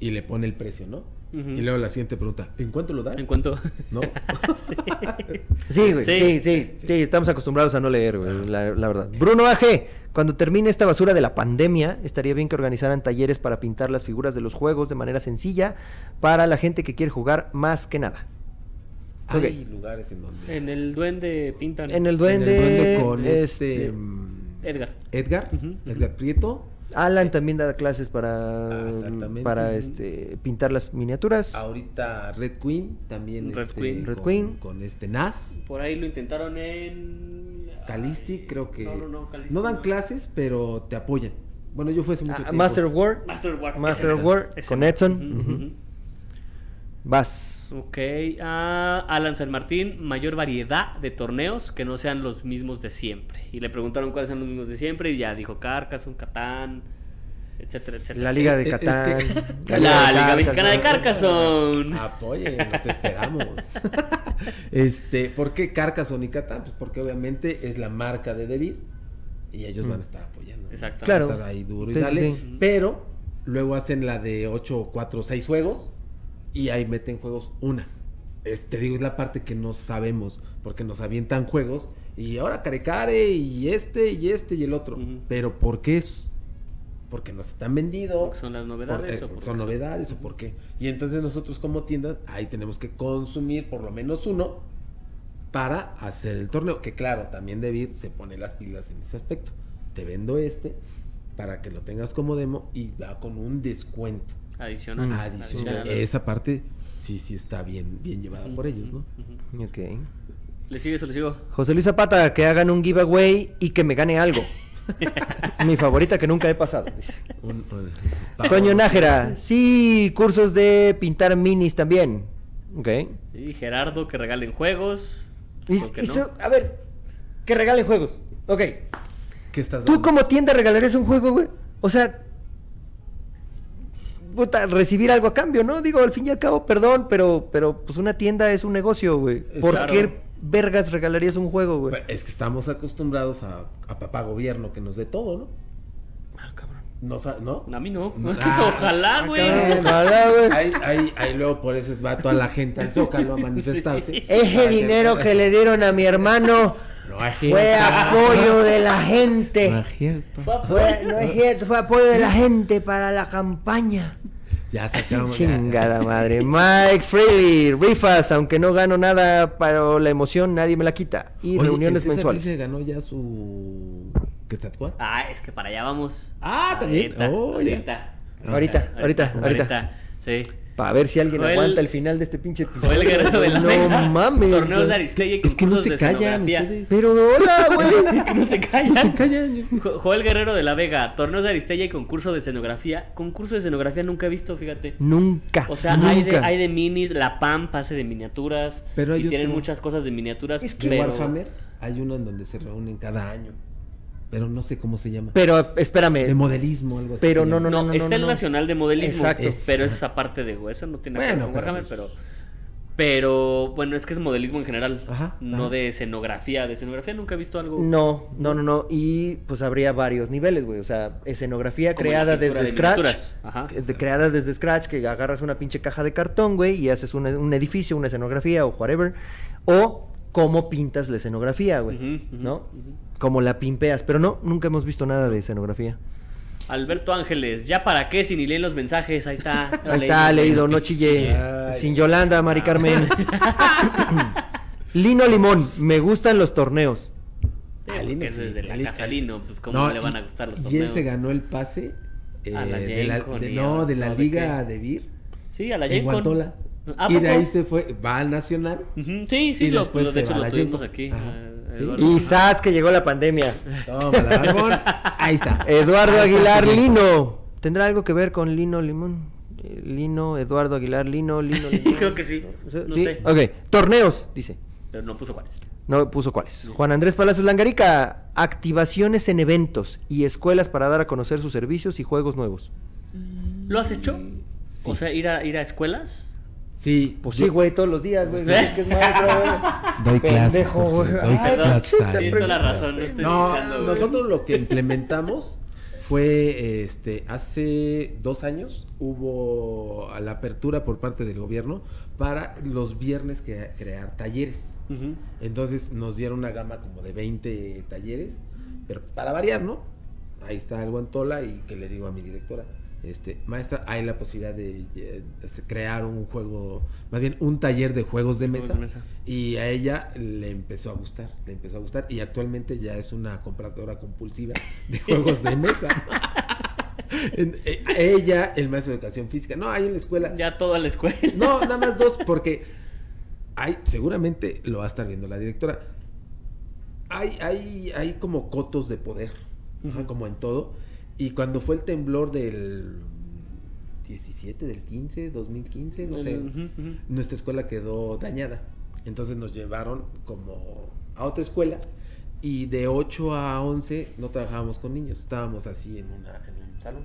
y le pone el precio, ¿no? Y luego la siguiente pregunta, ¿en cuánto lo dan? En cuanto... ¿No? Sí, güey, Sí. sí, sí, sí, estamos acostumbrados a no leer, güey, la, la verdad. Bruno AG, cuando termine esta basura de la pandemia, estaría bien que organizaran talleres para pintar las figuras de los juegos de manera sencilla para la gente que quiere jugar más que nada. Hay lugares en donde... En el duende pintan. En el En duende, el duende con este, este... mm, Edgar. Edgar. Edgar Prieto. Alan también da clases para, Ah, para este, pintar las miniaturas. Ahorita Red Queen también. Red este, Queen. Red con, Queen. Con este Nas. Por ahí lo intentaron en... Calisti, Ay, creo que. No, no, no, Calisti no dan no. clases, pero te apoyan. Bueno, yo fui hace mucho Ah, tiempo. Master of War. Master of War. Master ese of War ese con. Edson. Vas. Ok, ah, Alan San Martín, mayor variedad de torneos que no sean los mismos de siempre. Y le preguntaron cuáles son los mismos de siempre y ya dijo Carcassonne, Catán, etcétera, etcétera. La Liga de es Catán. que- La Liga Mexicana de Carcassonne. Apoyen, los esperamos. este, ¿por qué Carcassonne y Catán? Pues porque obviamente es la marca de Devil y ellos Mm. van a estar apoyando. Exacto. Claro. Van a estar ahí duro y sí, dale. sí. Pero luego hacen la de 8, 4, 6 juegos y ahí meten juegos una. Es- te digo, es la parte que no sabemos, porque nos avientan juegos y ahora Carecare y este y este y el otro. Pero ¿por qué es? Porque nos están vendidos. Porque son las novedades. Por- o eh, porque son novedades o por qué. Y entonces nosotros como tienda, ahí tenemos que consumir por lo menos uno para hacer el torneo. Que claro, también Debir se pone las pilas en ese aspecto. Te vendo este para que lo tengas como demo y va con un descuento Adicional. Mm. adicional. Esa parte sí, sí está bien, bien llevada por ellos, ¿no? Ujú. Ok. ¿Le sigue o le sigo? José Luis Zapata, que hagan un giveaway y que me gane algo. Mi favorita que nunca he pasado. dice. Un- un- Toño Nájera, sí, cursos de pintar minis también. Ok. Y Gerardo, que regalen juegos. Y- ¿Por qué y no? so- a ver, que regalen juegos. Ok. ¿Qué estás ¿Tú como tienda regalarías un juego, güey? O sea, puta, recibir algo a cambio, ¿no? Digo, al fin y al cabo, perdón, pero, pero pues una tienda es un negocio, güey. ¿Por Claro. qué vergas regalarías un juego, güey? Es que estamos acostumbrados a, a papá gobierno que nos dé todo, ¿no? Ah, cabrón. No, ¿no? A mí no. Ah, Ojalá, ah, güey. Ojalá, güey. Ahí, ahí, ahí luego por eso va toda la gente al Zócalo a manifestarse. Sí. Ese dinero que le dieron a mi hermano No es fue apoyo de la gente. No es cierto. Fue no es cierto, fue apoyo de la gente para la campaña. Ya sacaron. Chingada madre. Mike Freely, rifas, aunque no gano nada, pero la emoción nadie me la quita. Y Oye, reuniones ¿el César mensuales. se ganó ya su. ¿Quetzalcóatl? Ah, es que para allá vamos. Ah, también. Ahorita, Oh, ya. ahorita. Ahorita, ahorita, ahorita. Sí. Para ver si alguien Joel- aguanta el final de este pinche episodio. Joel Guerrero de la no Vega. mames. Torneos de y Es que no concursos se callan ustedes. Pero hola, güey. Que no se callan. No se callan. Jo- Joel Guerrero de la Vega, torneos de Aristella y concurso de escenografía. Concurso de escenografía nunca he visto, fíjate. Nunca. O sea, hay de, hay de minis, la PAM hace de miniaturas. Pero hay y tienen otro- muchas cosas de miniaturas. Es que En pero- Warhammer hay uno en donde se reúnen cada año. Pero no sé cómo se llama. Pero espérame. de modelismo, algo así. Pero no, llama. no, No, está el no. Nacional de Modelismo. Exacto. Pero es esa parte de eso no tiene nada que ver Bueno, con pero Warhammer, pues- pero. Pero bueno, es que es modelismo en general. Ajá, no ajá. de escenografía. De escenografía nunca he visto algo. No, no, no, no. Y pues habría varios niveles, güey. O sea, escenografía como creada desde de Scratch. Ajá. Es de, creada desde Scratch, que agarras una pinche caja de cartón, güey, y haces un, un edificio, una escenografía o whatever. O cómo pintas la escenografía, güey. Ujú, ¿No? ujú. Cómo la pimpeas. Pero no, nunca hemos visto nada de escenografía. Alberto Ángeles, ¿ya para qué si ni leen los mensajes? Ahí está. Ahí está, leído, no chille. Ay. Sin Yolanda, Mari Carmen. Lino Limón, me gustan los torneos. Sí, Ah, porque Lino es sí, desde la Lino- casa Lino, pues cómo No, le van a y- gustar los Y torneos. él se ganó el pase eh, A la de la, Con de- y no, de la ¿no? ¿de liga qué? de Vir Sí, a la en. Guantola. ¿A Y de ahí se fue, va al Nacional. Sí, sí, Y lo, después de hecho va a lo la tuvimos aquí. Eduardo. Y sas que llegó la pandemia. Toma la barbón. Ahí está. Eduardo Ahí está, Aguilar. Lino. ¿Tendrá algo que ver con Lino Limón? Eh, Lino, Eduardo Aguilar, Lino, Lino, Limón. Creo que sí. No ¿Sí? sé. Ok, torneos, dice. Pero no puso cuáles. No puso cuáles. Juan Andrés Palacios Langarica, activaciones en eventos y escuelas para dar a conocer sus servicios y juegos nuevos. ¿Lo has hecho? Sí. O sea, ir a, ir a escuelas. Sí. Pues sí, güey, todos los días, güey. Es que es maestro, güey. Doy clases. Pendejo, Jorge, güey. Doy Ay, clases. la razón, no estoy No, escuchando, güey. nosotros lo que implementamos fue, este, hace dos años hubo la apertura por parte del gobierno para los viernes crear talleres. Entonces nos dieron una gama como de 20 talleres, pero para variar, ¿no? Ahí está el Guantola y que le digo a mi directora, este, maestra, hay la posibilidad de eh, este, crear un juego, más bien un taller de juegos de mesa, de mesa. y a ella le empezó a gustar, le empezó a gustar y actualmente ya es una compradora compulsiva de juegos de mesa. Eh, ella, el maestro de educación física, no, hay en la escuela, Ya toda la escuela. no, nada más dos, porque hay, seguramente lo va a estar viendo la directora. Hay, hay, hay como cotos de poder, como en todo. Y cuando fue el temblor del 17, del 15, 2015, no sé, Ujú, ujú. nuestra escuela quedó dañada. Entonces nos llevaron como a otra escuela y de 8 a 11 no trabajábamos con niños, estábamos así en, una, en un salón.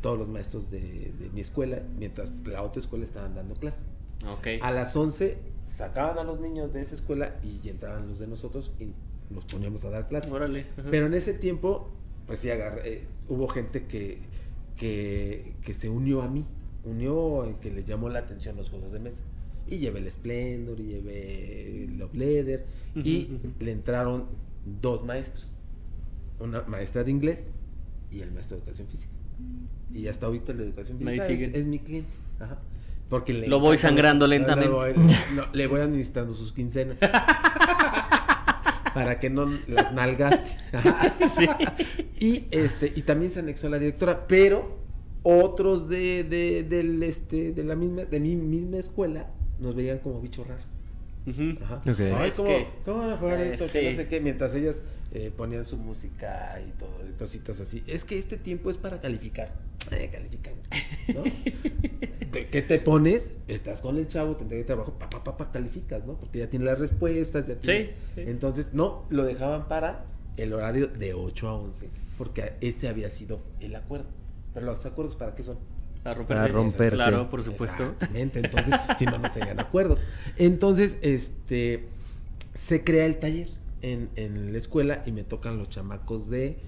Todos los maestros de, de mi escuela, mientras la otra escuela estaban dando clases. Ok. A las 11 sacaban a los niños de esa escuela y entraban los de nosotros y nos poníamos a dar clases. Órale. Pero en ese tiempo, pues sí agarré, eh, hubo gente que, que, que se unió a mí, unió, eh, que le llamó la atención los juegos de mesa. Y llevé el Splendor, y llevé el Love Leather, y le entraron dos maestros. Una maestra de inglés y el maestro de educación física. Y hasta ahorita el de educación física es, mi cliente. Ajá. Porque le Lo voy sangrando le lentamente. voy- no, le voy administrando sus quincenas. para que no las nalgaste. Y este, y también se anexó la directora, pero otros de, de, del este, de la misma, de mi misma escuela, nos veían como bichos raros. Ajá. Ay, Es ¿cómo, que- ¿cómo van a jugar eh, eso? Que no sé qué, mientras ellas eh, ponían su música y todo, y cositas así. Es que este tiempo es para calificar. Eh, califican. ¿no? ¿De ¿Qué te pones? Estás con el chavo, te entrega trabajo, pa, pa, pa, pa, calificas, ¿no? Porque ya tiene las respuestas, ya tienes- sí. Entonces, no, lo dejaban para el horario de 8 a 11, porque ese había sido el acuerdo. Pero los acuerdos, ¿para qué son? Para romperse. Para romperse. Claro, por supuesto. Exactamente, entonces, si no, no serían acuerdos. Entonces, este, se crea el taller en, en la escuela y me tocan los chamacos de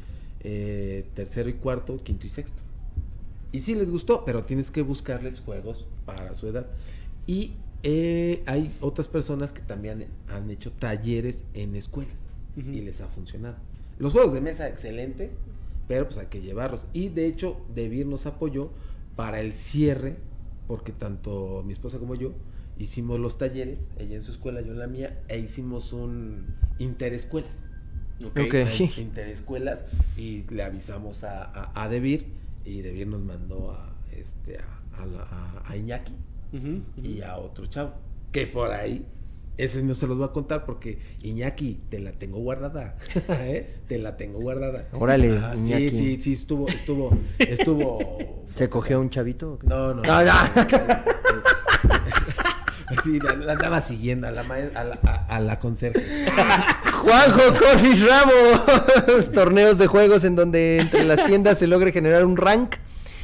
eh, tercero y cuarto, quinto y sexto. Y sí les gustó, pero tienes que buscarles juegos para su edad. Y eh, hay otras personas que también han hecho talleres en escuelas y les ha funcionado. Los juegos de mesa excelentes, pero pues hay que llevarlos. Y de hecho, Debir nos apoyó para el cierre, porque tanto mi esposa como yo hicimos los talleres, ella en su escuela, yo en la mía, e hicimos un interescuelas. Ok. Ok. Hay Interescuelas y le avisamos a, a, a Debir y Debir nos mandó a, este, a, a la- a- a Iñaki y a otro chavo. Que por ahí, ese no se los voy a contar porque Iñaki, te la tengo guardada. ¿eh? Te la tengo guardada. Órale, Iñaki. Sí, sí, sí, estuvo, estuvo, estuvo. ¿Se cogió un chavito? o qué? No, no. Ah, ya. Sí, la, la andaba siguiendo a la, a la, a, a la conserje. Juanjo Corfis Ramos. Torneos de juegos en donde entre las tiendas se logre generar un rank.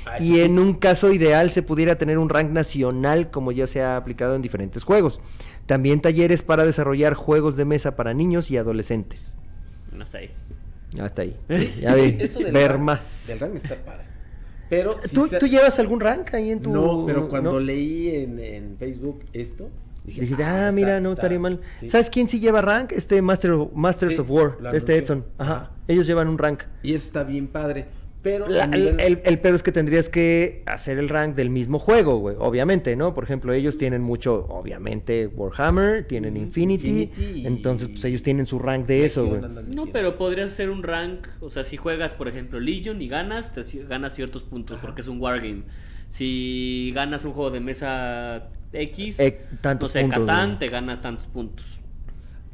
Ah, Y sí. en un caso ideal se pudiera tener un rank nacional como ya se ha aplicado en diferentes juegos. También talleres para desarrollar juegos de mesa para niños y adolescentes. Hasta ahí. Hasta ahí. Ya vi. Eso del Ver rank- más. Del rank está padre. Pero ¿Tú, se- tú llevas algún rank ahí en tu...? No, pero cuando ¿no? leí en, en Facebook esto, dije, ah, está- mira, no está- estaría mal. sí. ¿Sabes quién sí lleva rank? Este Master, Masters Sí, of War, este. Edson. Ajá. Ajá. Ellos llevan un rank. Y eso está bien padre. Pero La- nivel- el, el pedo es que tendrías que hacer el rank del mismo juego, güey. Obviamente, ¿no? Por ejemplo, ellos tienen mucho, obviamente, Warhammer, tienen Infinity. Infinity y- entonces, pues ellos tienen su rank de eso, güey. No, pero podrías hacer un rank, o sea, si juegas, por ejemplo, Legion y ganas, te ganas ciertos puntos porque es un wargame. Si ganas un juego de mesa X, Eh, tantos no sé, puntos, Catán, güey. te ganas tantos puntos.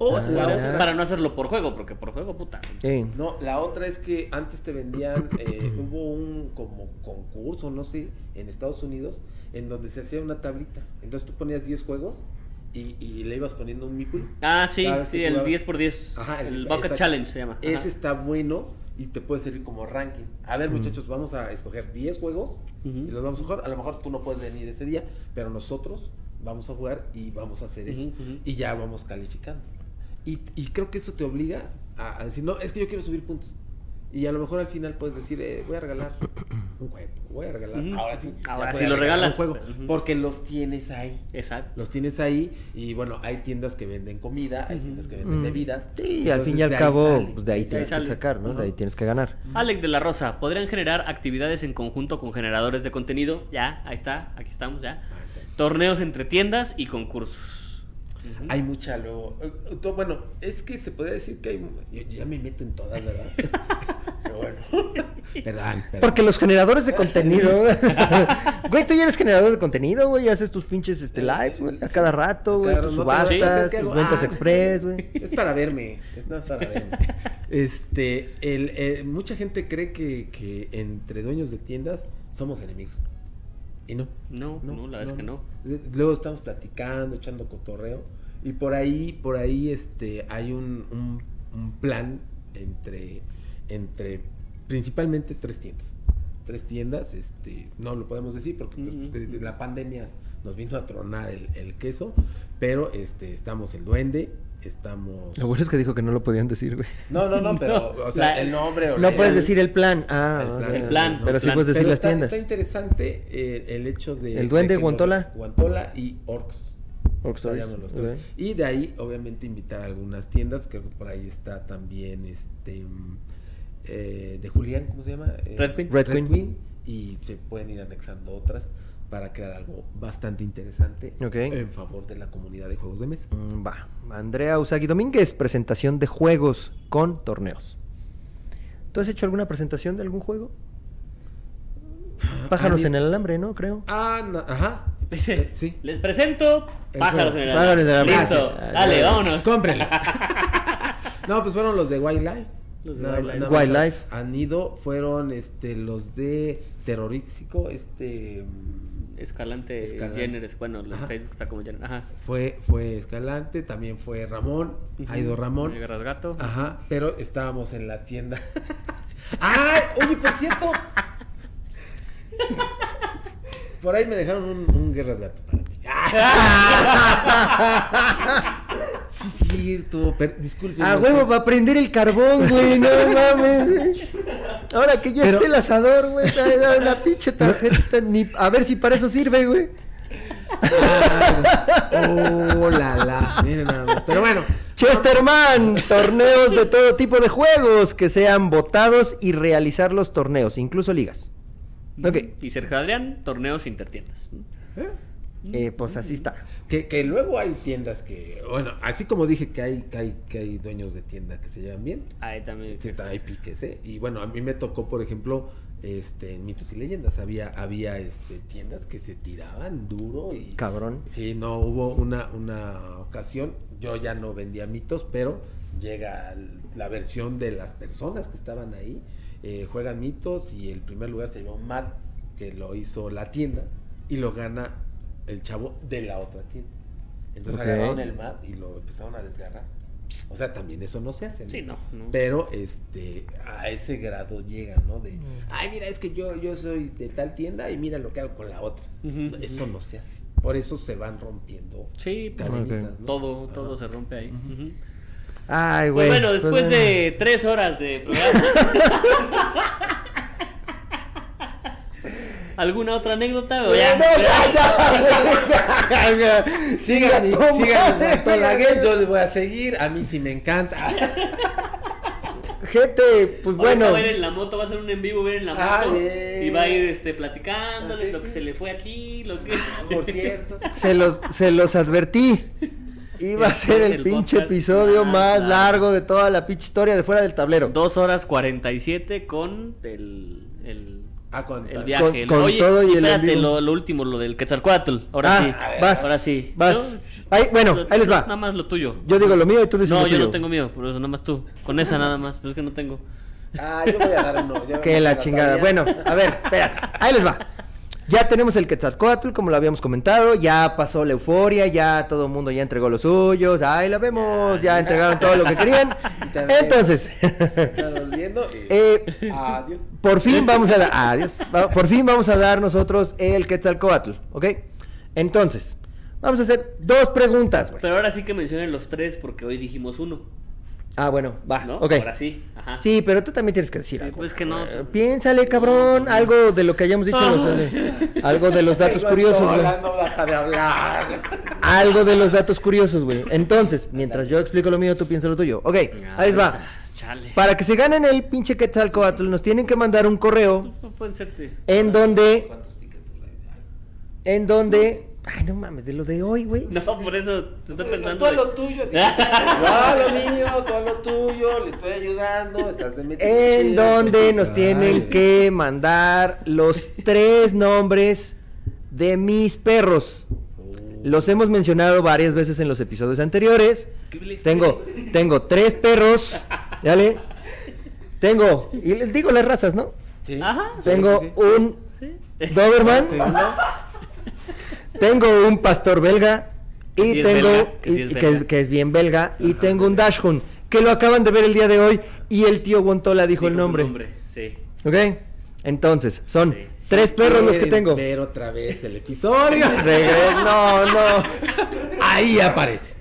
O Ah, la Para- otra- Para no hacerlo por juego, porque por juego, puta. Sí. No, la otra es que antes te vendían, eh, hubo un como concurso, no sé, en Estados Unidos, en donde se hacía una tablita. Entonces tú ponías 10 juegos y, y le ibas poniendo un meeple. Ah, sí, sí, el jugabas- 10x10. Ajá, el Bucket exacto. Challenge se llama. Ajá. Ese está bueno y te puede servir como ranking. A ver, muchachos, vamos a escoger 10 juegos y los vamos a jugar. A lo mejor tú no puedes venir ese día, pero nosotros vamos a jugar y vamos a hacer eso. Y ya vamos calificando. Y, y creo que eso te obliga a, a decir, no, es que yo quiero subir puntos. Y a lo mejor al final puedes decir, eh, voy a regalar un juego, voy a regalar. Ahora sí. Ahora sí lo regalas. Un juego, Ujú. Porque los tienes ahí. Exacto. Los tienes ahí y bueno, hay tiendas que venden comida, hay tiendas que venden Mm. bebidas. Sí, al Entonces, fin y al cabo, sale, pues de ahí de tienes que sacar, ¿no? De ahí tienes que ganar. Alex de la Rosa, ¿podrían generar actividades en conjunto con generadores de contenido? Ya, ahí está, aquí estamos ya. Ah. Torneos entre tiendas y concursos. Hay mucha luego. eh, Bueno, es que se podría decir que hay. Yo, yo ya me meto en todas, ¿verdad? Pero bueno. Perdón, perdón. Porque los generadores de contenido. güey, tú ya eres generador de contenido, güey. Haces tus pinches este, live, güey. A cada rato, güey. Tus no subastas, tus ventas ah. express, güey. Es para verme. Es para verme. Este, el, eh, mucha gente cree que, que entre dueños de tiendas somos enemigos. Y no. No, no, la verdad es que no. Luego estamos platicando, echando cotorreo. Y por ahí, por ahí, este, hay un, un- un plan entre, entre principalmente tres tiendas. Tres tiendas, este, no lo podemos decir porque pues, Ujú. de- de la pandemia nos vino a tronar el, el queso, pero este, estamos el duende, estamos... Lo bueno es que dijo que no lo podían decir, güey. No, no, no, pero, No, o sea, la- el nombre o No la- puedes decir el plan. Ah, El plan. El Pero sí plan. puedes decir Pero las está, tiendas. está interesante eh, el hecho de... El duende, de lo- Guantola. Guantola y Orcs. Orc Stories, Llaman los tres. Y de ahí, obviamente, invitar a algunas tiendas. Creo que por ahí está también este mm, eh, de Julián, ¿cómo se llama? Eh, Red Queen. Red Queen. Y se pueden ir anexando otras para crear algo bastante interesante en favor de la comunidad de juegos de mesa. Mm, Va. Andrea Usagi Domínguez, presentación de juegos con torneos. ¿Tú has hecho alguna presentación de algún juego? Pájaros Ah, en el alambre, ¿no? Creo. Ah, na- ajá. Dice, Eh, sí. les presento pájaros en el Pájaros en el alambre. Listo, Gracias. dale, vámonos. Cómprenlo. no, pues fueron los de Wildlife. Los de Nada- Wildlife. nada más Wildlife. Han ido, fueron este, los de Terroríxico, este... Escalante, Escalante. Jenner, es- bueno, en. Facebook está como Jenner. Ajá. Fue, fue Escalante, también fue Ramón, ha ido Ramón. El Rasgato. Ajá, pero estábamos en la tienda. ¡Ay! Oye, por cierto. Por ahí me dejaron un, un guerra de gato para ti. Sí, es cierto. per- Disculpe. A huevo para prender el carbón, güey, no mames. güey. Ahora que ya Pero- esté el asador, güey, una pinche tarjeta, ni a ver si para eso sirve, güey. Oh, la la. Miren nada más. Pero bueno. Chesterman, torneos de todo tipo de juegos que sean votados y realizar los torneos, incluso ligas. Ok, Y Sergio Adrián, torneos intertiendas. ¿eh? Eh, pues así está. Que, que luego hay tiendas que, bueno, así como dije que hay, que hay, que hay dueños de tienda que se llevan bien, Ahí también. sí, hay piques, ¿eh? Y bueno, a mí me tocó, por ejemplo, este, en mitos y leyendas, había, había este, tiendas que se tiraban duro y... Cabrón. Sí, no, hubo una, una ocasión, yo ya no vendía mitos, pero llega la versión de las personas que estaban ahí, eh, juegan mitos y el primer lugar se llevó Matt, que lo hizo la tienda, y lo gana el chavo de la otra tienda. Entonces agarraron el Matt y lo empezaron a desgarrar. O sea, también eso no se hace. Sí, no, no. Pero este, a ese grado llega, ¿no? De, ay, mira, es que yo, yo soy de tal tienda y mira lo que hago con la otra. Eso no se hace. Por eso se van rompiendo Sí, pues, ¿no? todo, todo se rompe ahí. Ay, Pues güey. bueno, después pues, de tres horas de programa. ¿Alguna otra anécdota? O ya? No, ya, ya. Sigan, sigan a yo les voy a seguir, a mí sí me encanta. gente, pues Bueno. bueno. Va a ir en la moto, va a hacer un en vivo, ir en la moto. Ah, bien. y va a ir este, platicándoles Sí, lo sí. que se le fue aquí, lo que. Por cierto. Se los, se los advertí. Iba a ser el, El pinche episodio más más largo. largo de toda la pinche historia de fuera del tablero. Dos horas 47 con el. el Ah, con el viaje. Con- El- con Oye, todo y el espérate, lo, lo último, lo del Quetzalcoatl. Ahora ah, sí. vas, Ahora sí. Vas. Yo- Ahí, bueno, lo- ahí les va. Nada más lo tuyo. Yo digo lo mío y tú dices No, lo yo tuyo. no tengo mío, por eso nada más tú. Con esa nada más, pero es que no tengo. Ah, yo voy a dar uno. Que la chingada. todavía. Bueno, a ver, espérate. Ahí les va. Ya tenemos el Quetzalcoatl, como lo habíamos comentado. Ya pasó la euforia, ya todo el mundo ya entregó los suyos. Ahí la vemos, ya entregaron todo lo que querían. Entonces, viendo. eh, Adiós. por fin vamos a dar. Adiós. Por fin vamos a dar nosotros el Quetzalcoatl, ¿ok? Entonces, vamos a hacer dos preguntas, güey. Pero ahora sí que mencionen los tres porque hoy dijimos uno, Ah, bueno, va, ¿no? ok. Ahora sí. Ajá. Sí, pero tú también tienes que decir Sí, algo. pues que no. Eh, Piénsale, cabrón, algo de lo que hayamos dicho, los- eh, algo de los datos curiosos, güey. No deja de hablar. Algo de los datos curiosos, güey. Entonces, mientras yo explico lo mío, tú piensa lo tuyo. Ok, ahí les va. Chale. Para que se ganen el pinche Quetzalcoatl, nos tienen que mandar un correo No pueden ser. de- en donde, ¿Cuántos tickets tú en donde, ay, no mames, de lo de hoy, güey. No, por eso te estoy pensando. De- lo tuyo. a lo mío, a lo tuyo. Le estoy ayudando. Estás de En donde nos ay. tienen que mandar los tres nombres de mis perros. Los hemos mencionado varias veces en los episodios anteriores. Tengo, tengo tres perros, ¿vale? Tengo, y les digo las razas, ¿no? Sí. Ajá. Tengo sí, sí. un Doberman. Tengo un pastor belga sí y es tengo, belga, que sí y- es que, es, belga. que es bien belga, y tengo un Dachshund, que lo acaban de ver el día de hoy y el tío Guantola dijo, el su nombre. Sí. ¿Ok? Entonces, son Sí. tres perros los que tengo. ver otra vez el episodio. No, no. Ahí aparece.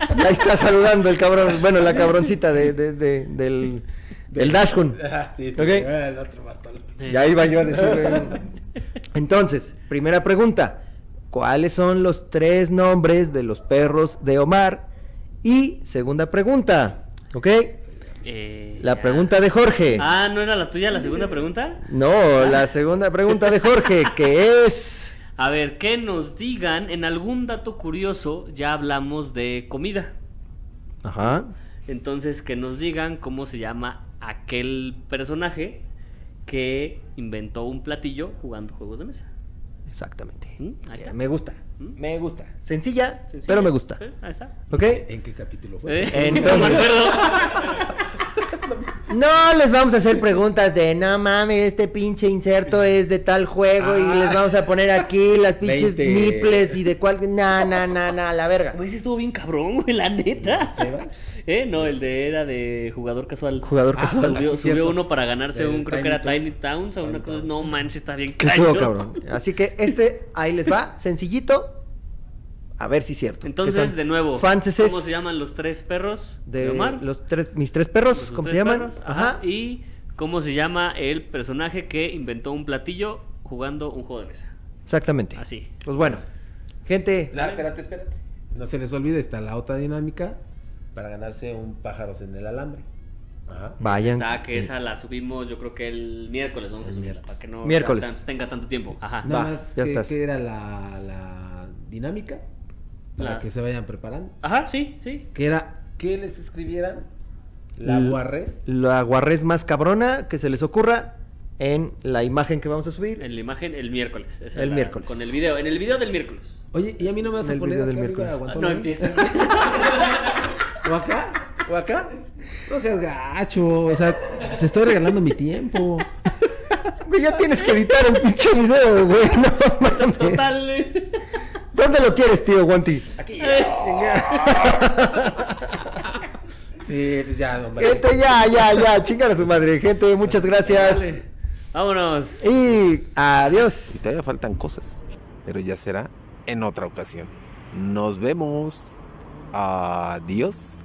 Ahí está saludando el cabrón. Bueno, la cabroncita de, de- de- del, del Dashkun. Ajá, sí, Ok. El otro Bartolo. Ya iba yo a decir. Entonces, primera pregunta. ¿Cuáles son los tres nombres de los perros de Omar? Y segunda pregunta. ¿Ok? Eh, La ya. pregunta de Jorge. Ah, ¿no era la tuya la segunda pregunta? No, la segunda pregunta de Jorge, que es... A ver, que nos digan en algún dato curioso, ya hablamos de comida. Ajá. Entonces, que nos digan cómo se llama aquel personaje que inventó un platillo jugando juegos de mesa. Exactamente. ¿Mm? Ahí está. Me gusta. ¿Mm? Me gusta. Sencilla, Sencilla. pero me gusta. Eh, Ahí está. ¿Ok? ¿En qué capítulo fue? Eh, Entonces- no me acuerdo. No les vamos a hacer preguntas de no mames, este pinche inserto es de tal juego y Ah. les vamos a poner aquí las pinches 20. niples y de cuál. Na, na, na, na, la verga. Güey, ese estuvo bien cabrón, güey, la neta. ¿Eh? No, el de era de jugador casual. Jugador Ah, casual. Subió, sí, subió cierto. uno para ganarse un, creo que era. Tiny Towns o una cosa. No manches, está bien Estuvo cañón. cabrón. Así que este, ahí les va, sencillito. A ver si es cierto. Que Entonces, de nuevo, ¿cómo se llaman los tres perros de, de Omar? los tres, mis tres perros, Los ¿cómo se llaman? perros, Ajá. ajá. Y cómo se llama el personaje que inventó un platillo jugando un juego de mesa. Exactamente. Así. Pues bueno, gente, La- espérate, espérate. No se les olvide, está la otra dinámica para ganarse un pájaros en el alambre. Ajá. vayan. Está, que sí. esa la subimos, yo creo que el miércoles vamos a subirla miércoles. para que no Miércoles. tan- tenga tanto tiempo. Ajá. Nada Va, más, ya ¿qué, estás. qué era la, la dinámica? Para La- que se vayan preparando. Ajá, sí, sí. Que era que les escribieran la guarres. La guarrez más cabrona que se les ocurra en la imagen que vamos a subir. En la imagen el miércoles. esa El la- miércoles. Con el video, en el video del miércoles. Oye, ¿y a mí no me vas a El poner video acá del arriba, miércoles. Ah, Guantón, no empieces. ¿O acá? ¿O acá? No seas gacho, o sea, te estoy regalando mi tiempo. Güey, ya tienes que editar el pinche video, güey. No mames. Total. Eh. ¿Dónde lo quieres, tío Guanti? Aquí. Sí, pues ya, hombre. Gente, ya, ya, ya. Chingar a su madre. Gente, muchas gracias. Vámonos. Y adiós. Y todavía faltan cosas, pero ya será en otra ocasión. Nos vemos. Adiós.